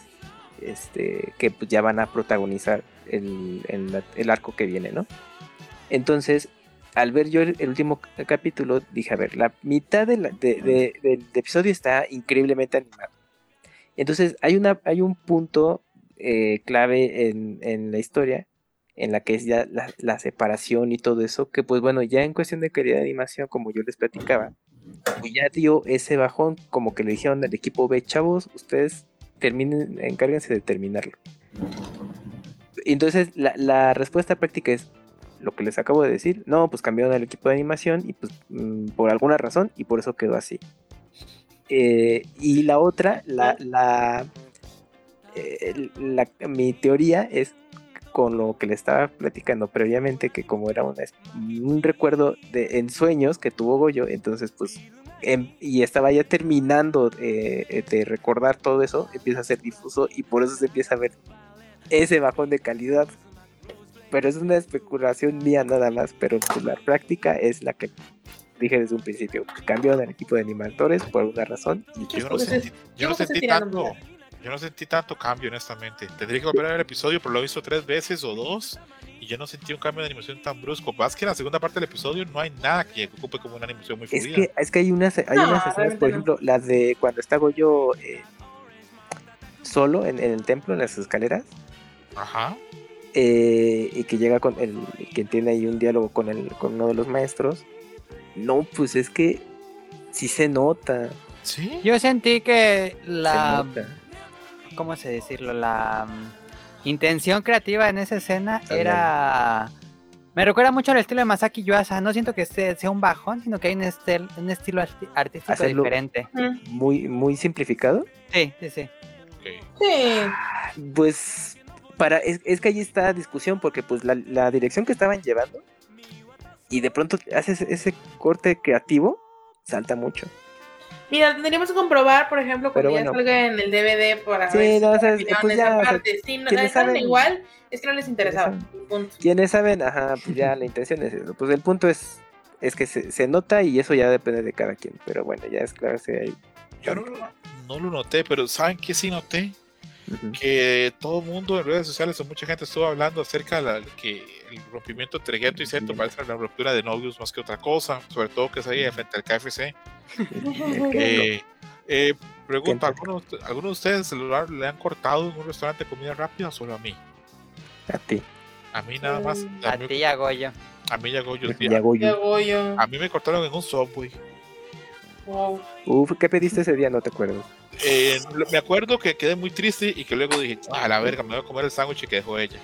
este, que pues, ya van a protagonizar el, el- el arco que viene, ¿no? Entonces, al ver yo el, el último capítulo, dije, a ver, la mitad de la- de- de- del episodio está increíblemente animado. Entonces, hay, una, hay un punto eh, clave en, en la historia en la que es ya la, la separación y todo eso, que pues bueno, ya en cuestión de calidad de animación, como yo les platicaba, pues ya dio ese bajón, como que le dijeron al equipo B, chavos, ustedes terminen, encárguense de terminarlo. Entonces, la, la respuesta práctica es lo que les acabo de decir, no, pues cambiaron al equipo de animación y pues mm, por alguna razón y por eso quedó así. Eh, y la otra, la, la, eh, la- mi teoría es con lo que le estaba platicando previamente, que como era una, un recuerdo de en sueños que tuvo Goyo, entonces pues em- y estaba ya terminando eh, de recordar todo eso, empieza a ser difuso y por eso se empieza a ver ese bajón de calidad. Pero es una especulación mía nada más, pero pues, la práctica es la que dije desde un principio. Cambiaron el equipo de animadores por una razón. Y Yo no Pues sentí, yo no sentí tanto. Yo no sentí tanto cambio, honestamente. Tendría que volver a ver el episodio, pero lo he visto tres veces o dos. Y yo no sentí un cambio de animación tan brusco. Más que en la segunda parte del episodio no hay nada que ocupe como una animación muy Es fluida. que, es que hay unas, hay No, unas escenas, por no. ejemplo, las de cuando está Goyo eh, solo en, en el templo, en las escaleras, Ajá. eh, y que llega con el, que tiene ahí un diálogo con el, con uno de los maestros. No, pues es que sí se nota. Sí. Yo sentí que se la. ¿Cómo se decirlo? La mm, intención creativa en esa escena era. Me recuerda mucho al estilo de Masaki Yuasa. No siento que este sea un bajón, sino que hay un, estel- un estilo arti- artístico Hacerlo- diferente. Muy, muy simplificado. Sí, sí, sí. Pues para es, es que ahí está la discusión porque pues la, la dirección que estaban llevando y de pronto haces ese corte creativo salta mucho. Mira, tendríamos que comprobar, por ejemplo, cuando ya salga en el DVD para Sí, ver no, terminaron pues esa ya, o sea, parte. Si no, estaban saben- igual, es que no les interesaba. Punto. Quienes saben, ajá, pues ya la intención es eso. Pues el punto es es que se, se nota y eso ya depende de cada quien. Pero bueno, ya es claro si hay. Yo no, no lo noté, pero ¿saben qué sí noté? Que todo el mundo en redes sociales o mucha gente estuvo hablando acerca de la- que el rompimiento entre Geto y Seto parece la ruptura de novios más que otra cosa, sobre todo que se ahí frente al KFC. Eh, eh, pregunta, Kento. ¿algunos, ¿algunos de ustedes el celular le han cortado en un restaurante de comida rápida o solo a mí? a ti. A mí nada más. Mm, A A mí, ti, a Goyo. a mí llegó yo. Ya hago ¿Qué yo. hago yo? A mí me cortaron en un subway. Wow. Uf, ¿qué pediste ese día? No te acuerdo. Eh, me acuerdo que quedé muy triste y que luego dije, a la verga, me voy a comer el sándwich que dejó ella.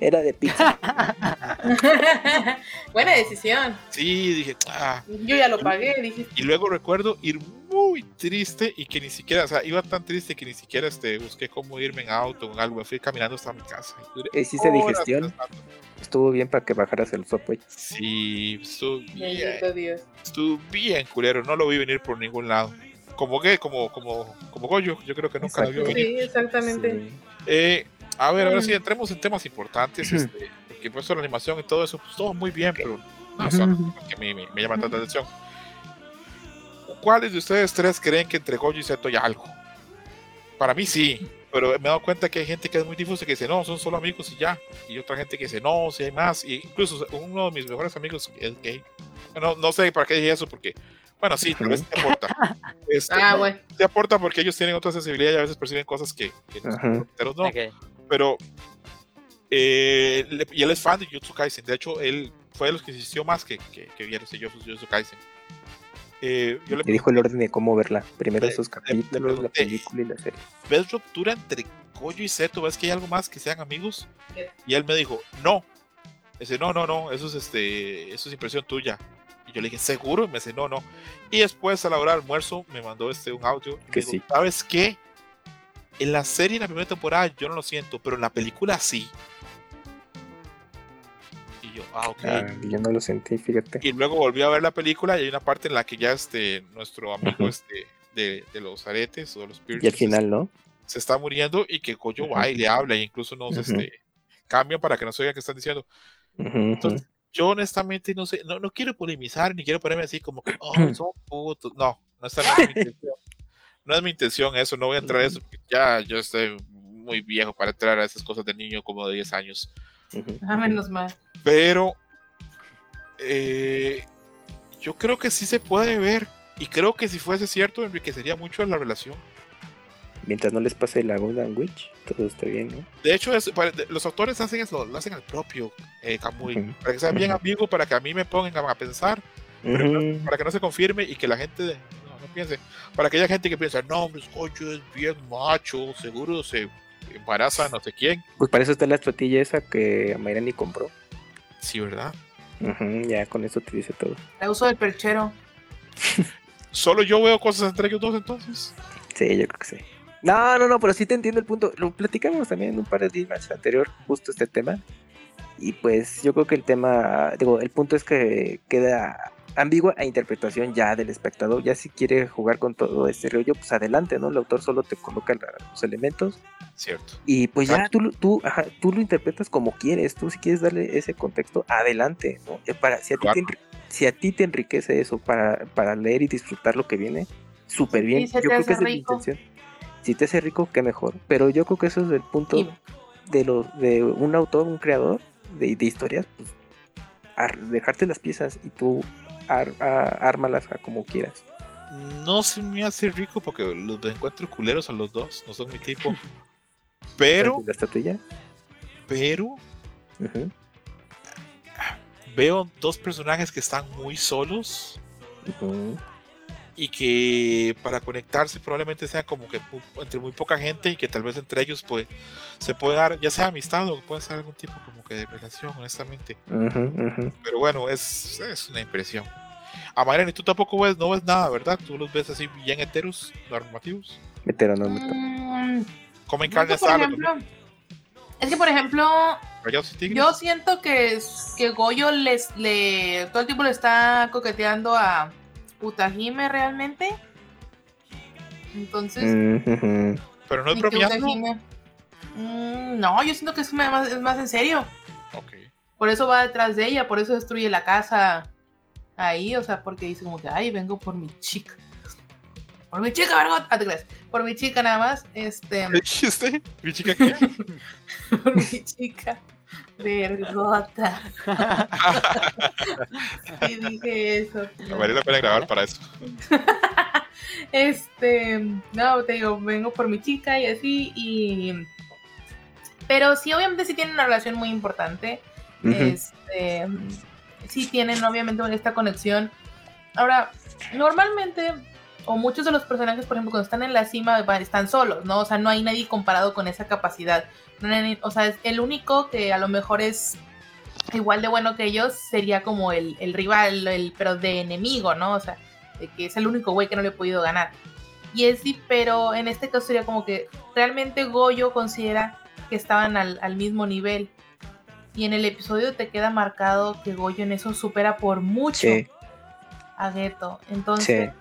Era de pizza. Buena decisión. Sí, dije, ah. Yo ya lo pagué, dije. Y luego recuerdo ir muy triste y que ni siquiera, o sea, iba tan triste que ni siquiera este, busqué cómo irme en auto o en algo. Me fui caminando hasta mi casa. ¿Hiciste digestión? pensando. Estuvo bien para que bajaras el subway. Sí, estuvo bien, Dios. estuvo bien culero. No lo vi venir por ningún lado. Como que, como, como, como Goyo, yo creo que nunca lo vio venir. Sí, exactamente. Sí. Eh, a ver, ahora sí, entremos en temas importantes. Este, porque pues la animación y todo eso, pues todo muy bien, pero no son que me, me, me llaman tanta atención. ¿Cuáles de ustedes tres creen que entre Goyo y Seto hay algo? Para mí sí, pero me he dado cuenta que hay gente que es muy difusa que dice, no, son solo amigos y ya. Y otra gente que dice, no, si hay más. Y incluso uno de mis mejores amigos es gay. No, no sé para qué dije eso, porque, bueno, sí, tal vez te aporta. Este, Ah, no, bueno. te aporta porque ellos tienen otra sensibilidad y a veces perciben cosas que, que los no Ok. Pero eh, le- y él es fan de Jujutsu Kaisen. De hecho, él fue de los que insistió más que, que, que viera ese Jujutsu Kaisen. Eh, yo le Te dijo el orden de cómo verla. Primero Le- esos capítulos, la película y la serie. ¿ves ruptura entre Goyo y Seto? ¿Ves que hay algo más que sean amigos? ¿Qué? Y él me dijo, no. Dice, no, no, no, eso es este, eso es impresión tuya. Y yo le dije, ¿seguro? Y me dice, no, no. Y después a la hora del almuerzo me mandó este un audio. y me Que dijo, sí. ¿Sabes qué? En la serie, en la primera temporada, yo no lo siento, pero en la película sí. Y yo, ah, ok. Ah, yo no lo sentí, fíjate. Y luego volví a ver la película y hay una parte en la que ya este, nuestro amigo este, de, de los aretes o de los Y al final, ¿no? se está muriendo y que Ujú. va y le habla e incluso nos este, cambian para que no se oiga qué están diciendo. Entonces, yo honestamente no sé, no, no quiero polemizar ni quiero ponerme así como que, oh, son putos. No, no, esta no es mi intención. No es mi intención eso, no voy a entrar a eso, porque ya yo estoy muy viejo para entrar a esas cosas de niño como de 10 años. Ah, menos mal. Pero eh, yo creo que sí se puede ver. Y creo que si fuese cierto, enriquecería mucho la relación. Mientras no les pase la Golden Witch, todo está bien, ¿no? De hecho, es- para- de- los autores hacen eso, lo hacen al propio eh, Kamui. Ujú. Para que sea bien amigo, para que a mí me pongan a pensar, pero Ujú. para que no se confirme y que la gente no, no piense. Para aquella gente que piensa, no, hombre, Goyo es bien macho, seguro se embaraza no sé quién. Pues para eso está la estrategia esa que Mayrani compró. Sí, ¿verdad? Ya con eso te dice todo. La uso del perchero. Solo yo veo cosas entre ellos dos entonces. Sí, yo creo que sí. No, no, no, pero sí te entiendo el punto. Lo platicamos también en un par de días anterior, justo este tema. Y pues yo creo que el tema, digo, el punto es que queda ambigua a interpretación ya del espectador. Ya si quiere jugar con todo este rollo, pues adelante, ¿no? El autor solo te coloca los elementos Cierto. y pues ya tú, lo- tú, ajá, tú lo interpretas como quieres. Tú si quieres darle ese contexto, adelante, ¿no? Eh, Para, si, a ti te, si a ti te enriquece eso para, para leer y disfrutar lo que viene, súper bien. Yo creo que esa es la intención. Si te hace rico, qué mejor. Pero yo creo que eso es el punto de lo, de un autor, un creador de, de historias, pues ar- dejarte las piezas y tú ar- a- ármalas a como quieras. No se me hace rico porque los encuentro culeros a los dos, no son mi tipo. Pero, La estatuilla. pero veo dos personajes que están muy solos. Y que para conectarse probablemente sea como que entre muy poca gente y que tal vez entre ellos pues se puede dar ya sea amistad o puede ser algún tipo como que de relación honestamente. Ujú, ujú. pero bueno es, es una impresión. A Mariana, tú tampoco ves no ves nada verdad tú los ves así bien heteros normativos Heteronormato. Mm, comen es carne que, por asada ejemplo, es que por ejemplo, yo siento que, que Goyo les, le, todo el tiempo le está coqueteando a Utahime realmente. Entonces, Ujú. pero no es bromeando Mm, no, yo siento que es más, es más en serio. Por eso va detrás de ella, por eso destruye la casa ahí, o sea, porque dice como que, ay, vengo por mi chica. Por mi chica, vergota. Ah, te. Por mi chica nada más. Este. ¿Qué dijiste? ¿Mi chica qué? por mi chica. Vergota. Sí, dije eso. Me vale la pena grabar para eso. Este, no, te digo, vengo por mi chica y así, y... Pero sí, obviamente sí tienen una relación muy importante. Este, sí tienen obviamente esta conexión. Ahora, normalmente, o muchos de los personajes, por ejemplo, cuando están en la cima, están solos, ¿no? O sea, no hay nadie comparado con esa capacidad. O sea, es el único que a lo mejor es igual de bueno que ellos sería como el, el rival, el, pero de enemigo, ¿no? O sea, de que es el único güey que no le he podido ganar. Y es sí, pero en este caso sería como que realmente Goyo considera que estaban al, al mismo nivel. Y en el episodio te queda marcado que Goyo en eso supera por mucho Sí. a Geto. Entonces,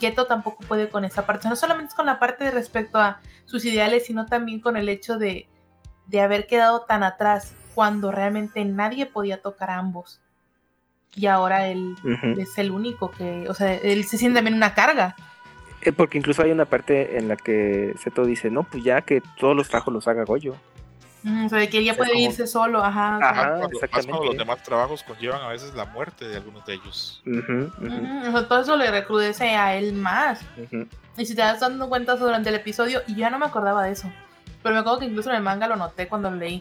Geto tampoco puede con esa parte. No solamente es con la parte de respecto a sus ideales, sino también con el hecho de, de haber quedado tan atrás cuando realmente nadie podía tocar a ambos. Y ahora él Ujú. es el único que, o sea, él se siente también una carga. Eh, Porque incluso hay una parte en la que Seto dice, no, pues ya que todos los trabajos los haga Goyo. O sea, de que él ya Es puede como- irse solo, ajá. o sea, Ajá. Más cuando, más exactamente. cuando los demás trabajos conllevan a veces la muerte de algunos de ellos. Ujú, ujú, ujú, o sea, todo eso le recrudece a él más. Y si te das dando cuenta durante el episodio, y yo ya no me acordaba de eso. Pero me acuerdo que incluso en el manga lo noté cuando lo leí.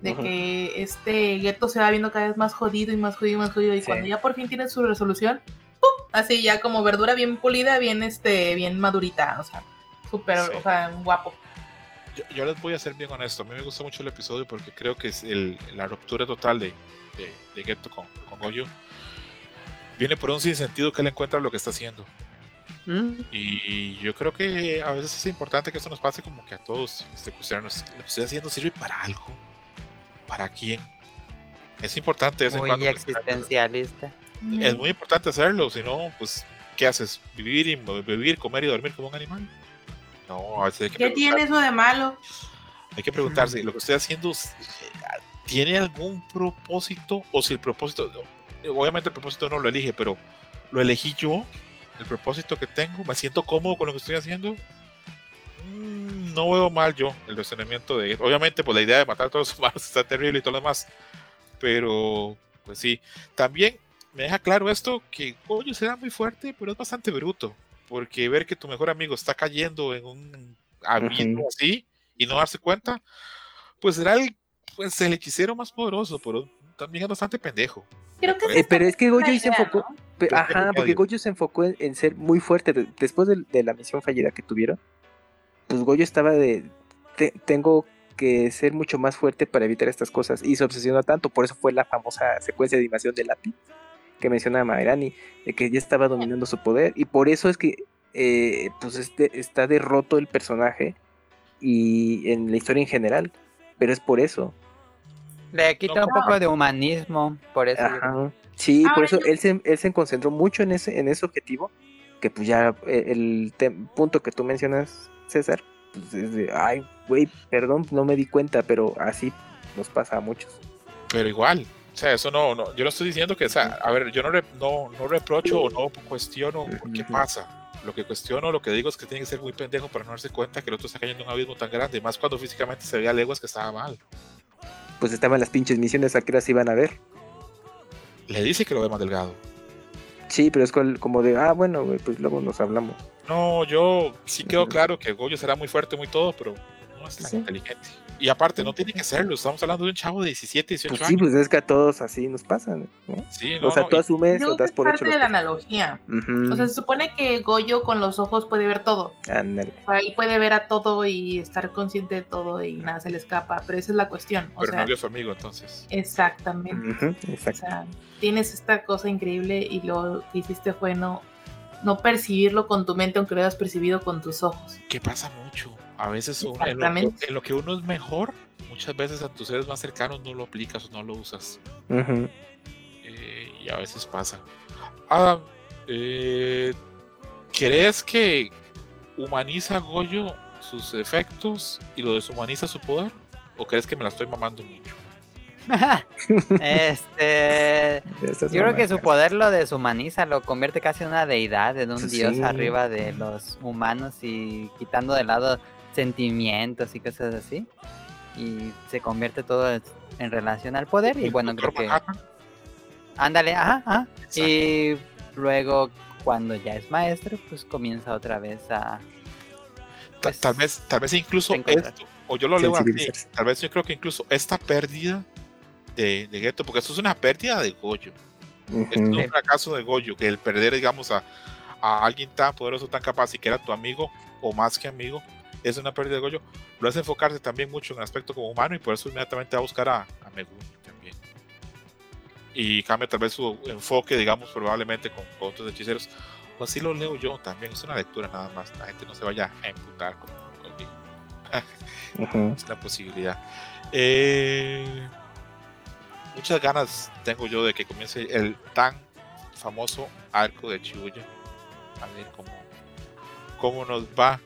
De que este Geto se va viendo cada vez más jodido y más jodido y más jodido. Y Sí. cuando ya por fin tiene su resolución, ¡pum! Así ya como verdura bien pulida, bien este, bien madurita. O sea, súper, Sí. o sea, guapo. Yo, yo les voy a ser bien honesto. A mí me gustó mucho el episodio porque creo que es el, la ruptura total de, de, de Geto con, con Goyo. Viene por un sinsentido que él encuentra lo que está haciendo. Mm, Y yo creo que a veces es importante que esto nos pase como que a todos. Este, cuestionarnos, ¿Lo que estoy haciendo sirve para algo? ¿Para quién? Es importante en Muy cuando existencialista. Es muy importante hacerlo, si no, pues, ¿qué haces? ¿Vivir, y, vivir, comer y dormir como un animal? No, a veces hay que ¿Qué tiene eso de malo? Hay que preguntarse, ¿lo que estoy haciendo eh, tiene algún propósito? O si el propósito, obviamente el propósito no lo elige, pero lo elegí yo, el propósito que tengo, me siento cómodo con lo que estoy haciendo. Mm, No veo mal yo el razonamiento de Obviamente, pues la idea de matar a todos los humanos está terrible y todo lo demás. Pero, pues sí. También me deja claro esto, que coño será muy fuerte, pero es bastante bruto. Porque ver que tu mejor amigo está cayendo en un abismo Ujú. así y no darse cuenta, pues será el, pues, el hechicero más poderoso, pero también es bastante pendejo. Creo que Eh, pero es que Goyo se enfocó, porque. Goyo se enfocó en, en ser muy fuerte De- después de, la misión fallida que tuvieron. Pues Goyo estaba de, "Te- tengo que ser mucho más fuerte para evitar estas cosas y se obsesionó tanto, por eso fue la famosa secuencia de animación de lápiz que menciona Maerani, de que ya estaba dominando su poder y por eso es que eh, pues este, está derroto el personaje y en la historia en general, pero es por eso. Le quita No, un poco de humanismo, por eso. Ajá. Sí, por Ahora eso él se, él se concentró mucho en ese, en ese objetivo, que pues ya eh, el te- punto que tú mencionas, César, pues es de, ay, güey, perdón, no me di cuenta, pero así nos pasa a muchos. Pero igual, o sea, eso no, no yo no estoy diciendo que, o sea, a ver, yo no, re- no, no reprocho o no cuestiono por qué pasa. Lo que cuestiono, lo que digo es que tiene que ser muy pendejo para no darse cuenta que el otro está cayendo en un abismo tan grande, más cuando físicamente se veía leguas que estaba mal. Pues estaban las pinches misiones, ¿a qué horas iban a ver? Le dice que lo ve más delgado. Sí, pero es como de, ah, bueno, pues luego nos hablamos. No, yo sí quedó claro que Goyo será muy fuerte, muy todo, pero no es tan Sí. inteligente. Y aparte, no tiene que serlo. Estamos hablando de un chavo de 17, 18 Pues sí, años. pues es que a todos así nos pasan, ¿no? Sí, no, o sea, no, tú y- asumes o das es por hecho parte lo de la analogía. O sea, se supone que Goyo con los ojos puede ver todo. ándale. O sea, él puede ver a todo y estar consciente de todo y nada se le escapa. Pero esa es la cuestión. O pero sea, no vio a su amigo, entonces. exactamente. O exacto. sea, tienes esta cosa increíble y lo que hiciste fue no, no percibirlo con tu mente, aunque lo hayas percibido con tus ojos. Que pasa mucho. A veces uno- en, lo, Exactamente. en lo que uno es mejor, muchas veces a tus seres más cercanos no lo aplicas o no lo usas. Eh, y a veces pasa. Ah, eh, ¿Crees que humaniza Goyo sus efectos y lo deshumaniza su poder? ¿O crees que me la estoy mamando mucho? este. Yo creo que su poder lo deshumaniza, lo convierte casi en una deidad, en un Sí. dios arriba de los humanos y quitando de lado sentimientos y cosas así. Y se convierte todo en relación al poder. Y bueno, creo que. Ándale, ajá. Y luego, cuando ya es maestro, pues comienza otra vez a. Pues, tal vez, tal vez incluso esto, o yo lo leo así, tal vez yo creo que incluso esta pérdida de, de Geto, porque esto es una pérdida de Goyo, esto Ujú. es un fracaso de Goyo, que el perder, digamos, a, a alguien tan poderoso, tan capaz y que era tu amigo o más que amigo, es una pérdida de Goyo, lo hace enfocarse también mucho en el aspecto como humano y por eso inmediatamente va a buscar a, a Megumi también. Y cambia tal vez su enfoque, digamos, probablemente con, con otros hechiceros. O así lo leo yo también, es una lectura nada más, la gente no se vaya a emputar con- conmigo. Ujú. es la posibilidad. Eh, muchas ganas tengo yo de que comience el tan famoso arco de Chibuya. A ver cómo, cómo nos va.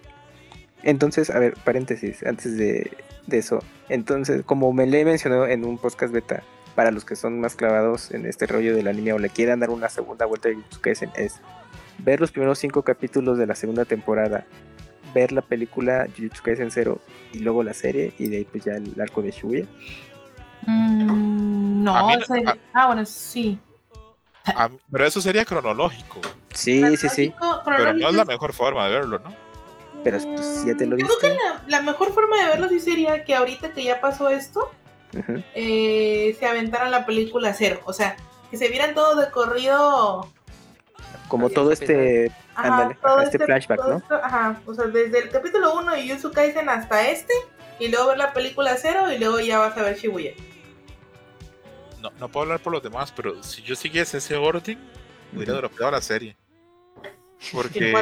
Entonces, a ver, paréntesis, antes de, de eso. Entonces, como me le mencionó en un podcast beta, para los que son más clavados en este rollo del anime o le quieran dar una segunda vuelta de Jujutsu es ver los primeros cinco capítulos de la segunda temporada, ver la película Jujutsu Kaisen 0 y luego la serie y de ahí pues ya el arco de Shibuya. Mm, no, A mí no- ese- a- ah, bueno, sí. A pero eso sería cronológico. Sí, sí, sí, Pero no es la mejor forma de verlo, ¿no? Pero pues, ya te lo Yo creo que viste. la, la mejor forma de verlo sí sería que ahorita que ya pasó esto, eh, se aventaran la película cero. O sea, que se vieran todo de corrido. Como todo es, este, Ajá, todo ajá, este flashback, todo ¿no? esto, ajá, o sea, desde el capítulo 1 de Jujutsu Kaisen hasta este, y luego ver la película cero, y luego ya vas a ver Shibuya. no. No puedo hablar por los demás, pero si yo siguiese ese orden, hubiera Ujú. dropeado la serie. Porque.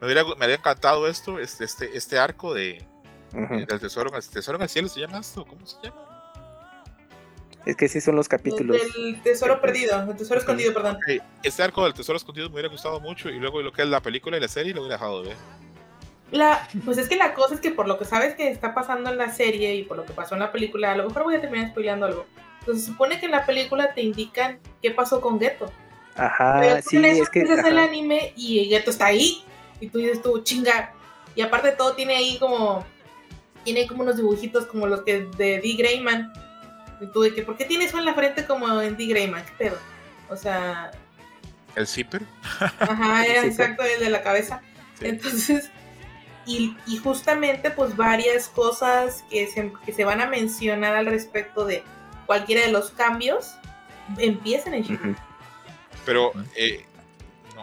Me hubiera, me habría encantado esto, este, este, este arco de, Ujú. del tesoro, en el tesoro en el cielo, ¿se llama esto? ¿Cómo se llama? Es que sí son los capítulos. Del tesoro perdido, el tesoro escondido, perdón. Ok, Este arco del tesoro escondido me hubiera gustado mucho y luego lo que es la película y la serie lo hubiera dejado de ver. La, pues es que la cosa es que por lo que sabes que está pasando en la serie y por lo que pasó en la película, a lo mejor voy a terminar spoileando algo. Entonces se supone que en la película te indican qué pasó con Geto. Ajá, Pero tú sí, es que empiezas el anime y Geto está ahí. Y tú dices tú, chinga. Y aparte de todo tiene ahí como. Tiene como unos dibujitos como los que de D. Greyman. Y tú de que, ¿por qué tiene eso en la frente como en D. Greyman? ¿Qué pedo? O sea, El zipper. ajá, era Sí, exacto el de la cabeza. Sí. Entonces, y, y justamente pues varias cosas que se, que se van a mencionar al respecto de cualquiera de los cambios empiezan en. Ujú. Pero eh,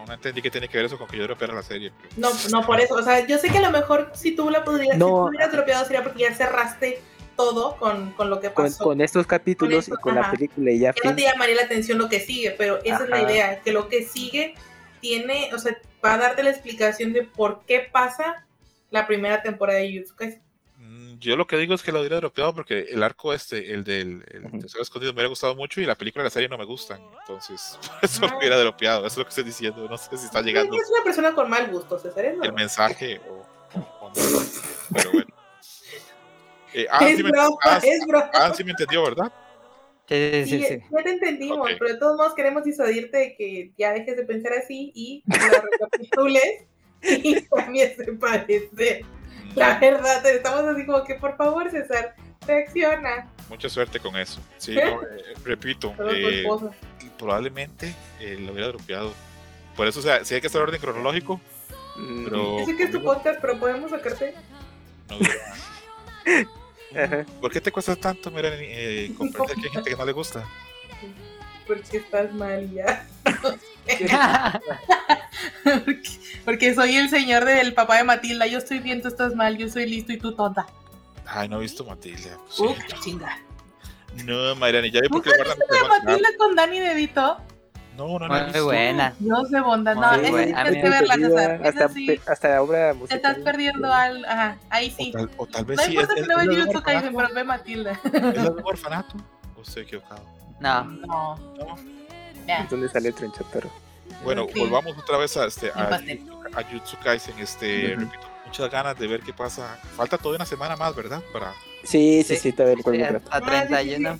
no, no entendí que tiene que ver eso con que yo dropeara la serie. pero- No, no por eso. O sea, yo sé que a lo mejor si tú la podrías, No. si tú hubieras dropeado sería porque ya cerraste todo con, con lo que pasó. con estos capítulos esto, y con la película y ya ya no te llamaría la atención lo que sigue, pero esa es la idea, que lo que sigue tiene, o sea, va a darte la explicación de por qué pasa la primera temporada de. Mm, Yo lo que digo es que lo hubiera dropeado porque el arco este, el del el. Tesoro Escondido, me hubiera gustado mucho y la película y la serie no me gustan. Entonces, por eso lo Ah. hubiera dropeado. Eso es lo que estoy diciendo. No sé si está Es llegando una persona con mal gusto, César. es el mensaje o, o no. Pero bueno. Eh, ah, es sí me, broma, ah, sí- es broma. ah, sí me entendió, ¿verdad? Sí, sí, Sí, ya te entendimos, pero de todos modos queremos disuadirte de que ya dejes de pensar así y la recapitules y cambies de parecer. La verdad, estamos así como que por favor, César, reacciona. Mucha suerte con eso. Sí, no, eh, repito, eh, probablemente eh, lo hubiera dropeado. Por eso, o sea, si hay que hacer orden cronológico, Mm, pero. Yo sé que es tu podcast, pero podemos sacarte. no. ¿Por qué te cuesta tanto, mira, eh, comprender que hay gente que no le gusta? Porque estás mal y ya. Porque, porque soy el señor del papá de Matilda. Yo estoy bien, tú estás mal. Yo soy listo y tú tonta. Ay, no he visto Matilda. Uh, Sí. qué chinga. No, Mayrani, ya vi por qué ¿Nunca guardan viste la teléfono. Matilda con Danny DeVito? No, no, no. Muy visto. buena. Dios de bondad. No, esa sí tienes que verla, César. Esa hasta, sí. hasta la obra Te musical. estás perdiendo al. Ajá, ahí O sí. tal, o tal vez No sí. importa es, si no de Jujutsu Kaisen, pero ve Matilda. ¿Es un orfanato? ¿O estoy equivocado? No. No. No. ¿Dónde sale el trenchatero? Bueno, Sí. volvamos otra vez a, este, El a, a Jutsu Kaisen. Este, repito, muchas ganas de ver qué pasa. Falta toda una semana más, ¿verdad? Para, Sí, sí, Sí. todavía el Sí, grato. a 31.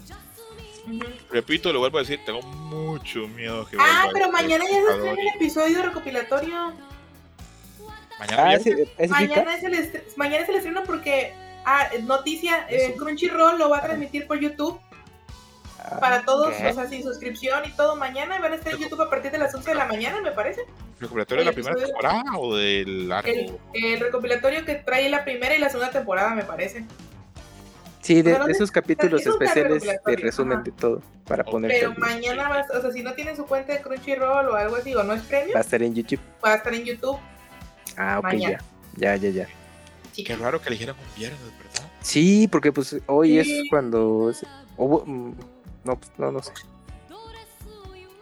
Ujú. repito, lo vuelvo a decir, tengo mucho miedo que Ah, pero mañana ya se estrena el episodio recopilatorio. Mañana Ah, ¿es Vika? Mañana es el, mañana es el estreno porque, ah, noticia, eh, Crunchyroll lo va a transmitir por YouTube para todos, ¿qué? o sea, sin suscripción y todo. Mañana van a estar en YouTube a partir de las 11 de la mañana, me parece. ¿Recopilatorio de la el primera temporada o del arco? El, el recopilatorio que trae la primera y la segunda temporada, me parece. Sí, de, o sea, de esos capítulos es especiales recopilatorio, resumen ajá. de todo para Ok. poner Pero mañana, va, a- o sea, si no tienen su cuenta de Crunchyroll o algo así, o no es premio, va a estar en YouTube. va a estar en YouTube. Ah, ok, Mañana. ya. Ya, ya, ya. Sí. Qué raro que eligieran un viernes, ¿verdad? Sí, porque pues hoy Sí. es cuando... o- mm, no, pues, no, no sé.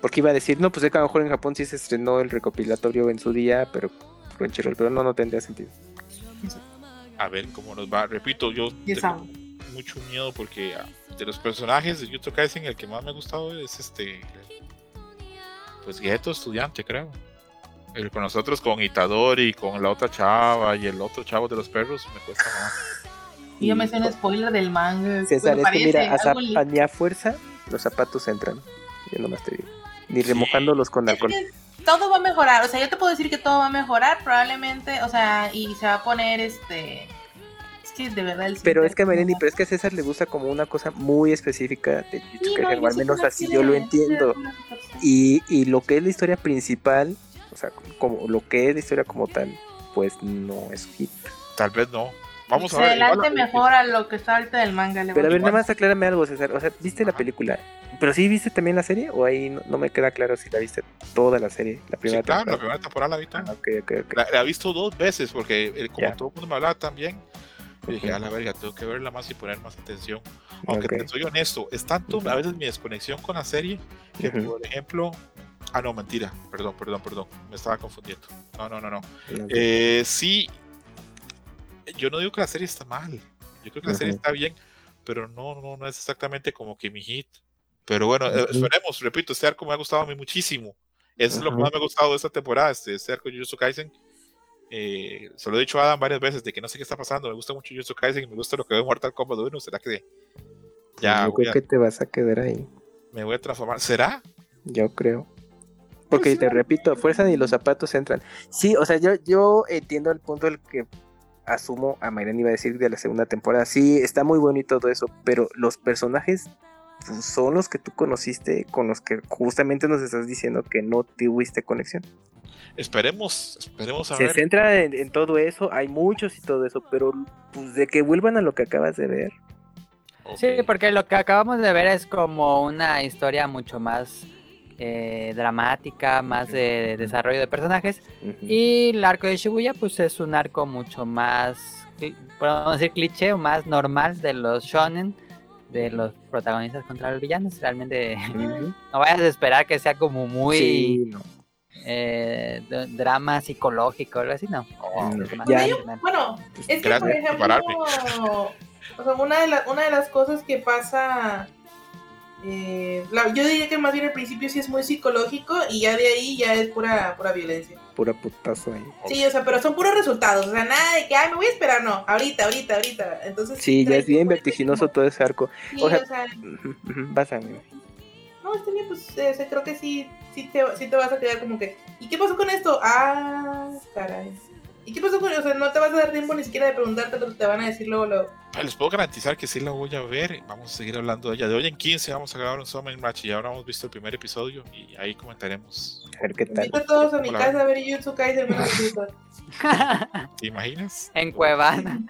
Porque iba a decir, no, pues es que a lo mejor en Japón sí se estrenó el recopilatorio en su día, pero Crunchyroll, pero no, no tendría sentido. A ver cómo nos va. Repito, yo tengo mucho miedo porque ah, de los personajes de Jutsu Kaisen el que más me ha gustado es este pues Geto estudiante creo el con nosotros con Itadori con la otra chava y el otro chavo de los perros me cuesta más Y yo me sé un spoiler del manga. César, Bueno, es que mira, a, a ni a fuerza los zapatos entran. Yo nomás te digo. Ni remojándolos con alcohol. todo va a mejorar, o sea, yo te puedo decir que todo va a mejorar, probablemente, o sea, y se va a poner este. Es que de verdad el Pero es que a Mereni, no- pero es que a César le gusta como una cosa muy específica de Jujutsu Sí, no, al menos no así quiere yo lo entiendo. Y, y lo que es la historia principal, o sea, como lo que es la historia como tal, pues no es hit. tal vez no vamos a Se ver adelante mejor a lo que está ahorita del manga. le Pero a ver, nada más aclárame algo, César. O sea, ¿viste la Ajá. película? ¿Pero sí viste también la serie? ¿O ahí no, no me queda claro si la viste toda la serie? La sí, primera claro, la temporada. primera temporada la vi. Ah, ok, ok, ok. la, la he visto dos veces porque eh, como Ya. todo el mundo me hablaba también yo dije a la verga tengo que verla más y poner más atención aunque te soy honesto es tanto a veces mi desconexión con la serie que Ujú. por ejemplo ah no mentira perdón perdón perdón me estaba confundiendo no no no no. Eh, sí, yo no digo que la serie está mal. Yo creo que la serie está bien, pero no, no, no es exactamente como que mi hit. Pero bueno, eh, esperemos, repito, este arco me ha gustado a mí muchísimo. Eso es lo que más me ha gustado de esta temporada, este, este arco de Jujutsu Kaisen. Eh, se lo he dicho a Adam varias veces de que no sé qué está pasando. Me gusta mucho Jujutsu Kaisen y me gusta lo que veo en Mortal Kombat 1. ¿Será que ya Yo creo a- que te vas a quedar ahí. me voy a transformar? ¿Será? Yo creo. Porque te repito, fuerza ni los zapatos entran. Sí, o sea, yo, yo entiendo el punto del que asumo a Mayren iba a decir de la segunda temporada. Sí, está muy bueno y todo eso, pero los personajes pues, son los que tú conociste, con los que justamente nos estás diciendo que no tuviste conexión. Esperemos, esperemos a Se ver. centra en, en todo eso, hay muchos y todo eso, pero pues de que vuelvan a lo que acabas de ver. Sí, porque lo que acabamos de ver es como una historia mucho más eh, dramática, más de desarrollo de personajes. Y el arco de Shibuya, pues es un arco mucho más, podemos decir cliché o más normal de los shonen, de los protagonistas contra los villanos. Realmente no vayas a esperar que sea como muy Sí, no. eh, drama psicológico, algo así, no. Ya. tradicional. Bueno, es que Gracias por ejemplo, pararme. o sea, una de, la- una de las cosas que pasa, eh, la- yo diría que más bien al principio sí es muy psicológico y ya de ahí ya es pura, pura violencia. Pura putazo ahí. Sí, o sea, pero son puros resultados, o sea, nada de que, ay, me voy a esperar, no, ahorita, ahorita, ahorita. Entonces, Sí, ya es bien vertiginoso todo ese arco. Sí, o o sea- Vas a mí. no, está bien, pues eh, creo que sí, sí te, sí te vas a quedar como que, ¿y qué pasó con esto? Ah, caray. ¿Y qué pasó con eso? O sea, no te vas a dar tiempo ni siquiera de preguntarte, pero te van a decir luego, luego. Pues, Les puedo garantizar que sí la voy a ver. Vamos a seguir hablando de ella. De hoy en 15 vamos a grabar un Summer Match y ahora hemos visto el primer episodio y ahí comentaremos. A ver qué tal. Invito a todos a mi casa a ver Jujutsu Kaisen. ¿Te imaginas? en Cuevana.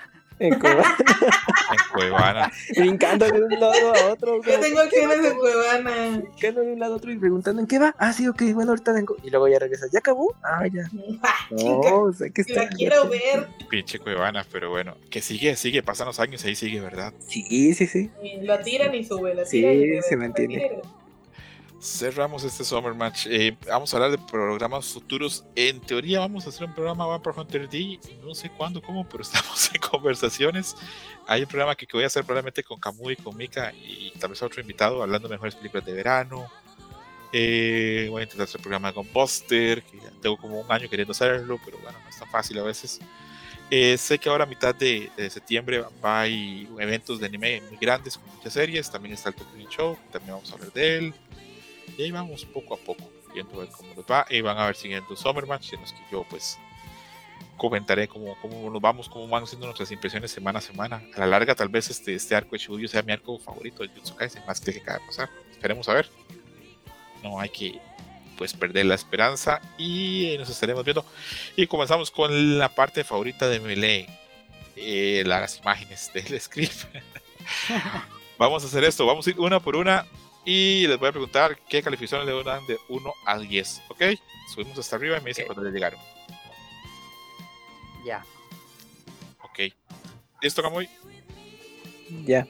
En Cueva- En Cuevana. Brincando de un lado a otro. Yo tengo acciones en Cuevana. Brincando de un lado a otro y preguntando ¿en qué va? Ah, sí, ok, bueno, ahorita vengo. Y luego ya regresas. ¿Ya acabó? Ah, ya. No, o sea, que La está. quiero ver. Pinche Cuevana, pero bueno. Que sigue, sigue, pasan los años y ahí sigue, ¿verdad? Sí, sí, sí. La tiran y sube, la Sí, tiran y sube. se la mantiene. Cerramos este Summer Match. Eh, vamos a hablar de programas futuros. En teoría vamos a hacer un programa Vampire Hunter D. No sé cuándo, cómo, pero estamos en conversaciones. Hay un programa que, que voy a hacer probablemente con Kamui, con Mika y tal vez otro invitado hablando de mejores películas de verano. Eh, voy a intentar hacer un programa con Buster, que ya tengo como un año queriendo hacerlo, pero bueno, no es tan fácil a veces. Eh, sé que ahora a mitad de, de septiembre hay eventos de anime muy grandes con muchas series. También está el Tokyo Show, también vamos a hablar de él. Y ahí vamos poco a poco, viendo a ver cómo nos va. Y van a ver siguiendo Summer Match, en los que yo pues comentaré cómo, cómo nos vamos, cómo van siendo nuestras impresiones semana a semana. A la larga tal vez este, este arco de Shibuya sea mi arco favorito de Jutsu Kaisen, más que el que acaba de pasar. Esperemos a ver. No hay que pues perder la esperanza y nos estaremos viendo. Y comenzamos con la parte favorita de Melee, eh, las imágenes del script. vamos a hacer esto, vamos a ir una por una y les voy a preguntar qué calificaciones le dan de 1 a 10, ¿ok? Subimos hasta arriba y me dicen Ok. cuando le llegaron, Ya. ¿ok? ¿Listo, Kamui? Ya.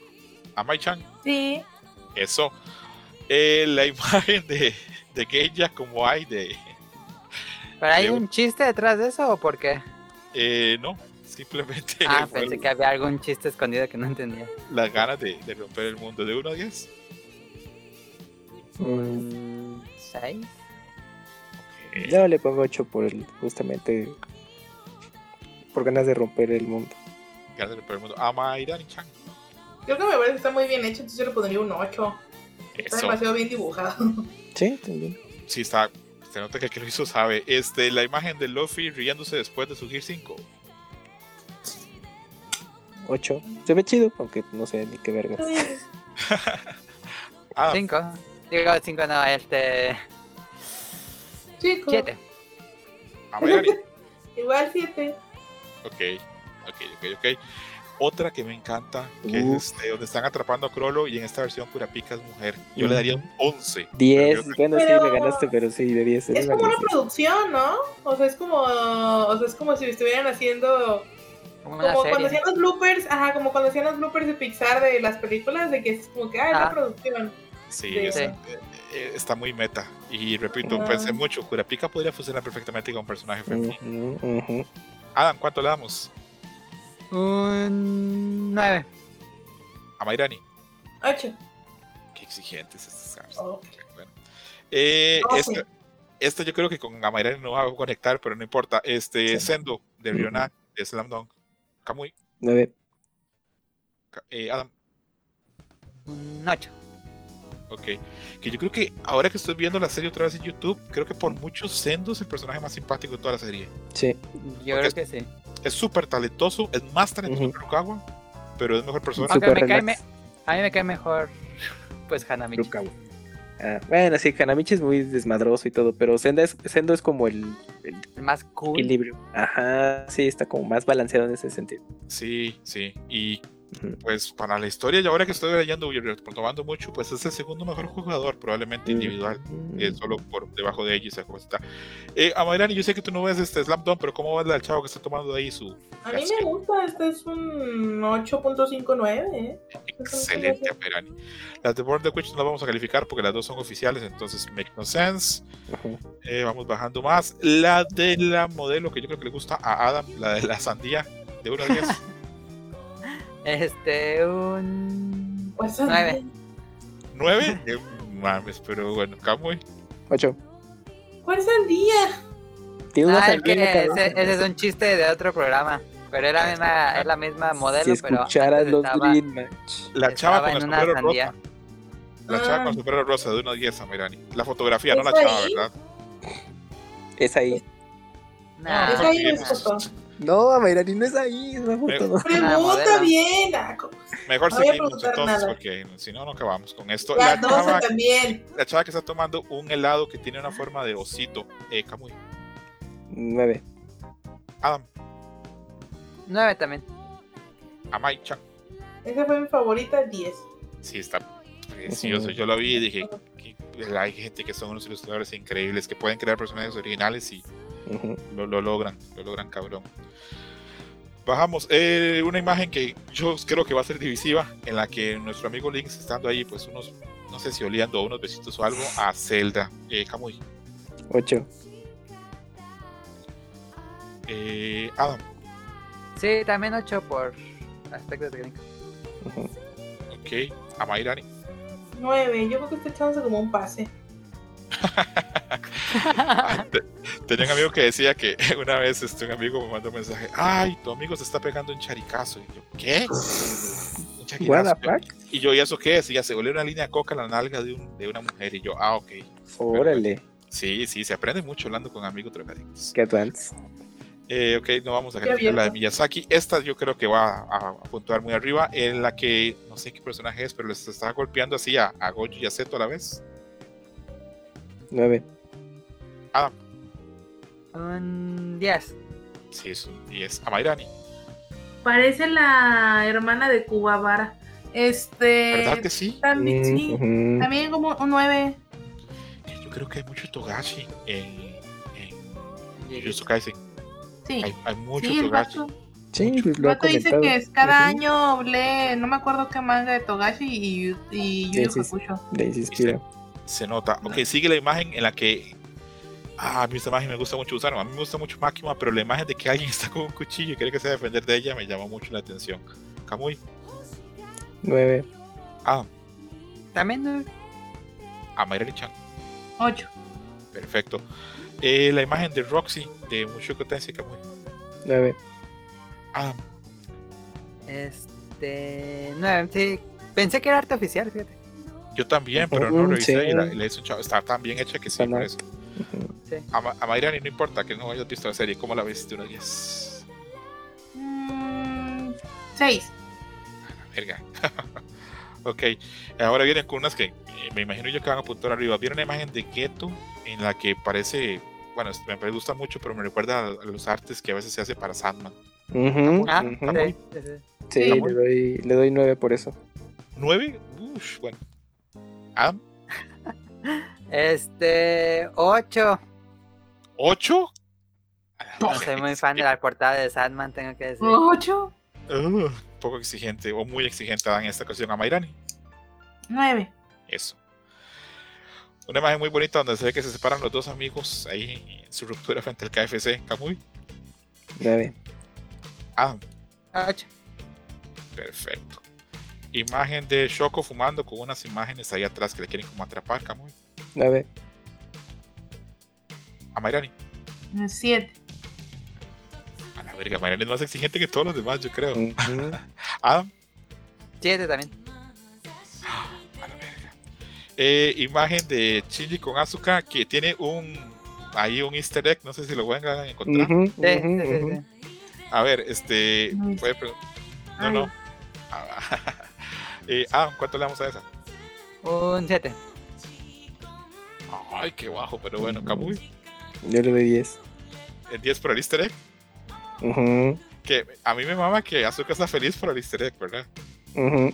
Amai-chan, Sí. eso. Eh, la imagen de, de Geisha como hay de... ¿Pero hay De- un chiste detrás de eso o por qué? eh, no, simplemente Ah, pensé que había algún chiste escondido que no entendía. las ganas de, de romper el mundo de 1 a 10. Mm, Un 6. Ok. Yo le pongo 8 por el, justamente. Por ganas de romper el mundo. Ganas de romper el mundo. Amairani-chan. Creo que me parece que está muy bien hecho, entonces yo le pondría un 8. Está Eso. demasiado bien dibujado. Sí, también. Sí, está. Se nota que el que lo hizo sabe. Este, la imagen de Luffy riéndose después de su Gear 5. 8. Se ve chido, aunque no sé ni qué verga. Ah, 5. Digo 5 no, este. Chicos, 7. Amairani. igual 7. Ok, ok, ok, ok. Otra que me encanta, que Uf. es este, donde están atrapando a Crollo y en esta versión Kurapika es mujer. Yo le daría un 11. 10. Pero yo- Bueno, sí, Pero- me ganaste, pero sí, de 10. Es como una producción, ¿no? O sea, es como, o sea, es como si estuvieran haciendo, Como como cuando hacían los bloopers, ajá, como cuando hacían los bloopers de Pixar de las películas, de que es como que, ah, es Ah. la producción. Sí, Sí. es- Sí. eh, eh, está muy meta. Y repito, Ah. pensé mucho, Kurapika podría funcionar perfectamente con un personaje femenino. Adam, ¿cuánto le damos? Un 9. A Mairani. 8. Qué exigentes estos cabros. Oh. Bueno. Eh, Doce. esta, esta yo creo que con Amairani no va a conectar, pero no importa. Este, Sí. Sendo, de. Riona, de Slam Dunk. Kamui, 9. Ka- eh, Adam. Un 8. Ok. Que yo creo que ahora que estoy viendo la serie otra vez en YouTube, creo que por muchos Sendo es el personaje más simpático de toda la serie. Sí. Yo Porque creo que sí. Es súper talentoso, es más talentoso que Rukawa, pero es mejor persona. Aunque me cae me- a mí me cae mejor. Pues Hanamichi. Rukawa. Ah, bueno, sí, Hanamichi es muy desmadroso y todo, pero Senda es, Sendo es como el, el El más cool. equilibrio. Ajá, sí, está como más balanceado en ese sentido. Sí, sí. Y. pues para la historia, y ahora que estoy leyendo y retomando mucho, pues es el segundo mejor jugador, probablemente individual, eh, solo por debajo de está. Eh, Amairani, yo sé que tú no ves este Slam Dunk, pero ¿cómo va el chavo que está tomando ahí su A mí me gusta, este es un 8.59, ¿eh? excelente Amairani? Las de Born the Witch no las vamos a calificar porque las dos son oficiales, entonces make no sense. Eh, vamos bajando más. La de la modelo que yo creo que le gusta a Adam, la de la sandía, de 1 a 10. Este, un. Pues Nueve. 9. Eh, mames, pero bueno, Camuy. Ocho. ¿Cuál sandía? Tiene una Ah, sandía la ese, es un chiste de otro programa. Pero era la misma, es la misma modelo, Si pero los estaba- Green Match. La chava con una sombrero sandía. rosa. La chava con Ah. el sombrero rosa de 1 a 10, Amairani. La fotografía, no ¿Es la chava, ahí? ¿verdad? Es ahí. Nah, ¿Es ahí No, Amairani, no es ahí, es una foto. Pregunta modelo. bien. ah, Mejor No seguimos entonces nada. porque si no, no acabamos con esto. La La 12 chava, también. la chava que está tomando un helado que tiene una forma de osito. Eh, Camuy. Nueve. Adam. Nueve también. Amai-chan. Esa fue mi favorita, 10. Sí, está precioso. Yo lo vi y dije, que hay gente que son unos ilustradores increíbles que pueden crear personajes originales y Lo, lo logran, lo logran cabrón. Bajamos eh, una imagen que yo creo que va a ser divisiva, en la que nuestro amigo Lynx estando ahí, pues unos, no sé si oliendo unos besitos o algo, a Zelda. Eh, Kamui. Ocho. Eh, Adam. Sí, también ocho por aspectos técnicos. Ujú. Ok. Amairani. 9. Yo creo que está echándose como un pase. Ah, te- Tenía un amigo que decía que una vez este, un amigo me mandó un mensaje, ay, tu amigo se está pegando un charicazo. Y yo, ¿qué? Un charicazo. Y yo, ¿y eso qué es? Y ya se volvió una línea de coca en la nalga de, un- de una mujer. Y yo, ah, ok. Órale. Sí, sí, se aprende mucho hablando con amigos drogadictos. Qué advance. Eh, ok, no vamos a calificar la de. Miyazaki. Esta yo creo que va a, a puntuar muy arriba. En la que no sé qué personaje es, pero les está golpeando así a, a Gojo y a Zeto a la vez. Nueve. Un diez. Sí, es un 10. A Mairani. Parece la hermana de Kuwabara. Este. ¿Verdad que sí? También, sí. Ujú. También como un 9. Yo creo que hay mucho Togashi en, en Y- Jujutsu Kaisen. Sí. Hay, hay mucho Sí, el Togashi. vato, Sí, Mucho. pues lo ha dice que es cada año lee, no me acuerdo qué manga de Togashi y, y Yu. Hakusho. Ahí se. Se nota. Ok, sigue la imagen en la que. Ah, a mí esta imagen me gusta mucho usar. A mí me gusta mucho Máquina, pero la imagen de que alguien está con un cuchillo y quiere que se defender de ella me llamó mucho la atención. Kamui. Nueve. Ah, También nueve. a Mayrani-chan. 8. Perfecto. Eh, la imagen de Roxy de Mushoku Tensei Kamui. Nueve. Ah, Este. Nueve, sí. Pensé que era arte oficial, fíjate. yo también, pero no Ujú, revisé sí. y la, y le hice un chavo. Está tan bien hecha que sí, por eso. Sí. A, Ma- a Mayrani no importa que no hayas visto la serie. ¿Cómo la ves de 1 a 10? 6. Verga. ok, ahora vienen con unas que eh, me imagino yo que van a apuntar arriba. Vieron una imagen de Geto en la que parece, bueno, me gusta mucho, pero me recuerda a, los artes que a veces se hace para Sandman. Ujú, Ah, ujú. sí, le doy, le doy nueve por eso. ¿Nueve? Ush, bueno. Adam, Este. Ocho. ¿ocho? No soy muy fan de la portada de Sandman, tengo que decir. 8. Uh, poco exigente o muy exigente en esta ocasión a Mayrani. 9. Eso. Una imagen muy bonita donde se ve que se separan los dos amigos ahí en su ruptura frente al KFC. Camuy. Nueve. Adam. Ocho. Perfecto. Imagen de Shoko fumando con unas imágenes ahí atrás que le quieren como atrapar, Camuy. Nueve. A Mayrani. 7. A la verga, Mayrani es más exigente que todos los demás, yo creo. Adam. Siete también. A la verga. Eh, imagen de Shinji con Asuka que tiene un. Ahí un easter egg, no sé si lo van a encontrar. Sí, sí. A ver, este. Puede No, no. Ah, eh, Adam, ¿cuánto le damos a esa? Un siete. Ay, qué bajo, pero bueno, Kamui. Yo le doy diez. El 10 por el easter egg. Ujú. Que a mí me mama que Azuka está feliz por el easter egg, ¿verdad? Ujú.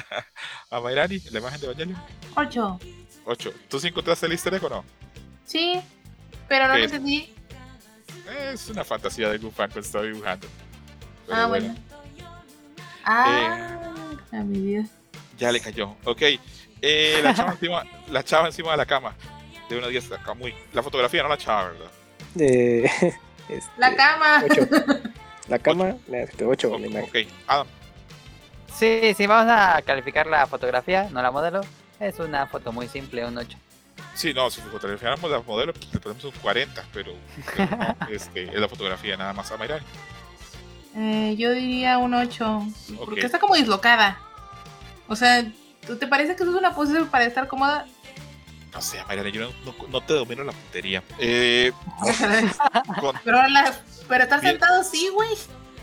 a Mayrani, la imagen de Evangelion. Ocho. 8. ¿Tú sí encontraste el easter egg o no? Sí, pero no lo entendí. Es una fantasía de algún fan que está dibujando. Pero Ah, bueno. Ah, a mi vida. Ya le cayó. Ok. Eh, la, chava encima, la chava encima de la cama. De una 10 acá, muy. La fotografía, no la chava, ¿verdad? Eh, este, La cama. ocho. La cama, este, 8 la imagen. Ok. Adam, Sí, sí, vamos a calificar la fotografía, no la modelo. Es una foto muy simple, un 8. sí, no, si fotografiáramos la modelo, pues le ponemos un 40, pero, pero no, este, es la fotografía nada más a Mayrani. Eh, yo diría un 8. Ok. Porque está como dislocada. O sea, ¿tú ¿te parece que eso es una pose para estar cómoda? No sé, Mayrani, yo no, te domino la puntería. Eh, con- pero, la, pero estar Bien. sentado sí, güey.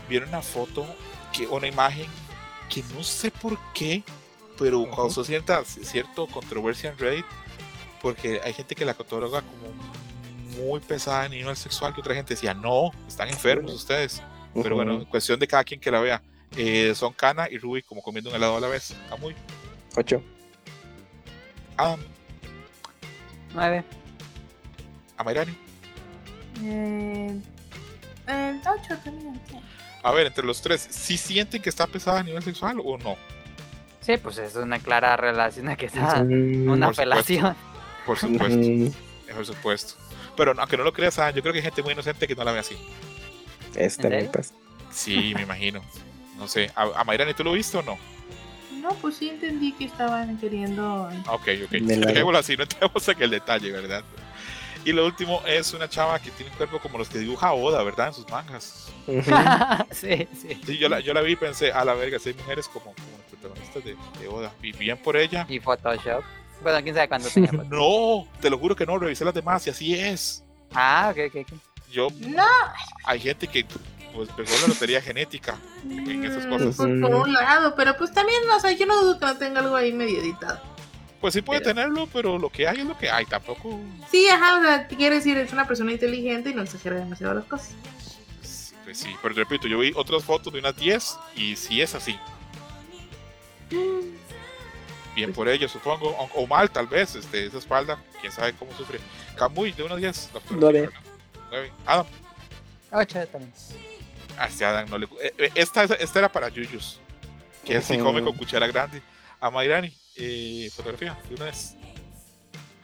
vieron una foto, que, una imagen que no sé por qué, pero Ujú. causó cierta cierto controversia en Reddit, porque hay gente que la cataloga como muy pesada a nivel sexual, que otra gente decía, no, están enfermos ustedes. Pero bueno, cuestión de cada quien que la vea. Eh, son Kana y Ruby como comiendo un helado a la vez. Está muy. 8. Adam, 9. a Mayrani. Eh, eh, 8 también. sí. A ver, entre los tres, ¿sí sienten que está pesada a nivel sexual o no? Sí, pues es una clara relación a que está Mm, una por supuesto. apelación. Por supuesto, por supuesto. Pero aunque no lo creas, ah, yo creo que hay gente muy inocente que no la ve así. Eso ¿En también serio? pasa. Sí, me imagino. No sé, ¿a, a Mayrani tú lo viste o no? No, pues sí entendí que estaban queriendo. Ok, ok. Dejémoslo así, no entremos en el detalle, ¿verdad? Y lo último es una chava que tiene un cuerpo como los que dibuja Oda, ¿verdad? En sus mangas. Sí, sí. Sí, yo la, yo la vi y pensé, a la verga, hay mujeres como, como los protagonistas de, de Oda. Y bien por ella. Y Photoshop. Bueno, quién sabe cuándo tenga Photoshop. No, te lo juro que no, revisé las demás y así es. Ah, ok, ok, ok yo. No. Hay gente que pues pegó la lotería genética en esas mm, cosas. Por, por, un lado, pero pues también, o sea, yo no dudo que no tenga algo ahí medio editado. Pues sí puede tenerlo, pero lo que hay es lo que hay, tampoco. Sí, ajá, o sea, quiere decir, es una persona inteligente y no exagera demasiado las cosas. Pues sí, pero repito, yo vi otras fotos de unas 10 y sí es así. Mm. Bien pues por ello, supongo, o, mal tal vez, este, esa espalda, quién sabe cómo sufre. Camuy, de unas 10. No, 9. Adam. 8 también. Así Adam no le. Eh, eh, esta, esta era para Yuyus, que él sí come con cuchara grande. A Mayrani, eh, fotografía, de una vez.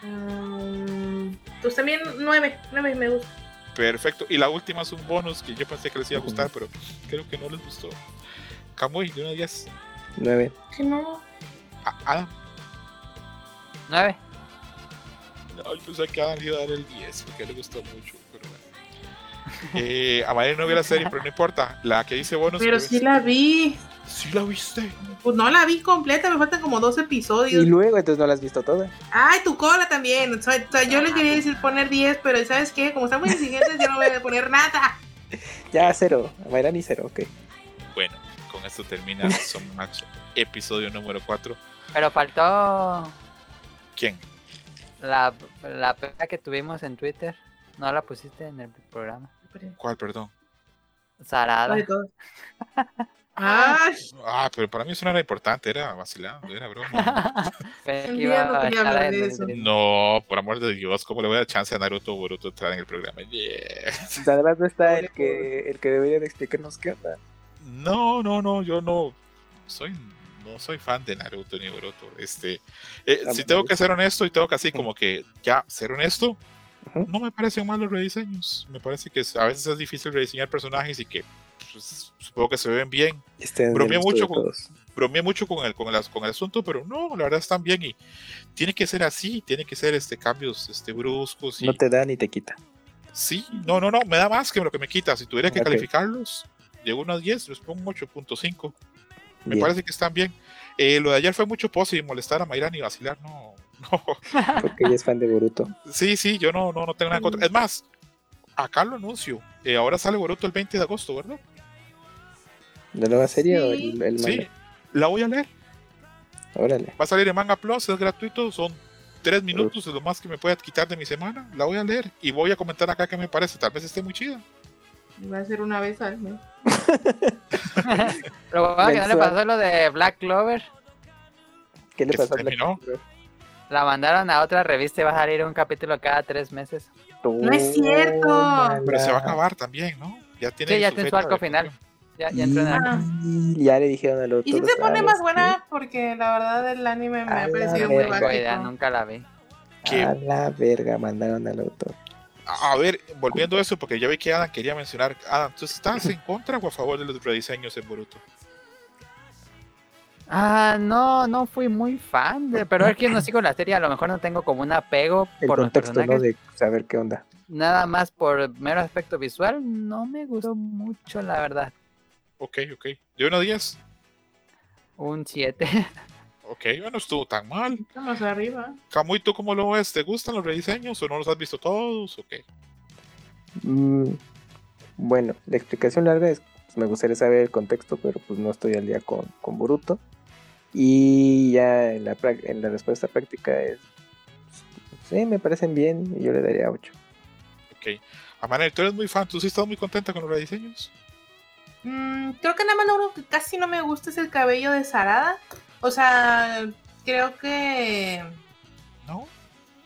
Ah, pues también 9, 9 me gusta. Perfecto. Y la última es un bonus que yo pensé que les iba a gustar, pero creo que no les gustó. Kamui, de una 10. 9. Que no. A Adam. 9. No, yo pensé que Adam iba a dar el 10 porque le gustó mucho. Eh, a Mayrani no vi la serie, pero no importa. La que dice bonus. Pero sí la vi. sí la viste. Pues no la vi completa, me faltan como dos Y episodios. luego, entonces no la has visto toda. Ay, tu cola también. O sea, o sea, yo le quería decir poner 10, pero ¿sabes qué? Como están muy exigentes, yo no voy a poner nada. Ya, cero. Mayrani, cero, ok. Bueno, con esto termina Son Max episodio número 4. Pero faltó ¿Quién? la, la pega que tuvimos en Twitter. No la pusiste en el programa. ¿Cuál, perdón? Sarada. Ay, Ah, pero para mí eso no era importante, era vacilando, era broma. No por amor de Dios, ¿cómo le voy a dar chance a Naruto o Boruto entrar en el programa? Yeah. Además no está el que, el que debería de explicarnos qué onda. No, no, no, yo no soy no soy fan de Naruto ni Boruto. Este, eh, Ah, si tengo que ser honesto y tengo que así como que ya ser honesto, No me parecen mal los rediseños. Me parece que a veces es difícil rediseñar personajes y que pues, supongo que se ven bien. En Bromeé mucho con- bromeé mucho con el, con, el, con el asunto, pero no, la verdad están bien y tiene que ser así, tiene que ser este cambios este bruscos y No te da ni te quita. sí, no, no, no, me da más que lo que me quita. Si tuviera que Ok. calificarlos, de 1 a 10, les pongo un 8.5. Me Bien. parece que están bien. Eh, lo de ayer fue mucho pose y molestar a Mayrani y vacilar, no, no. Porque ella es fan de Boruto. Sí, sí, yo no, no, no tengo nada en contra. Es más, acá lo anuncio. eh, ahora sale Boruto el 20 de agosto, ¿verdad? ¿La nueva serie o Sí. el, el Sí, manga? la voy a leer. Órale. Va a salir en Manga Plus, es gratuito, son tres minutos, es lo más que me puede quitar de mi semana. La voy a leer y voy a comentar acá qué me parece. Tal vez esté muy chida. va a ser una vez al mes. Lo bueno que no le pasó lo de Black Clover. ¿Qué le ¿Que se pasó a Black terminó? Clover? La mandaron a otra revista y va a salir un capítulo cada tres meses. No es cierto. Pero se va a acabar también, ¿no? Ya tiene Sí, ya su tiene su arco final. conclusión. Ya, ya entró en el- Ah. Ya le dijeron al autor. Y si se pone más buena, porque la verdad el anime me A ha parecido muy básico. nunca la vi. Que- A la verga, mandaron al autor. A ver, volviendo a eso, porque ya vi que Adam quería mencionar. Adam, ¿tú estás en contra o a favor de los rediseños en Boruto? Ah, no, no fui muy fan, de, pero es que no sigo la serie, a lo mejor no tengo como un apego El por los contexto, ¿no? De saber qué onda. Nada más por mero aspecto visual, no me gustó mucho, la verdad. Ok, ok. De 1 a 10. Un 7. Ok, bueno, estuvo tan mal. Estamos arriba. Camuy, ¿tú cómo lo ves? ¿Te gustan los rediseños o no los has visto todos? Ok. Mm, bueno, la explicación larga es, pues, me gustaría saber el contexto, pero pues no estoy al día con, con Boruto. Y ya en la, prac- en la respuesta práctica es, sí, me parecen bien y yo le daría 8. Ok. Amanel, tú eres muy fan, ¿tú sí estás muy contenta con los rediseños? Mm, creo que nada más lo único que casi no me gusta es el cabello de Sarada. O sea, creo que. ¿No?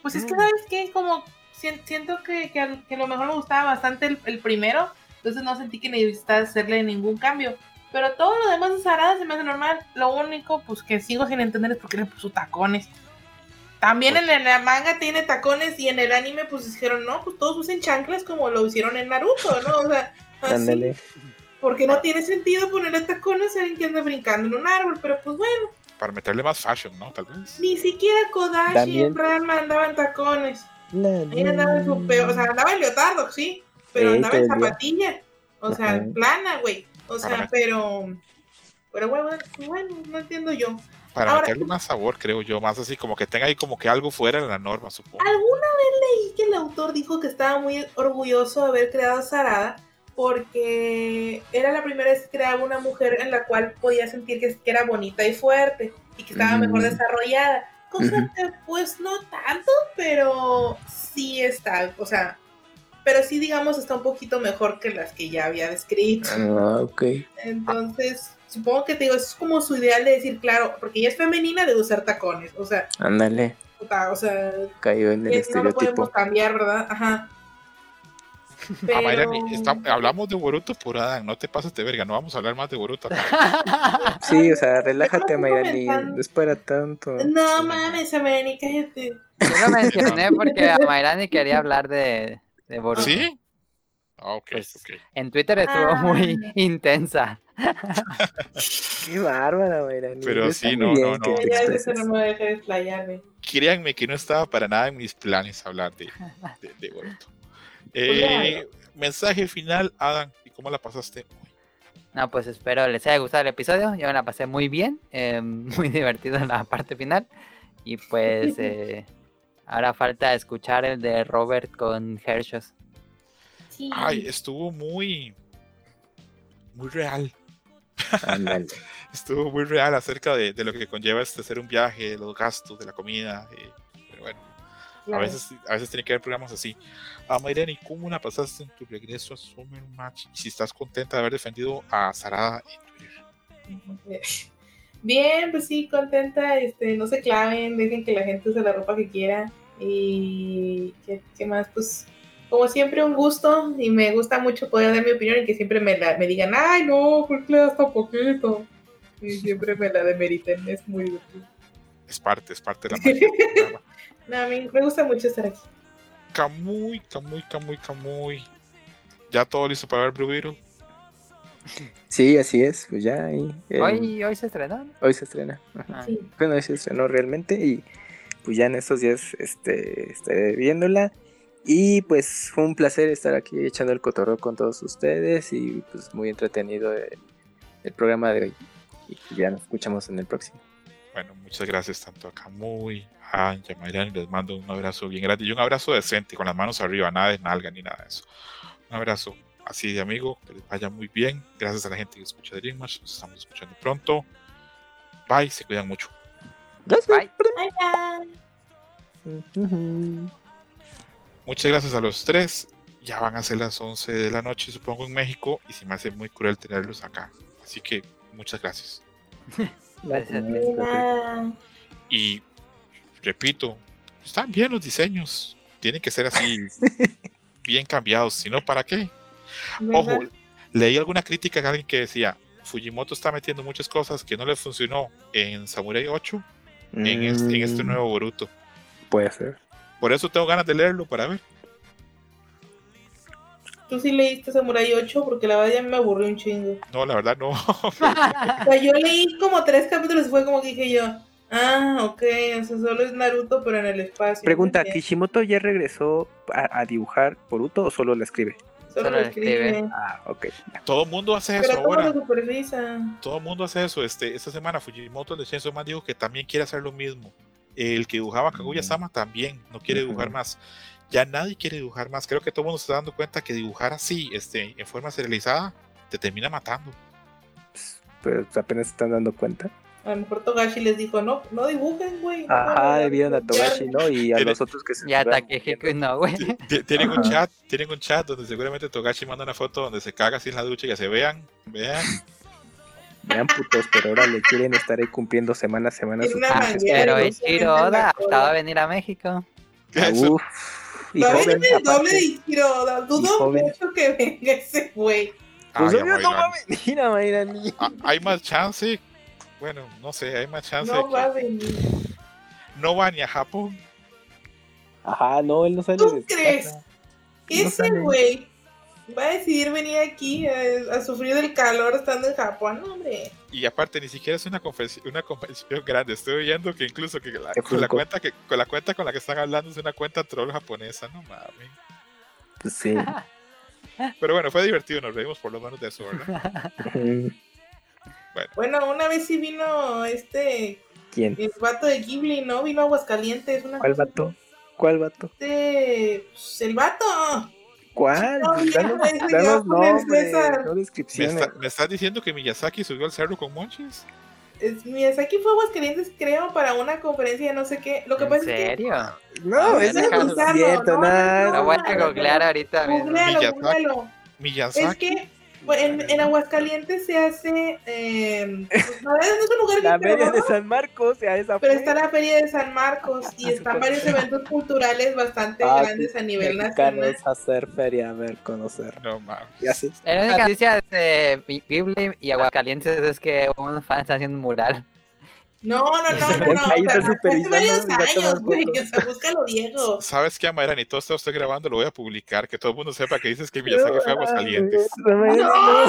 Pues es que, Mm. ¿sabes qué? Como sien- siento que, que, a lo mejor me gustaba bastante el, el primero. Entonces no sentí que necesitaba hacerle ningún cambio. Pero todo lo demás de Sarada se me hace normal. Lo único, pues que sigo sin entender es por qué le puso tacones. También Pues- en la manga tiene tacones y en el anime pues dijeron, no, pues todos usen chanclas como lo hicieron en Naruto, ¿no? O sea, así. Porque no tiene sentido ponerle tacones a alguien que anda brincando en un árbol, pero pues bueno, Para meterle más fashion, ¿no? Tal vez. ni siquiera Kodashi También- en Ranma andaba en tacones. Ella andaba en su peor, o sea, andaba en leotardo, sí, pero Sí, andaba en zapatilla. O sea, Ajá. plana, güey. O sea, pero. Pero bueno, bueno, no entiendo yo. Para Ahora- meterle más sabor, creo yo. Más así como que tenga ahí como que algo fuera de la norma, supongo. ¿Alguna vez leí que el autor dijo que estaba muy orgulloso de haber creado a Sarada? Porque era la primera vez que creaba una mujer en la cual podía sentir que, que era bonita y fuerte y que estaba mejor Mm. desarrollada. Cosa que pues no tanto, pero sí está, o sea, pero sí digamos está un poquito mejor que las que ya había descrito. Ah, ok. Entonces, supongo que te digo, eso es como su ideal de decir, claro, porque ella es femenina de usar tacones, o sea, Ándale, puta, o sea, cayó en el eh, no lo podemos estereotipo. cambiar, ¿verdad? Ajá. Ah, Mayra, Pero- está- hablamos de Boruto por Adam, no te pases de verga, no vamos a hablar más de Boruto. Sí, o sea, relájate, Mayrani, no es para tanto. No mames, América, cállate. Yo lo mencioné porque a Mayrani quería hablar de, de Boruto. ¿Sí? Ah, ok, Pues, ok. En Twitter estuvo Ah. muy intensa. Qué bárbara, Mayrani. Pero sí, no, no, que no. no me deja desplayarme. Créanme que no estaba para nada en mis planes hablar de, de, de Boruto. Pues Eh, mensaje final, Adam, ¿y cómo la pasaste hoy? No, pues espero les haya gustado el episodio. Yo me la pasé muy bien, eh, muy divertido en la parte final. Y pues eh, ahora falta escuchar el de Robert con Hershos. Sí. Ay, estuvo muy, muy real. Estuvo muy real acerca de, de lo que conlleva este hacer un viaje, de los gastos, de la comida. eh, pero bueno, a claro. veces, a veces tiene que haber programas así. Ah, Mayrani, ¿cómo la pasaste en tu regreso a Summer Match? Y si estás contenta de haber defendido a Sarada en Twitter. Bien, pues sí, contenta. Este, no se claven, dejen que la gente use la ropa que quiera. Y ¿qué, qué más? Pues como siempre un gusto y me gusta mucho poder dar mi opinión y que siempre me, la, me digan, ay no, ¿por qué le das tan poquito? Y siempre me la demeriten, es muy divertido. Es parte, es parte de la magia. No, a mí me gusta mucho estar aquí. Camuy, Camuy, Camuy, Camuy. ¿Ya todo listo para ver Blue Beetle? Sí, así es, pues ya ahí. eh, Hoy, hoy se estrenó. hoy se estrena. Ajá. Sí. Bueno, hoy se estrenó realmente y pues ya en estos días este, estaré viéndola. Y pues fue un placer estar aquí echando el cotorreo con todos ustedes y pues muy entretenido el, el programa de hoy. Y ya nos escuchamos en el próximo. Bueno, muchas gracias tanto a Camuy, a Anja, Mayrani. Les mando un abrazo bien grande y un abrazo decente, con las manos arriba, nada de nalga ni nada de eso. Un abrazo así de amigo, que les vaya muy bien. Gracias a la gente que escucha de Dreammatch. Nos estamos escuchando pronto. Bye, se cuidan mucho. Bye. Bye. Muchas gracias a los tres ya van a ser las 11 de la noche, supongo, en México, y se me hace muy cruel tenerlos acá. Así que muchas gracias. Gracias Y repito, están bien los diseños. Tienen que ser así, bien cambiados. Si no, ¿para qué? Ojo, leí alguna crítica de alguien que decía, Fujimoto está metiendo muchas cosas que no le funcionó en Samurai 8 en, este, en este Mm, nuevo Boruto. Puede ser. Por eso tengo ganas de leerlo para ver. Tú sí leíste Samurai 8 porque la verdad ya me aburrió un chingo. No, la verdad no. O sea, yo leí como tres capítulos y fue como que dije yo, ah, ok, o sea, solo es Naruto pero en el espacio. Pregunta. ¿Kishimoto ya regresó a, a dibujar Boruto o solo la escribe? Solo Solo lo escribe. escribe. Ah, ok. Todo el mundo hace eso Pero todo ahora. lo supervisa. Todo el mundo hace eso. Este, esta semana Fujimoto de Chainsaw Man dijo que también quiere hacer lo mismo. El que dibujaba Kaguya-sama también no quiere dibujar más. Ya nadie quiere dibujar más. Creo que todo el mundo se está dando cuenta que dibujar así, este, en forma serializada, te termina matando. Pero apenas se están dando cuenta. A lo mejor Togashi les dijo, no, no dibujen, güey. no Ajá, pueden vieron a dibujar". Togashi, ¿no? Y a Tiene- los otros que se Ya Takehiko no, güey. Ti- Tienen un chat, tienen un chat donde seguramente Togashi manda una foto donde se caga así en la ducha y ya se vean, vean. Vean putos, pero ahora le quieren estar ahí cumpliendo semana a semana una Ah, pero y sueños. no se Ichiro mete en la Oda cola. acaba de venir a México. Uf. Y Va a joven, venir el doble de aparte. Ichiro Oda. Y Dudo mucho que venga ese güey. Pues obvio, no mames. Mira, Mayrani. Ah, Hay más chance. Bueno, no sé, hay más chance. No de va a venir. no va ni a Japón. Ajá, no, él no sale ¿Tú de crees? casa. Ese güey va a decidir venir aquí a, a sufrir del calor estando en Japón, no, hombre. Y aparte ni siquiera es una convención, una convención grande. Estoy viendo que incluso que la- con la cuenta que con la cuenta con la que están hablando es una cuenta troll japonesa, no mames. Pues sí. Pero bueno, fue divertido, nos reímos por lo menos de eso, ¿verdad? Bueno, una vez sí vino este, ¿Quién? el vato de Ghibli, ¿no? Vino a Aguascalientes. Una ¿Cuál vato? ¿Cuál vato? Este, pues, el vato. ¿Cuál? No, ya, danos, nombres, no ¿Me, descripciones. está- me estás diciendo que Miyazaki subió al cerro con Monchis? Es, Miyazaki fue a Aguascalientes, creo, para una conferencia de no sé qué. Lo que ¿En pasa es que. serio? No, es cierto, No, Lo voy a no, googlear ahorita mismo. Googlealo, Miyazaki. googlealo. Es Miyazaki. que pues, en, en Aguascalientes se hace. Eh, pues, no es un lugar La media de San Marcos, ya esa Pero fue. está la Feria de San Marcos y Ah, están súper varios eventos culturales bastante Ah, grandes a nivel nacional. hacer feria, a ver, conocer. No mames. Y así. La única noticia de Ghibli y Aguascalientes es que un fan está haciendo un mural. No, no, no, no, no. Ahí está supervisando años, güey. fotos. O sea, búscalo viejo. ¿Sabes qué, Amairani? Todo esto lo estoy grabando, lo voy a publicar, que todo el mundo sepa que dices que Miyazaki fue a Aguascalientes. No, no, ¡No!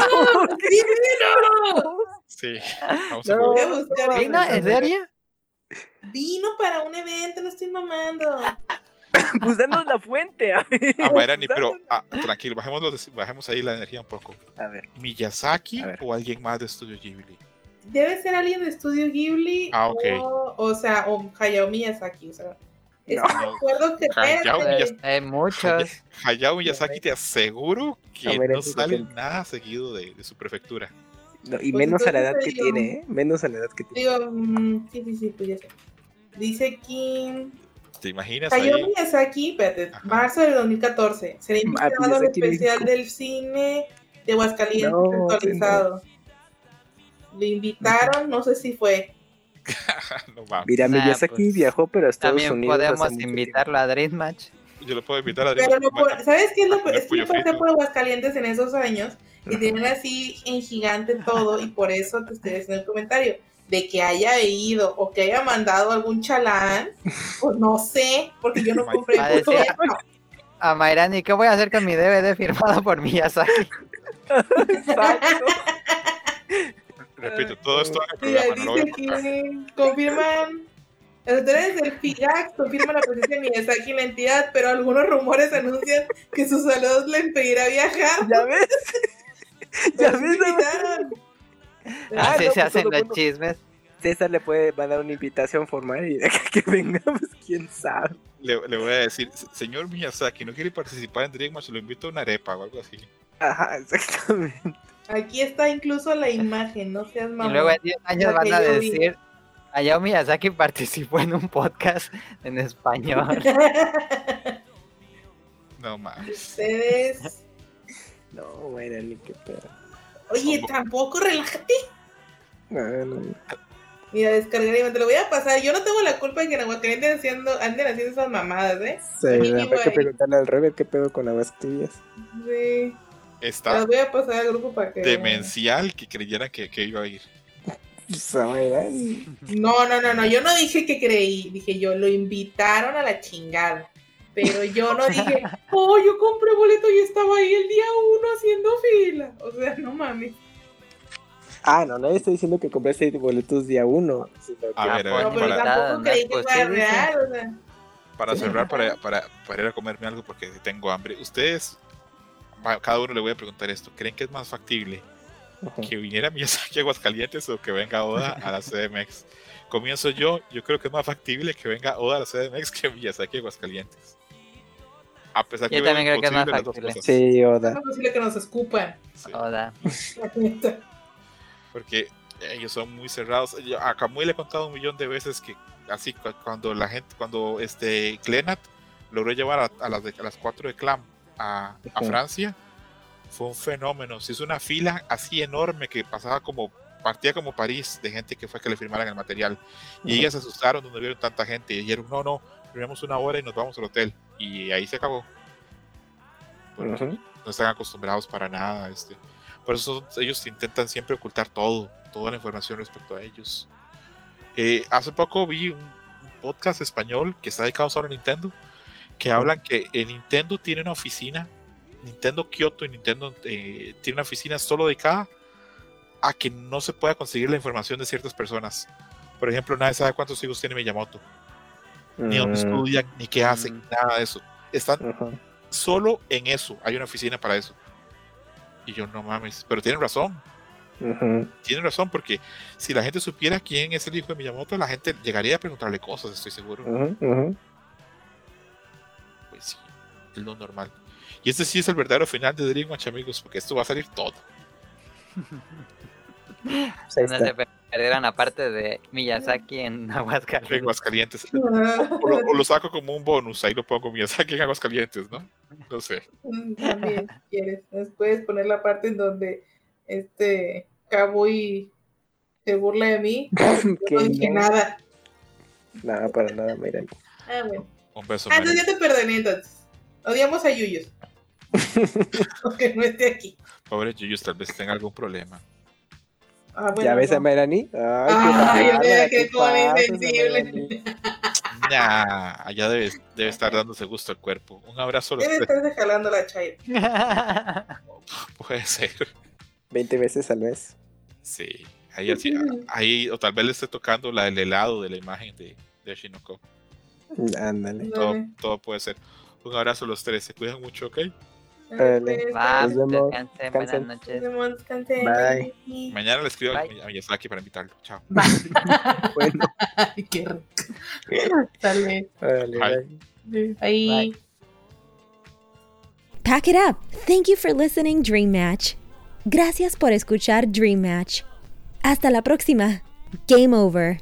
¡Sí, vino! Sí, vamos a buscar ¿Vino? ¿En serio? Vino para un evento, no estoy mamando. Pues danos la fuente. A ver. Amairani, Pues pero ah, tranquilo, bajemos, los- bajemos ahí la energía un poco. A ver. ¿Miyazaki A ver. o alguien más de Estudio Ghibli? Debe ser alguien de Estudio Ghibli Ah, ok. o, o sea, o Hayao Miyazaki, o sea. Es No. que que Hayao Miyazaki. Hay muchos. Hayao Miyazaki te aseguro que ver, no sale depende. nada seguido de, de su prefectura. No, y Pues menos a la edad que digo- tiene, ¿eh? Menos a la edad que tiene. digo, mm, sí, sí, sí, pues ya sé. Dice aquí, ¿Te imaginas ahí? Hayao Miyazaki, espérate, Ajá. marzo del 2014, será Ah, invitado al especial del cine de Aguascalientes No, actualizado. Le invitaron, no sé si fue. no mames. Mira, Nah, Miyazaki pues, viajó, pero a Estados También Unidos. podemos invitarlo a Dream Match. Yo lo puedo invitar a Pero no Ma- por- ¿sabes qué es lo a comer Es que yo pasé por Aguascalientes en esos años y tenían así en gigante todo y por eso te estoy haciendo el comentario de que haya ido o que haya mandado algún chalán, pues no sé, porque yo no compré. A Mayrani, ¿qué voy a hacer con mi DVD firmado por Miyazaki? Exacto. Repito, todo esto en el Mira, lo voy dice a que confirman, las autoridades del FIGAC confirman la presencia de Miyazaki en la entidad, pero algunos rumores anuncian que su salud le impedirá viajar. ¿Ya ves? ¿Ya ves? Ah, Así no, se pues hacen los mundo- chismes. César le puede mandar una invitación formal y de que vengamos, quién sabe. Le, le voy a decir, "Se- señor Miyazaki, ¿no quiere participar en Dream Match? Lo invito a una arepa o algo así. Ajá, exactamente. Aquí está incluso la imagen, no seas Y mamón. luego en 10 años van a decir, Hayao Miyazaki participó en un podcast en español. No mames. Ustedes. No, Mayrani, qué pedo. Oye, tampoco, relájate. No, no. Mira, descargar y te lo voy a pasar. Yo no tengo la culpa de que en Aguascalientes haciendo, anden haciendo esas mamadas, ¿eh? Sí, habrá que preguntarle al Robert qué pedo con las. Sí. Está Las voy a pasar al grupo para que. demencial que creyera que, que iba a ir. No, no, no, no. Yo no dije que creí. Dije yo, lo invitaron a la chingada. Pero yo no dije, oh, yo compré boleto y estaba ahí el día uno haciendo fila. O sea, no mames. Ah, no, nadie está diciendo que compraste boletos día uno. A ver, a ver, No, pero para- tampoco ¿no? creí que Pues fuera real. O sea, Para cerrar, para, para, para ir a comerme algo porque tengo hambre. Ustedes, a cada uno le voy a preguntar esto. ¿Creen que es más factible que viniera Miyazaki a Aguascalientes o que venga Oda a la CDMX? Comienzo yo, yo creo que es más factible que venga Oda a la CDMX que Miyazaki a Aguascalientes. A pesar Yo que también veo creo que es más factible. Sí, Oda. es posible que nos escupan. Sí, neta. porque ellos son muy cerrados. Yo- A Kamui le he contado un millón de veces que así cu- cuando la gente, cuando este Glenat logró llevar a, a las, de- a las cuatro de Clam a, a. Francia, fue un fenómeno. Se hizo una fila así enorme que pasaba como, partía como París de gente que fue que le firmaran el material. Y ellas se asustaron donde vieron tanta gente y dijeron, no, no, firmamos una hora y nos vamos al hotel. Y ahí se acabó. Bueno, Ujú. no están acostumbrados para nada. Este. Por eso ellos intentan siempre ocultar todo, toda la información respecto a ellos. Eh, hace poco vi un podcast español que está dedicado solo a Nintendo, que hablan que eh, Nintendo tiene una oficina, Nintendo Kyoto y Nintendo eh, tiene una oficina solo dedicada a que no se pueda conseguir la información de ciertas personas. Por ejemplo, nadie sabe cuántos hijos tiene Miyamoto, ni dónde Mm, estudian, ni qué hacen, Mm. nada de eso. Están ujú. solo en eso hay una oficina para eso. Y yo no mames, pero tienen razón, Ujú. tienen razón, porque si la gente supiera quién es el hijo de Miyamoto, la gente llegaría a preguntarle cosas, estoy seguro. Ujú, ujú. Es lo normal. Y este sí es el verdadero final de Dreamwatch, amigos, porque esto va a salir todo. Pues No se aparte de Miyazaki en En Aguascalientes. Aguascalientes. O lo, o lo saco como un bonus, ahí lo pongo Miyazaki en Aguascalientes, ¿no? No sé. También, si quieres. Nos puedes poner la parte en donde este Cowboy se burla de mí. No dije no. nada. Nada, para nada, Mayrani. Ah, bueno. Un beso. Ah, entonces ya te perdoné entonces. Odiamos a Yuyos. Aunque no esté aquí. Pobre Yuyus, tal vez tenga algún problema. Ah, bueno, ¿Ya ves no. a Mayrani? Ay, Ay, qué ya bárbara, ve que qué como es pasas, sensible. Mayrani. Nah, allá debe, debe estar dándose gusto el cuerpo. Un abrazo a los Debe estarse jalando la chaira. Puede ser. 20 veces al mes. Sí. Ahí, así- ahí, o tal vez le esté tocando la, el helado de la imagen de, de Shinoko. Ándale. Todo, Dale. todo puede ser. Un abrazo a los tres. Se cuidan mucho, ¿ok? Dale, Dale. pues, descansen, buenas noches. vemos. Bye. Mañana le escribo a Bye. a Miyazaki para invitarlo. Chao. Bueno, Ay, qué rico. Dale. órale, Bye. bye. Pack it up. Thank you for listening, Dream Match. Gracias por escuchar Dream Match. Hasta la próxima. Game over.